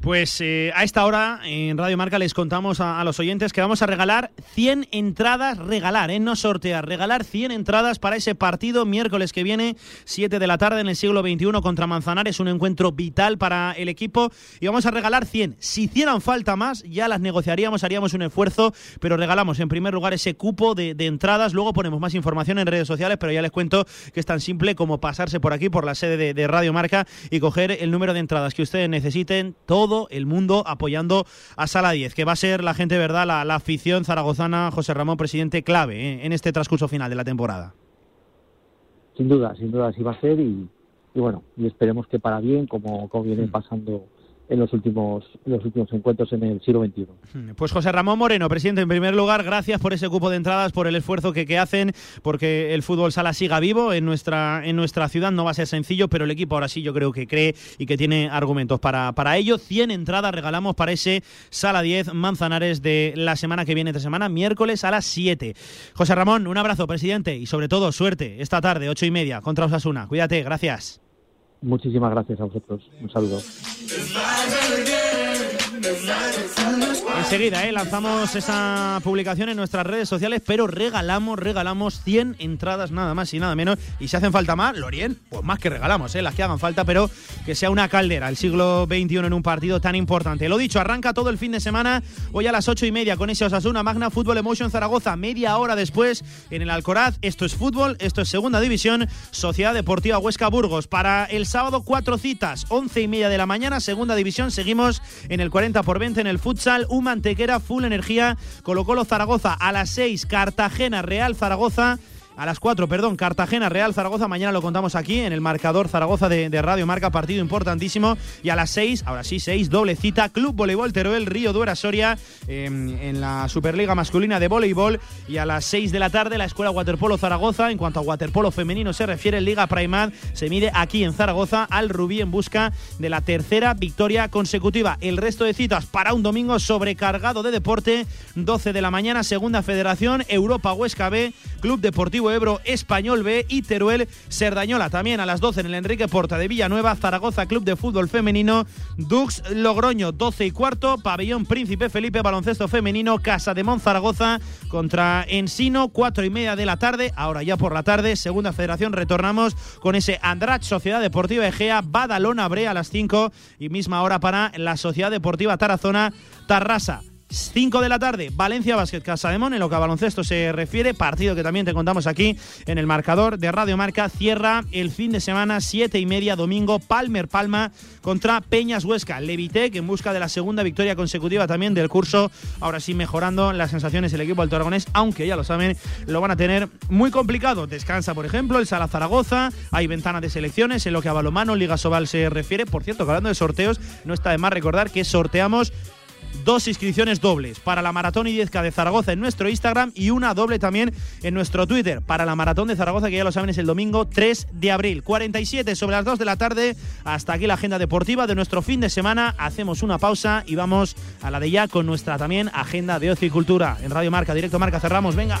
Pues eh, a esta hora en Radio Marca les contamos a, los oyentes que vamos a regalar 100 entradas, regalar, ¿eh? no sortear, regalar 100 entradas para ese partido miércoles que viene, 7 de la tarde en el siglo XXI contra Manzanares, un encuentro vital para el equipo y vamos a regalar 100. Si hicieran falta más, ya las negociaríamos, haríamos un esfuerzo, pero regalamos en primer lugar ese cupo de, entradas, luego ponemos más información en redes sociales, pero ya les cuento que es tan simple como pasarse por aquí, por la sede de, Radio Marca y coger el número de entradas que ustedes necesiten, el mundo apoyando a Sala 10, que va a ser la gente, ¿verdad? La, la afición zaragozana, José Ramón, presidente clave ¿eh? en este transcurso final de la temporada. Sin duda, sin duda así va a ser y, y bueno, y esperemos que para bien, como, como viene pasando en los últimos los últimos encuentros en el siglo XXI. Pues José Ramón Moreno, presidente, en primer lugar, gracias por ese cupo de entradas, por el esfuerzo que, que hacen, porque el fútbol sala siga vivo en nuestra en nuestra ciudad. No va a ser sencillo, pero el equipo ahora sí yo creo que cree y que tiene argumentos para, para ello. 100 entradas regalamos para ese Sala 10 Manzanares de la semana que viene, esta semana, miércoles a las 7. José Ramón, un abrazo, presidente, y sobre todo suerte esta tarde, ocho y media, contra Osasuna. Cuídate, gracias. Muchísimas gracias a vosotros. Un saludo. Enseguida ¿eh? lanzamos esa publicación en nuestras redes sociales, pero regalamos, regalamos 100 entradas nada más y nada menos. Y si hacen falta más, Lorien, pues más que regalamos, ¿eh? las que hagan falta, pero que sea una caldera el siglo XXI en un partido tan importante. Lo dicho, arranca todo el fin de semana, hoy a las 8 y media con ese Osasuna Magna Fútbol Emotion Zaragoza, media hora después en el Alcoraz. Esto es fútbol, esto es segunda división, Sociedad Deportiva Huesca Burgos. Para el sábado, cuatro citas, 11 y media de la mañana, segunda división, seguimos en el 40 por 20 en el futsal, un mantequera, full energía, Colo Colo Zaragoza a las 6, Cartagena Real Zaragoza. A las 4, perdón, Cartagena, Real Zaragoza. Mañana lo contamos aquí en el marcador Zaragoza de, Radio Marca, partido importantísimo. Y a las 6, ahora sí, 6, doble cita, Club Voleibol Teruel, Río Duera Soria, eh, en la Superliga Masculina de Voleibol. Y a las 6 de la tarde, la Escuela Waterpolo Zaragoza. En cuanto a waterpolo femenino se refiere, Liga Primad se mide aquí en Zaragoza al Rubí en busca de la tercera victoria consecutiva. El resto de citas para un domingo sobrecargado de deporte. 12 de la mañana, Segunda Federación, Europa Huesca B, Club Deportivo Ebro, Español B y Teruel Serdañola. También a las 12 en el Enrique Porta de Villanueva, Zaragoza Club de Fútbol Femenino, Dux Logroño 12 y cuarto, Pabellón Príncipe Felipe Baloncesto Femenino, Casa de Zaragoza contra Ensino, 4 y media de la tarde. Ahora ya por la tarde, Segunda Federación, retornamos con ese Andrach Sociedad Deportiva Egea, Badalona Bre a las 5 y misma hora para la Sociedad Deportiva Tarazona, Tarrasa. 5 de la tarde, Valencia Basket Casademón, en lo que a baloncesto se refiere, partido que también te contamos aquí en el marcador de Radio Marca, cierra el fin de semana, 7 y media, domingo, Palmer Palma contra Peñas Huesca, Levitec en busca de la segunda victoria consecutiva también del curso, ahora sí mejorando las sensaciones el equipo del Aragonés, aunque ya lo saben, lo van a tener muy complicado, descansa por ejemplo el Sala Zaragoza, hay ventana de selecciones en lo que a balomano, Liga Sobal se refiere, por cierto, hablando de sorteos, no está de más recordar que sorteamos dos inscripciones dobles para la Maratón y 10K de Zaragoza en nuestro Instagram y una doble también en nuestro Twitter para la Maratón de Zaragoza, que ya lo saben es el domingo 3 de abril. 47 sobre las 2 de la tarde. Hasta aquí la agenda deportiva de nuestro fin de semana. Hacemos una pausa y vamos a la de ya con nuestra también agenda de ocio y cultura. En Radio Marca, Directo Marca, cerramos. Venga.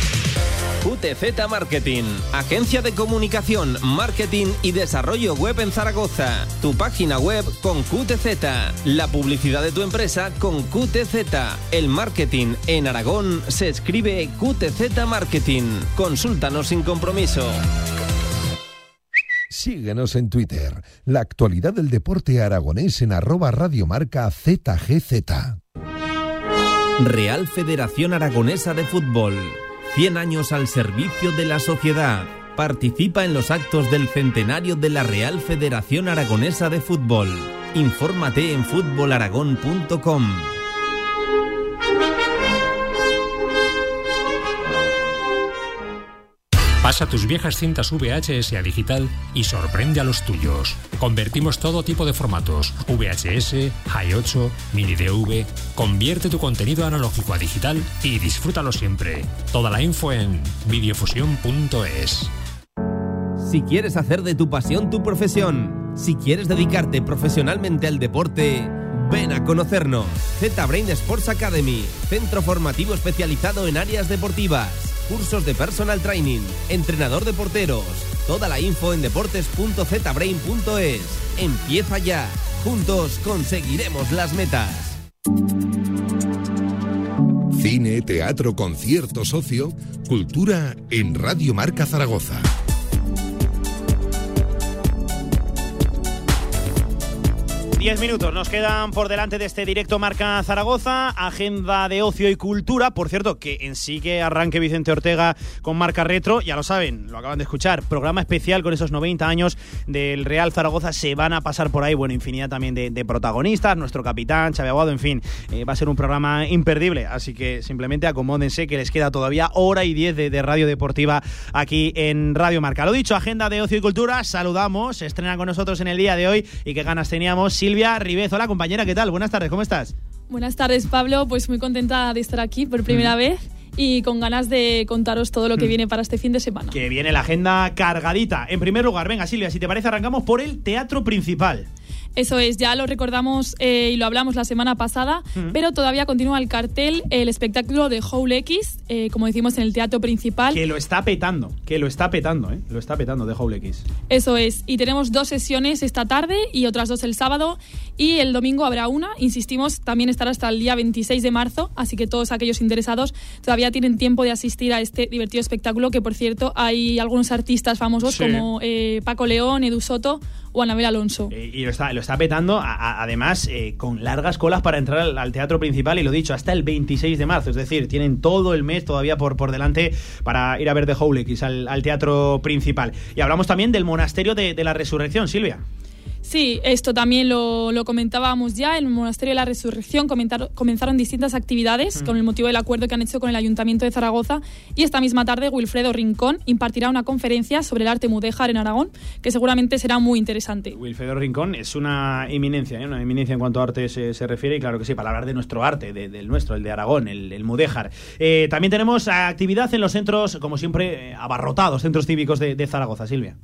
QTZ Marketing, agencia de comunicación, marketing y desarrollo web en Zaragoza. Tu página web con QTZ, la publicidad de tu empresa con QTZ. El marketing en Aragón se escribe QTZ Marketing. Consúltanos sin compromiso. Síguenos en Twitter, la actualidad del deporte aragonés en arroba radiomarca ZGZ. Real Federación Aragonesa de Fútbol. 100 años al servicio de la sociedad. Participa en los actos del centenario de la Real Federación Aragonesa de Fútbol. Infórmate en fútbolaragón.com. Pasa tus viejas cintas VHS a digital y sorprende a los tuyos. Convertimos todo tipo de formatos, VHS, Hi8, Mini DV. Convierte tu contenido analógico a digital y disfrútalo siempre. Toda la info en videofusión.es. Si quieres hacer de tu pasión tu profesión, si quieres dedicarte profesionalmente al deporte, ven a conocernos. Z-Brain Sports Academy, centro formativo especializado en áreas deportivas, cursos de personal training, entrenador de porteros. Toda la info en deportes.zbrain.es. Empieza ya. Juntos conseguiremos las metas. Cine, teatro, concierto, socio, cultura en Radio Marca Zaragoza. Diez minutos nos quedan por delante de este directo Marca Zaragoza, agenda de ocio y cultura. Por cierto, que en sí que arranque Vicente Ortega con Marca Retro, ya lo saben, lo acaban de escuchar. Programa especial con esos 90 años del Real Zaragoza. Se van a pasar por ahí, bueno, infinidad también de, protagonistas, nuestro capitán, Xavi Aguado, en fin. eh, va a ser un programa imperdible, así que simplemente acomódense que les queda todavía hora y diez de, de radio deportiva aquí en Radio Marca. Lo dicho, agenda de ocio y cultura. Saludamos, estrena con nosotros en el día de hoy y qué ganas teníamos. Silvia Ribez, hola compañera, ¿qué tal? Buenas tardes, ¿cómo estás? Buenas tardes, Pablo. Pues muy contenta de estar aquí por primera vez y con ganas de contaros todo lo que Mm. viene para este fin de semana. Que viene la agenda cargadita. En primer lugar, venga Silvia, si te parece arrancamos por el teatro principal. Eso es, ya lo recordamos eh, y lo hablamos la semana pasada, pero todavía continúa el cartel, el espectáculo de Howl X, eh, como decimos en el teatro principal. Que lo está petando, que lo está petando, ¿eh? Lo está petando de Howl X. Eso es, y tenemos dos sesiones esta tarde y otras dos el sábado y el domingo habrá una, insistimos, también estará hasta el día 26 de marzo, así que todos aquellos interesados todavía tienen tiempo de asistir a este divertido espectáculo que por cierto hay algunos artistas famosos Sí. como eh, Paco León, Edu Soto o Anabel Alonso. Eh, y lo está, lo está petando, además, eh, con largas colas para entrar al, teatro principal, y lo dicho, hasta el 26 de marzo. Es decir, tienen todo el mes todavía por, por delante para ir a ver The Howl X al, teatro principal. Y hablamos también del monasterio de la resurrección, Silvia. Sí, esto también lo, lo comentábamos ya. En el Monasterio de la Resurrección comenzaron distintas actividades Mm. con el motivo del acuerdo que han hecho con el Ayuntamiento de Zaragoza. Y esta misma tarde, Wilfredo Rincón impartirá una conferencia sobre el arte mudéjar en Aragón, que seguramente será muy interesante. Wilfredo Rincón es una eminencia, ¿eh? una eminencia en cuanto a arte se, se refiere, y claro que sí, para hablar de nuestro arte, de- del nuestro, el de Aragón, el, el mudéjar. Eh, también tenemos actividad en los centros, como siempre, eh, abarrotados, centros cívicos de, de Zaragoza, Silvia.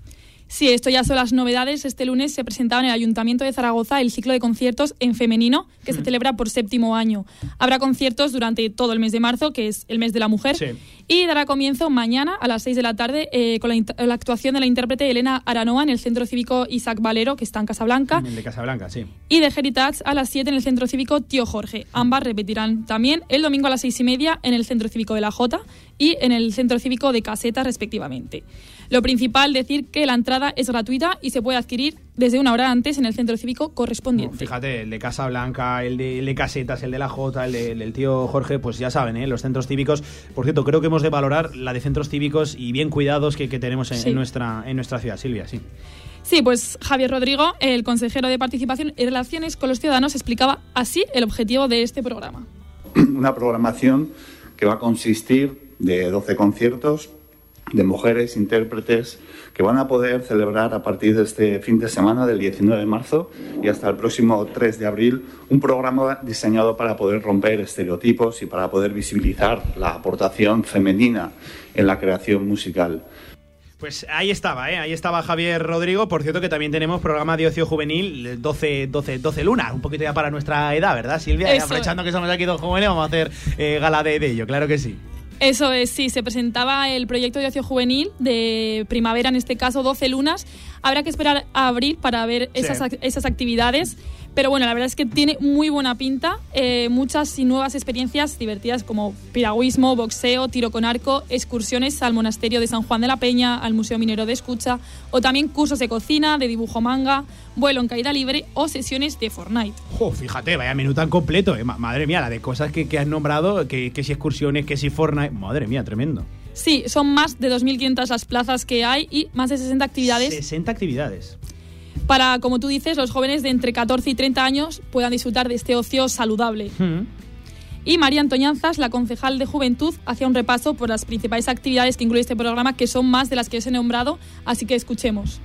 Sí, esto ya son las novedades. Este lunes se presentaba en el Ayuntamiento de Zaragoza el ciclo de conciertos en femenino que se celebra por séptimo año. Habrá conciertos durante todo el mes de marzo, que es el mes de la mujer, y dará comienzo mañana a las 6 de la tarde eh, con la actuación de la intérprete Elena Aranoa en el Centro Cívico Isaac Valero, que está en Casablanca, El de Casablanca, sí. y de Heritage a las 7 en el Centro Cívico Tío Jorge. Ambas repetirán también el domingo a las 6 y media en el Centro Cívico de la Jota y en el Centro Cívico de Caseta, respectivamente. Lo principal, decir que la entrada es gratuita y se puede adquirir desde una hora antes en el Centro Cívico correspondiente. Fíjate, el de Casa Blanca, el de, el de Casetas, el de la Jota, el, de- el del tío Jorge, pues ya saben, ¿eh? los centros cívicos. Por cierto, creo que hemos de valorar la de centros cívicos y bien cuidados que, que tenemos en, Sí. en nuestra, en nuestra ciudad, Silvia, sí. Sí, pues Javier Rodrigo, el consejero de Participación y Relaciones con los Ciudadanos, explicaba así el objetivo de este programa. [CLEARS THROAT] una programación que va a consistir de 12 conciertos de mujeres intérpretes que van a poder celebrar a partir de este fin de semana del 19 de marzo y hasta el próximo 3 de abril un programa diseñado para poder romper estereotipos y para poder visibilizar la aportación femenina en la creación musical. Pues ahí estaba, ¿eh? ahí estaba Javier Rodrigo. Por cierto, que también tenemos programa de ocio juvenil 12, 12, 12 lunas, un poquito ya para nuestra edad, ¿verdad, Silvia? Y aprovechando que somos aquí dos jóvenes, vamos a hacer eh, gala de, de ello, claro que sí. Eso es, sí, se presentaba el proyecto de ocio juvenil de primavera, en este caso 12 lunas. Habrá que esperar a abril para ver esas, esas actividades. Pero bueno, la verdad es que tiene muy buena pinta. eh, muchas y nuevas experiencias divertidas como piragüismo, boxeo, tiro con arco, excursiones al monasterio de San Juan de la Peña, al Museo Minero de Escucha, o también cursos de cocina, de dibujo manga, vuelo en caída libre o sesiones de Fortnite. Jo, fíjate, vaya menú tan completo, ¿eh? Ma- Madre mía, la de cosas que, que has nombrado, que, que si excursiones, que si Fortnite. Madre mía, tremendo. Sí, son más de 2.500 las plazas que hay y más de 60 actividades 60 actividades. Para, como tú dices, los jóvenes de entre 14 y 30 años puedan disfrutar de este ocio saludable. Y María Antoñanzas, la concejal de Juventud, hacía un repaso por las principales actividades que incluye este programa, que son más de las que os he nombrado, así que escuchemos.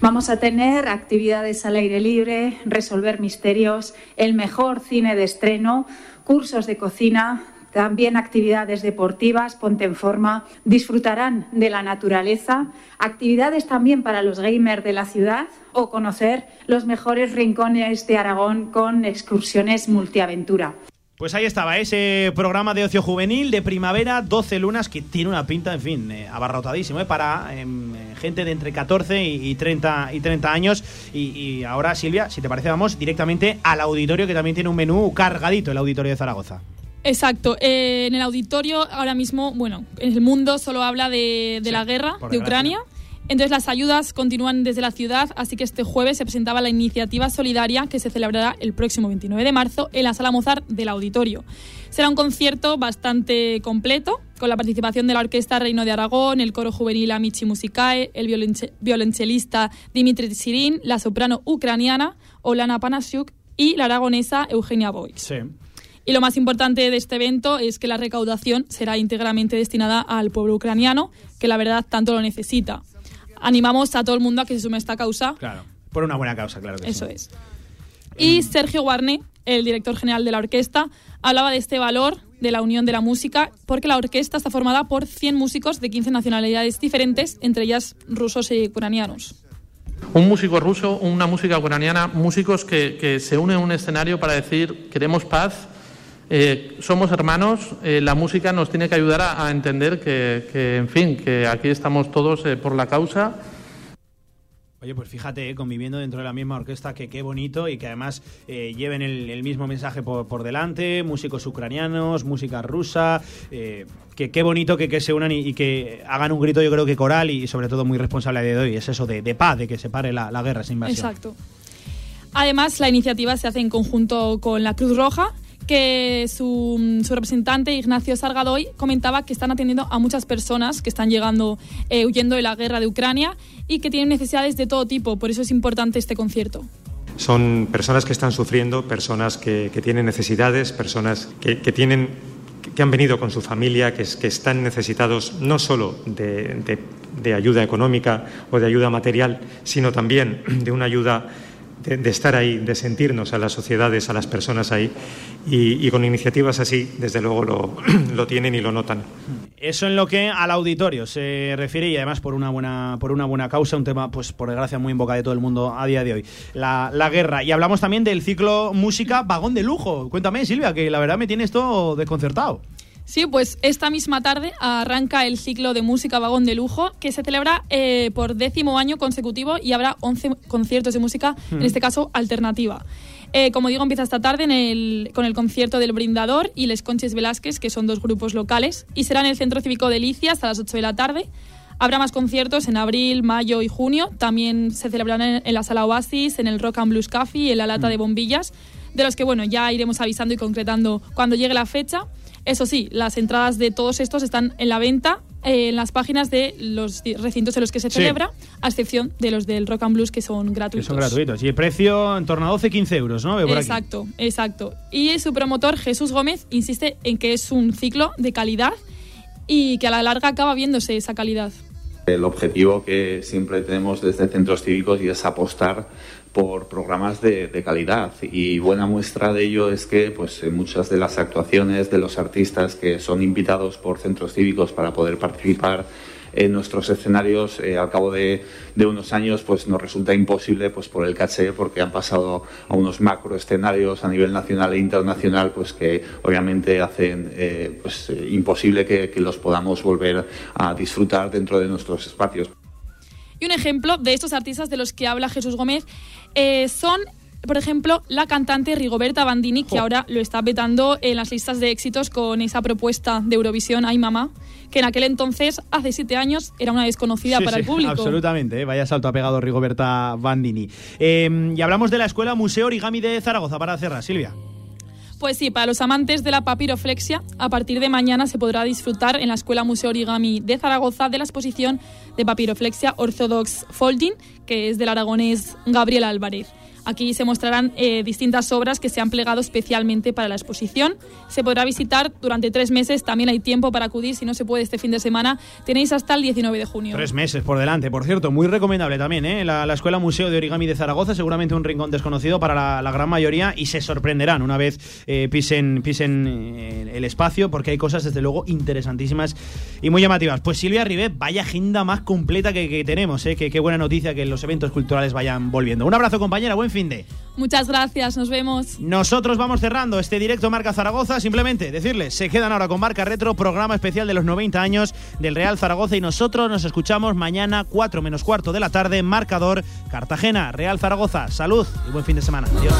Vamos a tener actividades al aire libre, resolver misterios, el mejor cine de estreno, cursos de cocina, también actividades deportivas, ponte en forma, disfrutarán de la naturaleza, actividades también para los gamers de la ciudad o conocer los mejores rincones de Aragón con excursiones multiaventura. Pues ahí estaba ese programa de ocio juvenil de primavera, 12 lunas, que tiene una pinta, en fin, eh, abarrotadísimo, ¿eh? para em, eh, gente de entre 14 y, y 30, y 30 años. Y ahora, Silvia, si te parece, vamos directamente al auditorio, que también tiene un menú cargadito, el auditorio de Zaragoza. Exacto. eh, en el auditorio ahora mismo, bueno, en el mundo solo habla de, de la guerra de. Ucrania. Entonces las ayudas continúan desde la ciudad, así que este jueves se presentaba la iniciativa solidaria que se celebrará el próximo 29 de marzo en la Sala Mozart del auditorio. Será un concierto bastante completo, con la participación de la Orquesta Reino de Aragón, el coro juvenil Amici Musicae, el violonche- violonchelista Dimitri Sirin, la soprano ucraniana Olana Panasiuk y la aragonesa Eugenia Boix. Sí. Y lo más importante de este evento es que la recaudación será íntegramente destinada al pueblo ucraniano, que la verdad tanto lo necesita. Animamos a todo el mundo a que se sume a esta causa. Claro. Por una buena causa, claro que Eso sí. es. Y Sergio Guarne, el director general de la orquesta, hablaba de este valor de la unión de la música, porque la orquesta está formada por 100 músicos de 15 nacionalidades diferentes, entre ellas rusos y ucranianos. Un músico ruso, una música ucraniana, músicos que, que se unen en un escenario para decir queremos paz, eh, somos hermanos, eh, la música nos tiene que ayudar a, a entender que, que, en fin, que aquí estamos todos eh, por la causa. Oye, pues fíjate, eh, conviviendo dentro de la misma orquesta, que qué bonito y que además eh, lleven el, el mismo mensaje por, por delante, músicos ucranianos, música rusa, eh, que qué bonito que, que se unan y, y que hagan un grito, yo creo que coral y sobre todo muy responsable de hoy, es eso de, de paz, de que se pare la, la guerra sin invasión. Exacto. Además, la iniciativa se hace en conjunto con la Cruz Roja, que su, su representante, Ignacio Sargadoy, comentaba que están atendiendo a muchas personas que están llegando eh, huyendo de la guerra de Ucrania y que tienen necesidades de todo tipo. Por eso es importante este concierto. Son personas que están sufriendo, personas que, tienen necesidades, personas que, tienen que han venido con su familia, que, que están necesitados no solo de- de ayuda económica o de ayuda material, sino también de una ayuda de, estar ahí, de sentirnos a las sociedades, a las personas ahí. Y, y con iniciativas así, desde luego, lo, [CLEARS THROAT] lo tienen y lo notan. Eso en lo que al auditorio se refiere y además por una buena por una buena causa, un tema pues por desgracia muy en boca de todo el mundo a día de hoy, la, la guerra. Y hablamos también del ciclo música vagón de lujo. Cuéntame Silvia, que la verdad me tiene esto desconcertado. Sí, pues esta misma tarde arranca el ciclo de música Vagón de Lujo, que se celebra eh, por décimo año consecutivo y habrá 11 conciertos de música, en Mm. este caso alternativa. Eh, como digo, empieza esta tarde en el- con el concierto del Brindador y Les Conches Velázquez, que son dos grupos locales, y será en el Centro Cívico de Licia hasta las 8 de la tarde. Habrá más conciertos en abril, mayo y junio. También se celebrarán en, en la Sala Oasis, en el Rock and Blues Café y en la Lata de Bombillas, de los que bueno ya iremos avisando y concretando cuando llegue la fecha. Eso sí, las entradas de todos estos están en la venta eh, en las páginas de los recintos en los que se Sí. celebra, a excepción de los del Rock and Blues que son Que gratuitos. son gratuitos. Y el precio en torno a 12-15 euros, ¿no? Veo por aquí. Exacto, exacto. Y su promotor Jesús Gómez insiste en que es un ciclo de calidad y que a la larga acaba viéndose esa calidad. El objetivo que siempre tenemos desde centros cívicos y es apostar por programas de, calidad y buena muestra de ello es que pues muchas de las actuaciones de los artistas que son invitados por centros cívicos para poder participar en nuestros escenarios eh, al cabo de, unos años pues nos resulta imposible pues por el caché porque han pasado a unos macro escenarios a nivel nacional e internacional pues que obviamente hacen eh, pues eh, imposible que los podamos volver a disfrutar dentro de nuestros espacios. Y un ejemplo de estos artistas de los que habla Jesús Gómez eh, son por ejemplo, la cantante Rigoberta Bandini, que ahora lo está vetando en las listas de éxitos con esa propuesta de Eurovisión, Ay Mamá, que en aquel entonces, hace siete años, era una desconocida sí, para sí, el público. Absolutamente, ¿eh? vaya salto ha pegado Rigoberta Bandini. Eh, y hablamos de la Escuela Museo Origami de Zaragoza, para cerrar, Silvia. Pues sí, para los amantes de la papiroflexia, a partir de mañana se podrá disfrutar en la Escuela Museo Origami de Zaragoza de la exposición de papiroflexia Orthodox Folding, que es del aragonés Gabriel Álvarez. Aquí se mostrarán eh, distintas obras que se han plegado especialmente para la exposición. Se podrá visitar durante tres meses. También hay tiempo para acudir si no se puede este fin de semana. Tenéis hasta el 19 de junio. Tres meses por delante. Por cierto, muy recomendable también ¿eh? la, la, Escuela Museo de Origami de Zaragoza. Seguramente un rincón desconocido para la, la gran mayoría y se sorprenderán una vez eh, pisen, pisen eh, el espacio porque hay cosas desde luego interesantísimas y muy llamativas. Pues Silvia Ribet, vaya agenda más completa que, que tenemos. ¿eh? Qué, buena noticia que los eventos culturales vayan volviendo. Un abrazo compañera, buen fin de. Muchas gracias, nos vemos. Nosotros vamos cerrando este directo Marca Zaragoza. Simplemente decirles, se quedan ahora con Marca Retro, programa especial de los 90 años del Real Zaragoza. Y nosotros nos escuchamos mañana, 4 menos cuarto de la tarde, marcador Cartagena, Real Zaragoza. Salud y buen fin de semana. Adiós.